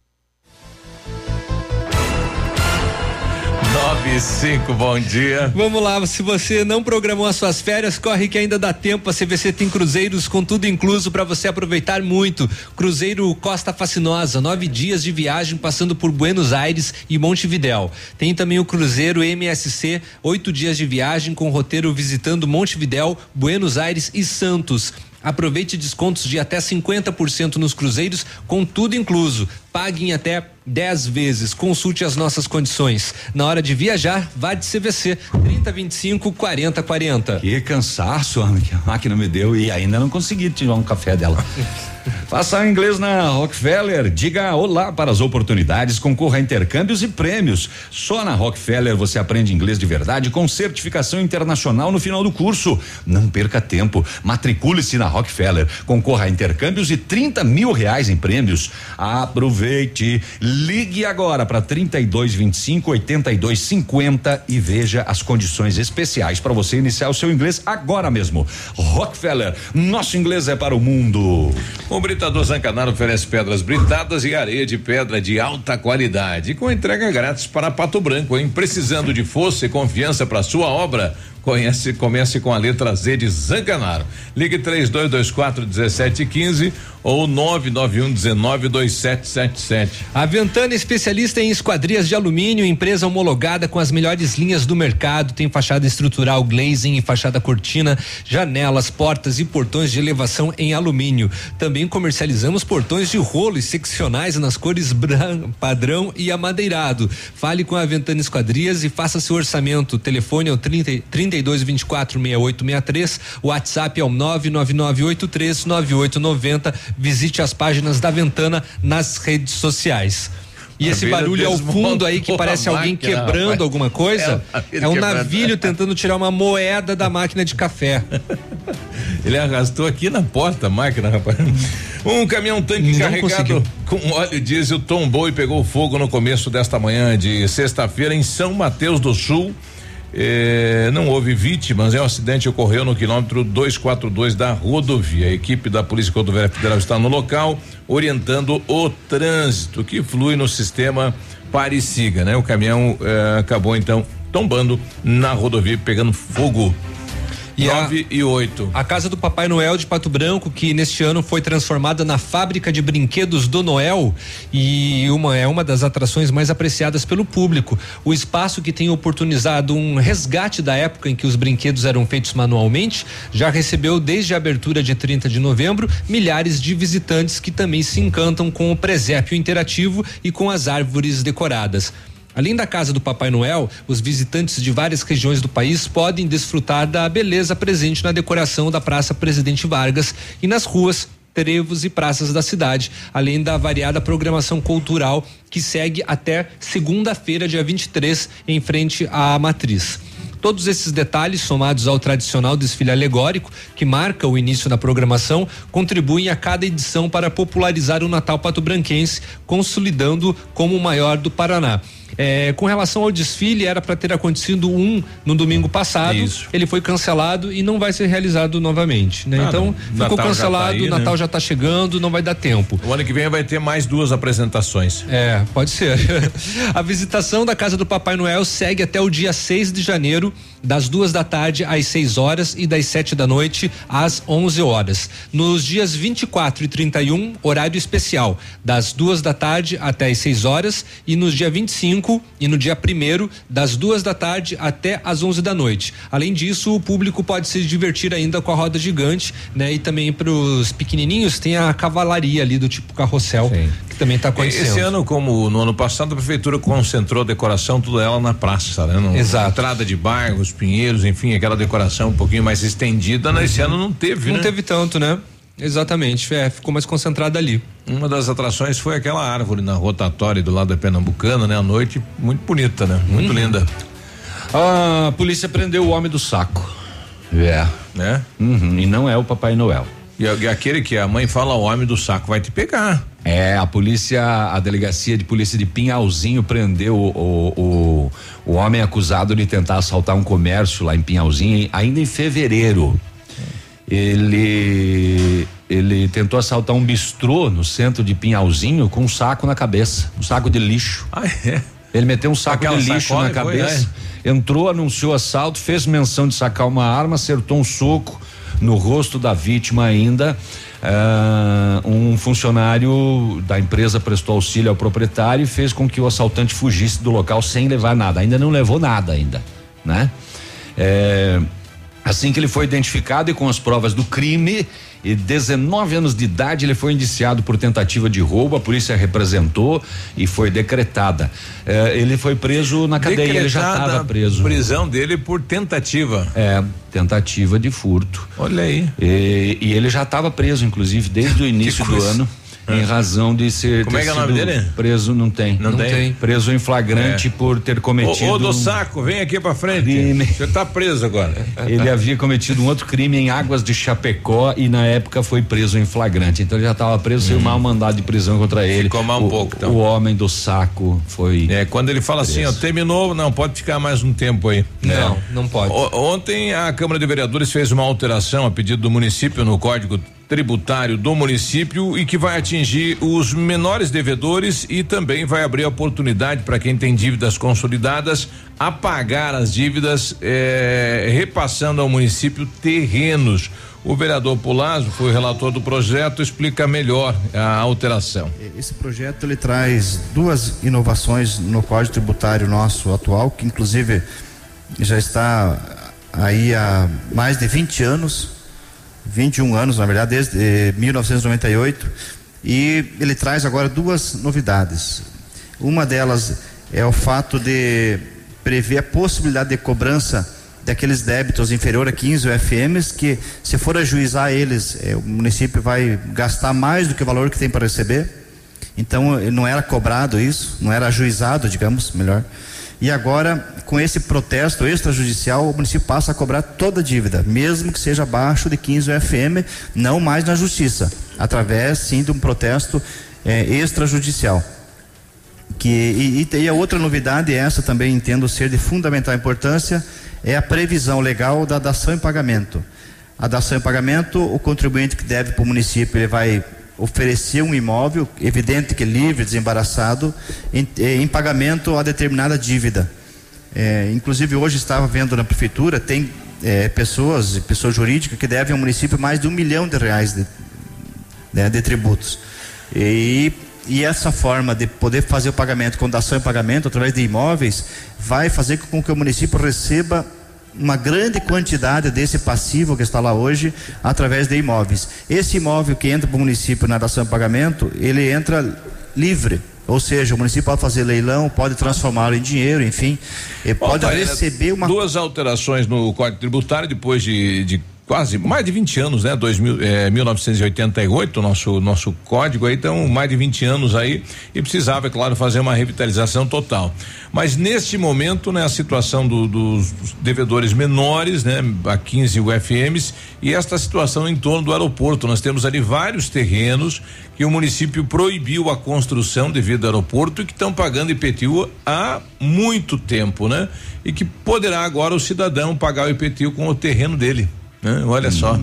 9 e 5, bom dia. Vamos lá, se você não programou as suas férias, corre que ainda dá tempo. A CVC tem cruzeiros com tudo incluso para você aproveitar muito. Cruzeiro Costa Fascinosa, nove dias de viagem passando por Buenos Aires e Montevidéu. Tem também o Cruzeiro MSC, oito dias de viagem com roteiro visitando Montevidéu, Buenos Aires e Santos. Aproveite descontos de até 50% nos cruzeiros, com tudo incluso. Pague em até 10 vezes. Consulte as nossas condições. Na hora de viajar, vá de CVC 3025 4040. Que cansaço, Ana, que a máquina me deu e ainda não consegui tirar um café dela. Faça inglês na Rockefeller. Diga olá para as oportunidades, concorra a intercâmbios e prêmios. Só na Rockefeller você aprende inglês de verdade com certificação internacional no final do curso. Não perca tempo. Matricule-se na Rockefeller. Concorra a intercâmbios e 30 mil reais em prêmios. Aproveite Aproveite, ligue agora para 3225 8250 e veja as condições especiais para você iniciar o seu inglês agora mesmo. Rockefeller, nosso inglês é para o mundo. O Britador Zancanaro oferece pedras britadas e areia de pedra de alta qualidade, com entrega grátis para Pato Branco, hein? Precisando de força e confiança para sua obra? Conhece, comece com a letra Z de Zancanaro. Ligue 3224 1715 ou 991 19 2777. A Ventana é especialista em esquadrias de alumínio, empresa homologada com as melhores linhas do mercado, tem fachada estrutural glazing e fachada cortina, janelas, portas e portões de elevação em alumínio. Também comercializamos portões de rolo e seccionais nas cores padrão e amadeirado. Fale com a Ventana Esquadrias e faça seu orçamento. O telefone é o 30, 32 24 6863, WhatsApp é o 99983 9890 visite as páginas da Ventana nas redes sociais. E esse barulho ao fundo aí que parece alguém quebrando rapaz. alguma coisa é, é um navilho tentando tirar uma moeda da máquina de café. Ele arrastou aqui na porta a máquina, rapaz. Um caminhão tanque Não carregado conseguiu. com óleo diesel tombou e pegou fogo no começo desta manhã de sexta-feira em São Mateus do Sul. Eh, não houve vítimas, é um acidente ocorreu no quilômetro 242 da rodovia. A equipe da Polícia Rodoviária Federal está no local, orientando o trânsito que flui no sistema pare e siga, né? O caminhão eh, acabou então tombando na rodovia, pegando fogo. E 9 e 8. A casa do Papai Noel de Pato Branco, que neste ano foi transformada na fábrica de brinquedos do Noel e uma é uma das atrações mais apreciadas pelo público. O espaço que tem oportunizado um resgate da época em que os brinquedos eram feitos manualmente, já recebeu desde a abertura de 30 de novembro milhares de visitantes que também se encantam com o presépio interativo e com as árvores decoradas. Além da casa do Papai Noel, os visitantes de várias regiões do país podem desfrutar da beleza presente na decoração da Praça Presidente Vargas e nas ruas, trevos e praças da cidade, além da variada programação cultural que segue até segunda-feira, dia 23, em frente à Matriz. Todos esses detalhes, somados ao tradicional desfile alegórico, que marca o início da programação, contribuem a cada edição para popularizar o Natal pato-branquense, consolidando como o maior do Paraná. É, com relação ao desfile, era para ter acontecido um no domingo passado. Isso. Ele foi cancelado e não vai ser realizado novamente. Né? Ah, então, ficou Natal cancelado, o tá Natal né? já está chegando, não vai dar tempo. O ano que vem vai ter mais duas apresentações. É, pode ser. a visitação da Casa do Papai Noel segue até o dia 6 de janeiro das duas da tarde às 6 horas e das 7 da noite às 11 horas. Nos dias 24 e 31, horário especial, das duas da tarde até às 6 horas e nos dia 25 e no dia primeiro, das duas da tarde até às 11 da noite. Além disso, o público pode se divertir ainda com a roda gigante, né? E também para os pequenininhos tem a cavalaria ali do tipo carrossel, Sim. que também está acontecendo. Esse ano, como no ano passado, a prefeitura concentrou a decoração tudo ela na praça, né? No, Exato. Entrada de bairros, pinheiros, enfim, aquela decoração um pouquinho mais estendida, né? Esse ano não teve, não né? teve tanto, né? Exatamente, é, ficou mais concentrada ali. Uma das atrações foi aquela árvore na rotatória do lado da Pernambucana, né? À noite, muito bonita, né? Muito uhum. linda. A polícia prendeu o homem do saco. É. Né? Uhum, e não é o Papai Noel. E, e aquele que a mãe fala, o homem do saco vai te pegar. É, a polícia, a delegacia de polícia de Pinhalzinho prendeu o, o, o, o homem acusado de tentar assaltar um comércio lá em Pinhalzinho ainda em fevereiro. Ele ele tentou assaltar um bistrô no centro de Pinhalzinho com um saco na cabeça, um saco de lixo. Ah, é? Ele meteu um saco Aquela de lixo na cabeça, foi, é. entrou, anunciou assalto, fez menção de sacar uma arma, acertou um soco no rosto da vítima ainda. Uh, um funcionário da empresa prestou auxílio ao proprietário e fez com que o assaltante fugisse do local sem levar nada. Ainda não levou nada ainda, né? É, assim que ele foi identificado e com as provas do crime, e 19 anos de idade, ele foi indiciado por tentativa de roubo, a polícia representou e foi decretada. Eh, ele foi preso na cadeia, decretada ele já estava preso. Prisão dele por tentativa. É, tentativa de furto. Olha aí. E, e ele já estava preso, inclusive, desde o início do ano. Em razão de ser Como é que é o nome dele? preso não tem. Não tem? Preso em flagrante É. por ter cometido Ô, ô do saco, vem aqui pra frente. crime. Você tá preso agora. Ele havia cometido um outro crime em Águas de Chapecó e na época foi preso em flagrante. Então ele já estava preso, saiu mal mandado de prisão contra ele. Ficou mal um o, pouco, então. O homem do saco foi. É, quando ele fala assim, ó, terminou, não, pode ficar mais um tempo aí. Não, não pode. O- ontem a Câmara de Vereadores fez uma alteração a pedido do município no Código Tributário do município e que vai atingir os menores devedores e também vai abrir a oportunidade para quem tem dívidas consolidadas a pagar as dívidas, eh, repassando ao município terrenos. O vereador Pulazo foi o relator do projeto, explica melhor a alteração. Esse projeto ele traz duas inovações no Código Tributário nosso atual, que inclusive já está aí há mais de 20 anos, 21 anos, na verdade, desde eh, 1998, e ele traz agora duas novidades. Uma delas é o fato de prever a possibilidade de cobrança daqueles débitos inferior a 15 UFMs que se for ajuizar eles, eh, o município vai gastar mais do que o valor que tem para receber. Então eh, não era cobrado isso, não era ajuizado, digamos, melhor. E agora, com esse protesto extrajudicial, o município passa a cobrar toda a dívida, mesmo que seja abaixo de 15 UFM, não mais na justiça, através sim de um protesto eh, extrajudicial. Que, e, e, e a outra novidade, essa também entendo ser de fundamental importância, é a previsão legal da dação em pagamento. A dação em pagamento, o contribuinte que deve para o município, ele vai oferecer um imóvel, evidente que livre, desembaraçado, em, eh, em pagamento a determinada dívida. É, inclusive hoje estava vendo na prefeitura, tem é, pessoas, pessoas jurídicas que devem ao município mais de um milhão de reais de, né, de tributos. E, e essa forma de poder fazer o pagamento com dação em pagamento através de imóveis vai fazer com que o município receba uma grande quantidade desse passivo que está lá hoje através de imóveis. Esse imóvel que entra para o município na dação em pagamento, ele entra livre. Ou seja, o município pode fazer leilão, pode transformá-lo em dinheiro, enfim, e Bom, pode tá, receber uma duas alterações no Código Tributário depois de, de quase mais de 20 anos, né? Dois mil, eh, 1988, nosso nosso código aí, então mais de 20 anos aí e precisava, é claro, fazer uma revitalização total. Mas neste momento, né, a situação do- dos devedores menores, né, a 15 UFMs e esta situação em torno do aeroporto, nós temos ali vários terrenos que o município proibiu a construção devido ao aeroporto e que estão pagando IPTU há muito tempo, né? E que poderá agora o cidadão pagar o IPTU com o terreno dele, né? Olha só.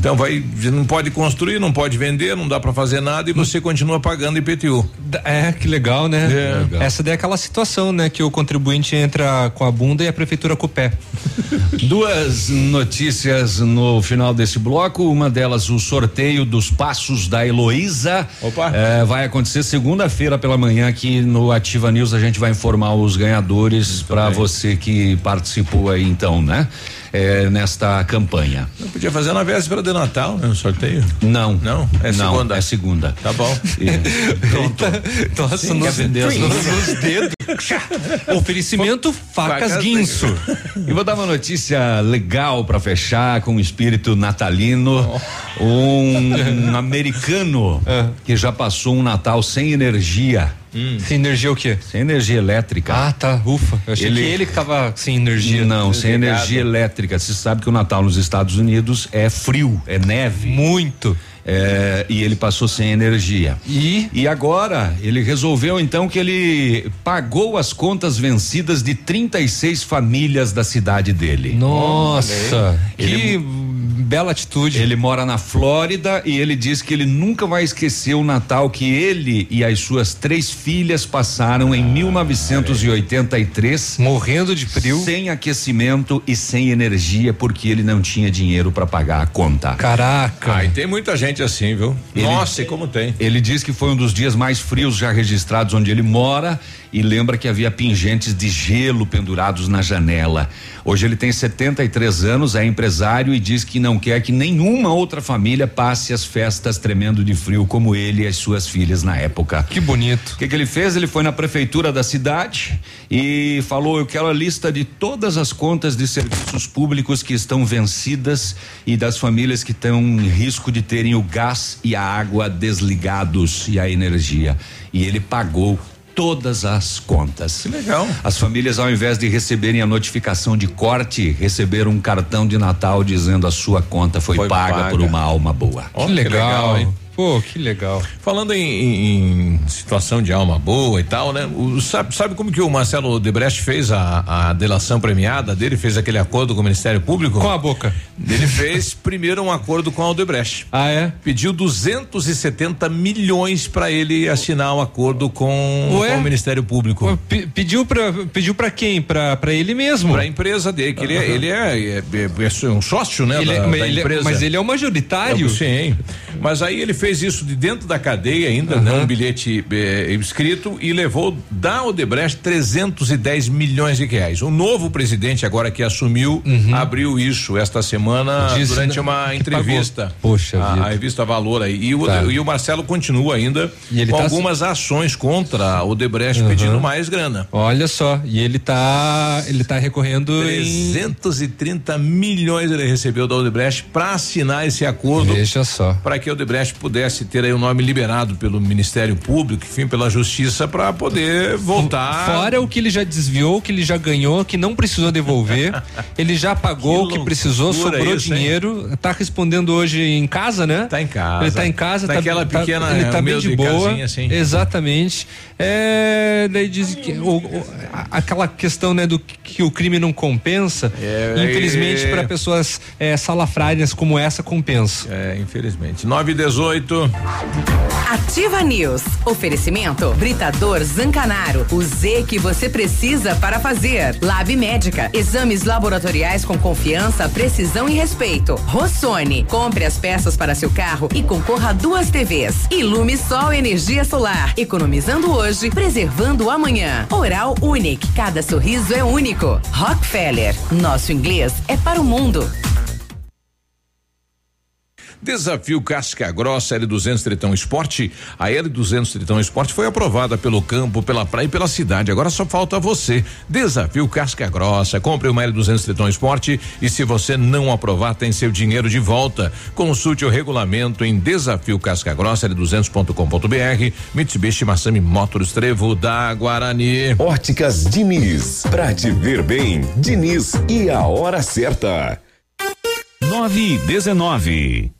Então vai, não pode construir, não pode vender, não dá para fazer nada e você continua pagando IPTU. É, que legal, né? É. Essa daí é aquela situação, né? Que o contribuinte entra com a bunda e a prefeitura com o pé. Duas notícias no final desse bloco. Uma delas, o sorteio dos passos da Heloísa. Opa! É, vai acontecer segunda-feira pela manhã aqui no Ativa News. A gente vai informar os ganhadores para você que participou aí, então, né? É, nesta campanha. Não podia fazer na véspera de Natal, né? O sorteio? Não. Não? É Não, segunda. é segunda. Tá bom. Pronto. Nossa, Sim, nos, nos dedos. Oferecimento facas Facas guinso. E vou dar uma notícia legal para fechar com o espírito natalino. Um americano que já passou um Natal sem energia. Sem energia o quê? Sem energia elétrica. Ah, tá. Ufa. Eu achei que ele que tava sem energia. Não, sem Desligado. energia elétrica. Você sabe que o Natal nos Estados Unidos é frio, é neve. Muito. É, e ele passou sem energia. E? E agora ele resolveu então que ele pagou as contas vencidas de 36 famílias da cidade dele. Nossa, Ele- que bela atitude. Ele mora na Flórida e ele diz que ele nunca vai esquecer o Natal que ele e as suas três filhas passaram em 1983. Morrendo de frio. Sem aquecimento e sem energia, porque ele não tinha dinheiro para pagar a conta. Caraca. Ah, e tem muita gente assim, viu? Ele- Nossa, e como tem. Ele diz que foi um dos dias mais frios já registrados onde ele mora e lembra que havia pingentes de gelo pendurados na janela. Hoje ele tem 73 anos, é empresário e diz que não quer que nenhuma outra família passe as festas tremendo de frio como ele e as suas filhas na época. Que bonito. O que, que ele fez? Ele foi na prefeitura da cidade e falou: Eu quero a lista de todas as contas de serviços públicos que estão vencidas e das famílias que estão em risco de terem o gás e a água desligados e a energia. E ele pagou todas as contas. Que legal. As famílias, ao invés de receberem a notificação de corte, receberam um cartão de Natal dizendo a sua conta foi, Foi paga, paga. por uma alma boa. Ó, que legal, hein? Pô, que legal. Falando em, em- situação de alma boa e tal, né? O- sabe, sabe como que o Marcelo Debrecht fez a, a delação premiada dele? Fez aquele acordo com o Ministério Público? Com a boca. Ele fez primeiro um acordo com a Odebrecht. Ah, é? Pediu 270 milhões para ele assinar um acordo com, com o Ministério Público. Pe- Pediu pra, pediu pra quem? Pra ele mesmo? Para a empresa dele, que ele, é, Aham. ele é, é- é- é um sócio, né? Ele é- da, mas da ele é- mas ele é o majoritário? É, sim. Mas aí ele fez isso de dentro da cadeia ainda, né? Um bilhete eh, escrito e levou da Odebrecht 310 milhões de reais. O novo presidente agora que assumiu abriu isso esta semana Uhum. Durante na- uma entrevista. pagou. Poxa a, a revista Valor aí. E o, Tá. e o Marcelo continua ainda com tá algumas ações contra a Odebrecht Uhum. pedindo mais grana. Olha só, e ele tá ele tá recorrendo em 330 milhões ele recebeu da Odebrecht para assinar esse acordo. Veja só. Para que a Odebrecht pudesse ter aí o nome liberado pelo Ministério Público, enfim, pela Justiça, para poder voltar. Fora o que ele já desviou, o que ele já ganhou, que não precisou devolver. ele já pagou o que precisou, loucura sobrou isso, hein? dinheiro. Tá respondendo hoje em casa, né? Tá em casa. Ele tá em casa, tá, Naquela tá- pequena, ele tá bem humilde de boa. casinha, assim. Exatamente. É, daí diz que o- o- aquela questão, né, do que o crime não compensa, É, infelizmente é. para pessoas é, salafrárias como essa compensa. É, infelizmente. 9 e 18. Ativa News. Oferecimento Britador Zancanaro. O Z que você precisa para fazer. Lab Médica. Exames laboratoriais com confiança, precisão e respeito. Rossoni. Compre as peças para seu carro e concorra a duas TVs. Ilume Sol Energia Solar. Economizando hoje, preservando amanhã. Oral Unique. Cada sorriso é único. Rockefeller. Nosso inglês é para o mundo. Desafio Casca Grossa L200 Tritão Esporte. A L200 Tritão Esporte foi aprovada pelo campo, pela praia e pela cidade. Agora só falta você. Desafio Casca Grossa. Compre uma L200 Tritão Esporte e se você não aprovar, tem seu dinheiro de volta. Consulte o regulamento em Desafio Casca Grossa L200.com.br. Mitsubishi Massami Motors Trevo da Guarani. Óticas Diniz. Pra te ver bem, Diniz e a hora certa. 9 e 19.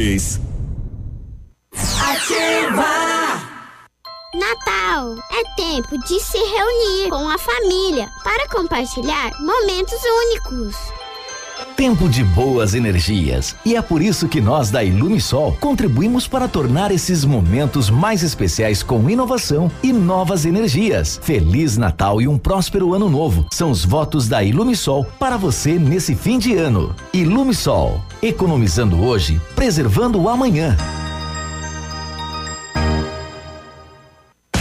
Ativa! Natal é tempo de se reunir com a família para compartilhar momentos únicos. Tempo de boas energias. E é por isso que nós da Ilumisol contribuímos para tornar esses momentos mais especiais com inovação e novas energias. Feliz Natal e um próspero ano novo. São os votos da Ilumisol para você nesse fim de ano. Ilumisol, economizando hoje, preservando o amanhã.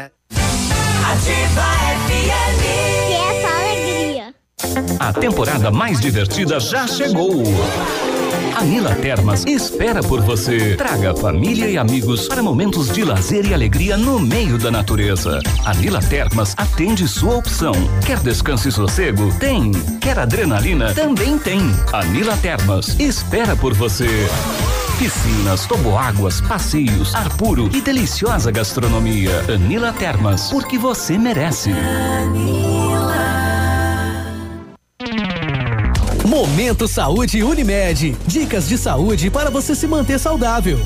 Ativa FM. E essa alegria. A temporada mais divertida já chegou. A Nila Termas espera por você. Traga família e amigos para momentos de lazer e alegria no meio da natureza. A Nila Termas atende sua opção. Quer descanso e sossego? Tem. Quer adrenalina? Também tem. A Nila Termas espera por você. Piscinas, toboáguas, passeios, ar puro e deliciosa gastronomia. Anila Termas, porque você merece. Momento Saúde Unimed. Dicas de saúde para você se manter saudável.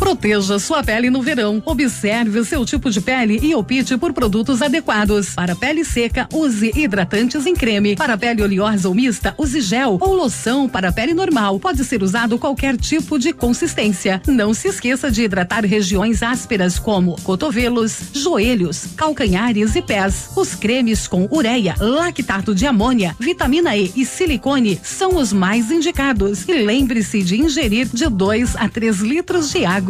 Proteja sua pele no verão. Observe o seu tipo de pele e opte por produtos adequados. Para pele seca, use hidratantes em creme. Para pele oleosa ou mista, use gel ou loção para pele normal. Pode ser usado qualquer tipo de consistência. Não se esqueça de hidratar regiões ásperas como cotovelos, joelhos, calcanhares e pés. Os cremes com ureia, lactato de amônia, vitamina E e silicone são os mais indicados. E lembre-se de ingerir de 2 a 3 litros de água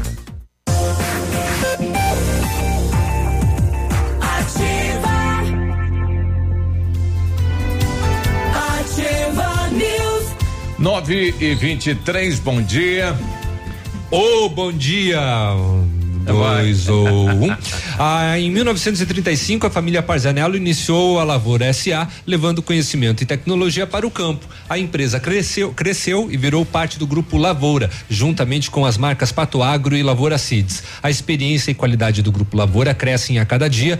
9 e 23 bom dia. Ô, bom dia. Dois ou um. Ah, em 1935, a família Parzanello iniciou a Lavoura SA, levando conhecimento e tecnologia para o campo. A empresa cresceu, cresceu e virou parte do grupo Lavoura, juntamente com as marcas Pato Agro e Lavoura Seeds. A experiência e qualidade do grupo Lavoura crescem a cada dia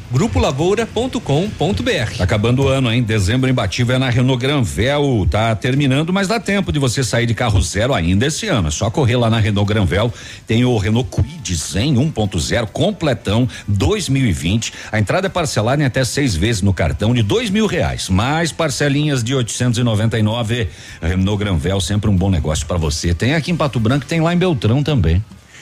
grupolavoura.com.br. Tá acabando o ano, hein? Dezembro imbatível é na Renault Granvel. Tá terminando, mas dá tempo de você sair de carro zero ainda esse ano. É só correr lá na Renault Granvel. Tem o Renault Kwid Zen 1.0 completão 2020. A entrada é parcelada em até seis vezes no cartão de dois mil reais, mais parcelinhas de 899. Renault Granvel sempre um bom negócio para você. Tem aqui em Pato Branco, tem lá em Beltrão também.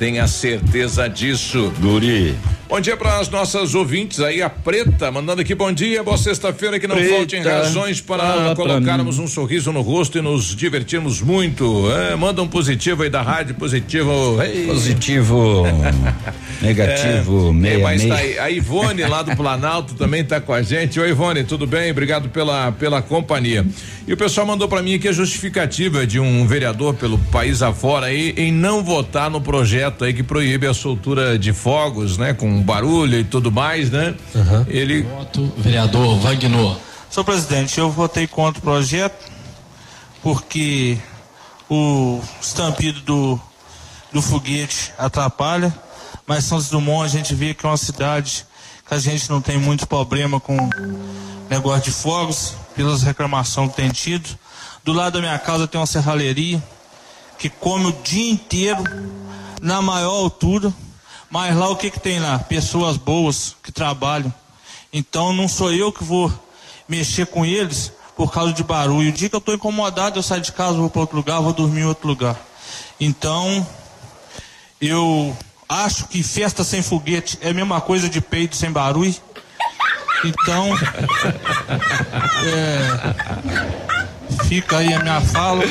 Tenha certeza disso. Guri. Bom dia para as nossas ouvintes aí, a Preta, mandando aqui bom dia, boa sexta-feira, que não Preta, faltem razões para fala pra colocarmos um sorriso no rosto e nos divertirmos muito. É, manda um positivo aí da rádio, positivo. Ei. Positivo, negativo, É, meia, mas meia. tá aí, a Ivone lá do Planalto também tá com a gente. Oi, Ivone, tudo bem? Obrigado pela, pela companhia. E o pessoal mandou para mim aqui a justificativa de um vereador pelo país afora aí em não votar no projeto aí que proíbe a soltura de fogos, né? Com barulho e tudo mais, né? Ele. Vereador Wagner. Senhor presidente, eu votei contra o projeto porque o estampido do, do foguete atrapalha, mas Santos Dumont a gente vê que é uma cidade que a gente não tem muito problema com negócio de fogos, pelas reclamações que tem tido. Do lado da minha casa tem uma serralheria que come o dia inteiro na maior altura, mas lá o que que tem lá? Pessoas boas que trabalham. Então não sou eu que vou mexer com eles por causa de barulho. O dia que eu estou incomodado, eu saio de casa, vou para outro lugar, vou dormir em outro lugar. Então, eu acho que festa sem foguete é a mesma coisa de peito sem barulho. Então, é, fica aí a minha fala.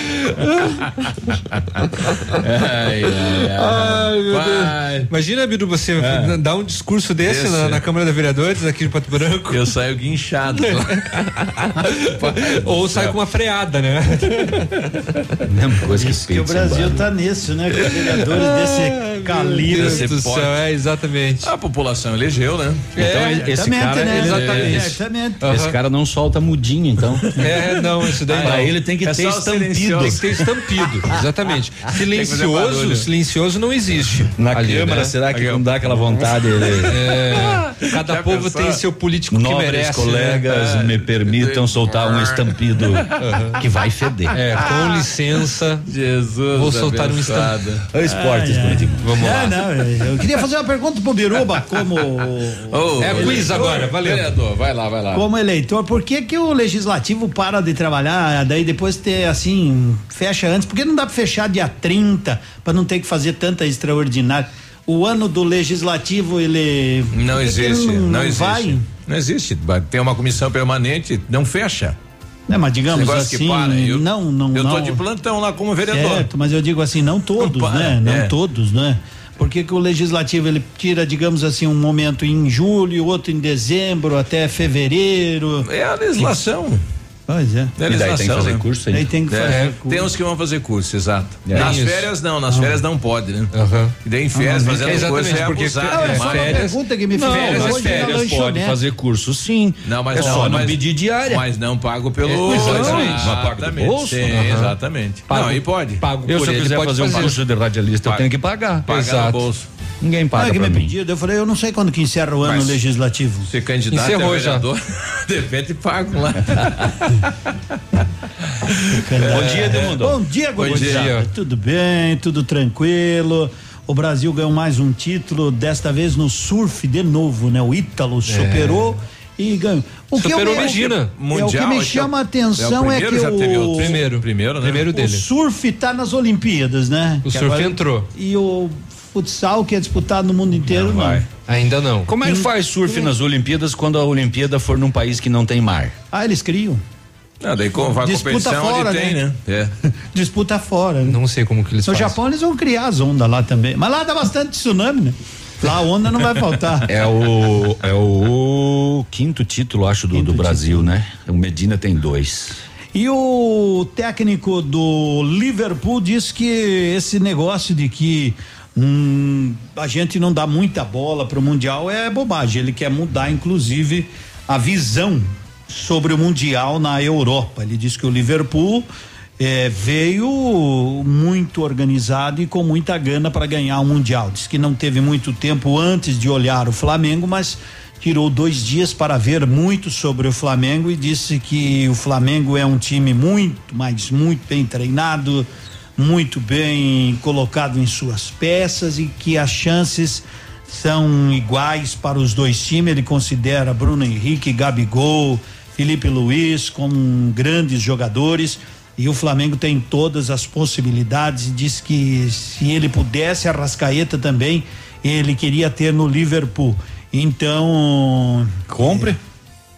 Ai, ai, Ai, meu Deus. Vai. Imagina, Bidu, você É. dar um discurso desse Esse. na, na Câmara de Vereadores aqui de Pato Branco. Eu saio guinchado. Ou sai com uma freada, né? Mesma coisa que Porque o Brasil tá nisso, né? Com vereadores desse calibre. Deus do céu, é exatamente. A população elegeu, né? Então, esse exatamente, cara, né? ele- Exatamente. esse- Exatamente. Esse cara não solta mudinho, então. É, não, isso daí Pra ele tem que É ter estampido. Tem que ter estampido, exatamente. Que Silencioso, silencioso não existe. Na ali, Câmara, né? será que não dá aquela vontade? É, cada Já povo pensou? tem seu político que Nobres merece. colegas, né? me permitam soltar um estampido que vai feder. É, com licença. Jesus. Vou soltar um estampido. É o esporte, Ai, ai. Curitiba. Vamos É, lá. não, eu queria fazer uma pergunta pro Biruba, como. Ô, É quiz agora, valeu. Vereador, vai lá, vai lá. Como eleitor, por que, que o legislativo para de trabalhar, daí depois ter assim, fecha antes? Por que não dá para fechar dia 30 para não ter que fazer tanta extraordinária? O ano do legislativo, ele. Não existe, ele não, existe. Vai? Não existe. Tem uma comissão permanente, não fecha. Né, mas digamos assim, para, eu- não, não, Eu tô não. de plantão lá como vereador. Certo, mas eu digo assim, não todos, Não para, né? Não é. todos, né? Por que, que o legislativo ele tira, digamos assim, um momento em julho, outro em dezembro, até fevereiro? É a legislação. Pois é. É E daí tem que fazer né? curso Aí tem que fazer. É, curso. tem uns que vão fazer curso, exato. É nas isso. férias não, nas férias não pode, né? Aham. E daí em férias Ah, fazendo exatamente, coisa é porque abusado. Não, é né? só uma férias- pergunta que me Não, fez nas hoje na férias pode lanchonete. fazer curso, sim. Não, mas é não, só não mas- pedir diária. Mas não pago pelo. Exatamente. Do Exatamente. bolso? Exatamente. Pago- não, aí pode. Pago Eu, por se eu ele, quiser pode fazer um curso de radialista, eu tenho que pagar. Pagar Exato. no bolso. Ninguém paga que pra me mim. eu falei, eu não sei quando que encerra o ano Mas- legislativo. Se candidato Encerrou a já. vereador, de repente pago lá. Bom dia, Edmundo. Bom dia, Bom dia. Tudo bem, tudo tranquilo. O Brasil ganhou mais um título, desta vez no surf de novo, né? O Ítalo superou e ganhou. O Superou me- Medina. É o que Mundial, me é o- chama a é o atenção é, primeiro, que já teve o, outro. Primeiro. Primeiro, né? Primeiro o dele. surf tá nas Olimpíadas, né? O Que surf entrou. E o futsal, que é disputado no mundo inteiro, não. vai. Ainda não. Como é que faz surf nas Olimpíadas quando a Olimpíada for num país que não tem mar? Ah, eles criam. Não, daí como vai a Disputa competição, fora, ele tem, né? né? É. Disputa fora. né? Não sei como que eles No fazem. Japão eles vão criar as ondas lá também. Mas lá dá bastante tsunami, né? Lá a onda não vai faltar. É o, é o quinto título, acho, do, do Brasil, né? O Medina tem dois. E o técnico do Liverpool diz que esse negócio de que hum, a gente não dá muita bola para o Mundial é bobagem. Ele quer mudar, inclusive, a visão sobre o Mundial na Europa. Ele diz que o Liverpool eh, veio muito organizado e com muita gana para ganhar o Mundial. Diz que não teve muito tempo antes de olhar o Flamengo, mas tirou dois dias para ver muito sobre o Flamengo e disse que o Flamengo é um time muito, mas muito bem treinado, muito bem colocado em suas peças e que as chances são iguais para os dois times. Ele considera Bruno Henrique, Gabigol, Felipe Luiz como grandes jogadores. E o Flamengo tem todas as possibilidades diz que se ele pudesse, a Rascaeta também, ele queria ter no Liverpool. Então. Compre.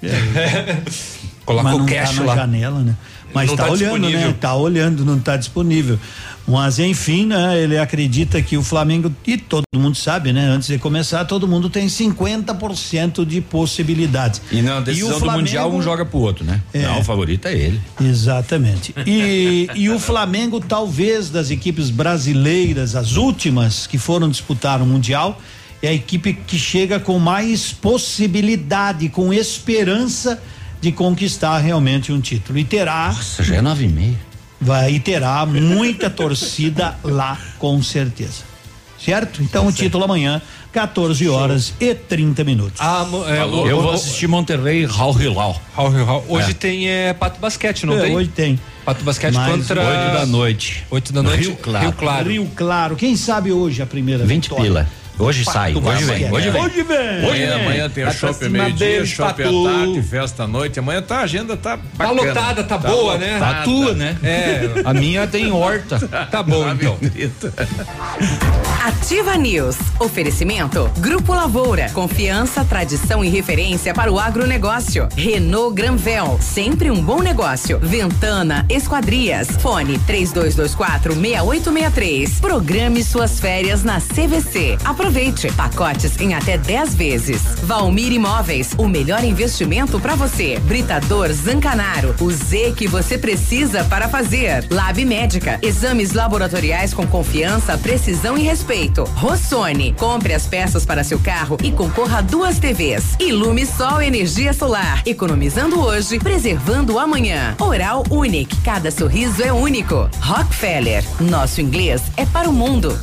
Coloca mas o não cash tá na lá. janela, né? Mas Não tá, olhando, disponível. né? Tá olhando, não tá disponível. Mas enfim, né? Ele acredita que o Flamengo, e todo mundo sabe, né? Antes de começar, todo mundo tem 50% de possibilidades. E na decisão o do Mundial, um Flamengo- joga pro outro, né? É. Não, o favorito é ele. Exatamente. E, e o Flamengo, talvez das equipes brasileiras, as últimas que foram disputar o Mundial, é a equipe que chega com mais possibilidade, com esperança de conquistar realmente um título. E terá. Nossa, já é nove e meia. Vai e terá muita torcida lá, com certeza. Certo? Então o título amanhã, 14 horas e 30 minutos. Ah, é, o- Eu vou assistir Monterrey Raul Hilal. Raul, Raul. Hoje É. tem é, Pato Basquete, não É, tem? Hoje tem. Pato Basquete Mais contra. Oito da noite. Oito da noite. Rio Claro. Rio Claro. Rio Claro. Quem sabe hoje a primeira 20 vitória? pila. Hoje sai, hoje vem, Basquete. hoje vem. Hoje vem. Amanhã, amanhã tem o pra shopping meio-dia, shopping à tarde, festa à noite. Amanhã tá, a agenda tá Tá bacana. lotada, tá, boa, né? lotada. A tua, né? É. A minha tem horta. Tá bom, então. Ativa News. Oferecimento. Grupo Lavoura. Confiança, tradição e referência para o agronegócio. Renault Granvel. Sempre um bom negócio. Ventana Esquadrias. Fone 3224 6863. Programe suas férias na CVC. Aproveite. Pacotes em até 10 vezes. Valmir Imóveis. O melhor investimento para você. Britador Zancanaro. O Z que você precisa para fazer. Lab Médica. Exames laboratoriais com confiança, precisão e respeito. Rossoni. Compre as peças para seu carro e concorra a duas TVs. Ilume Sol Energia Solar. Economizando hoje, preservando amanhã. Oral Unique. Cada sorriso é único. Rockefeller. Nosso inglês é para o mundo.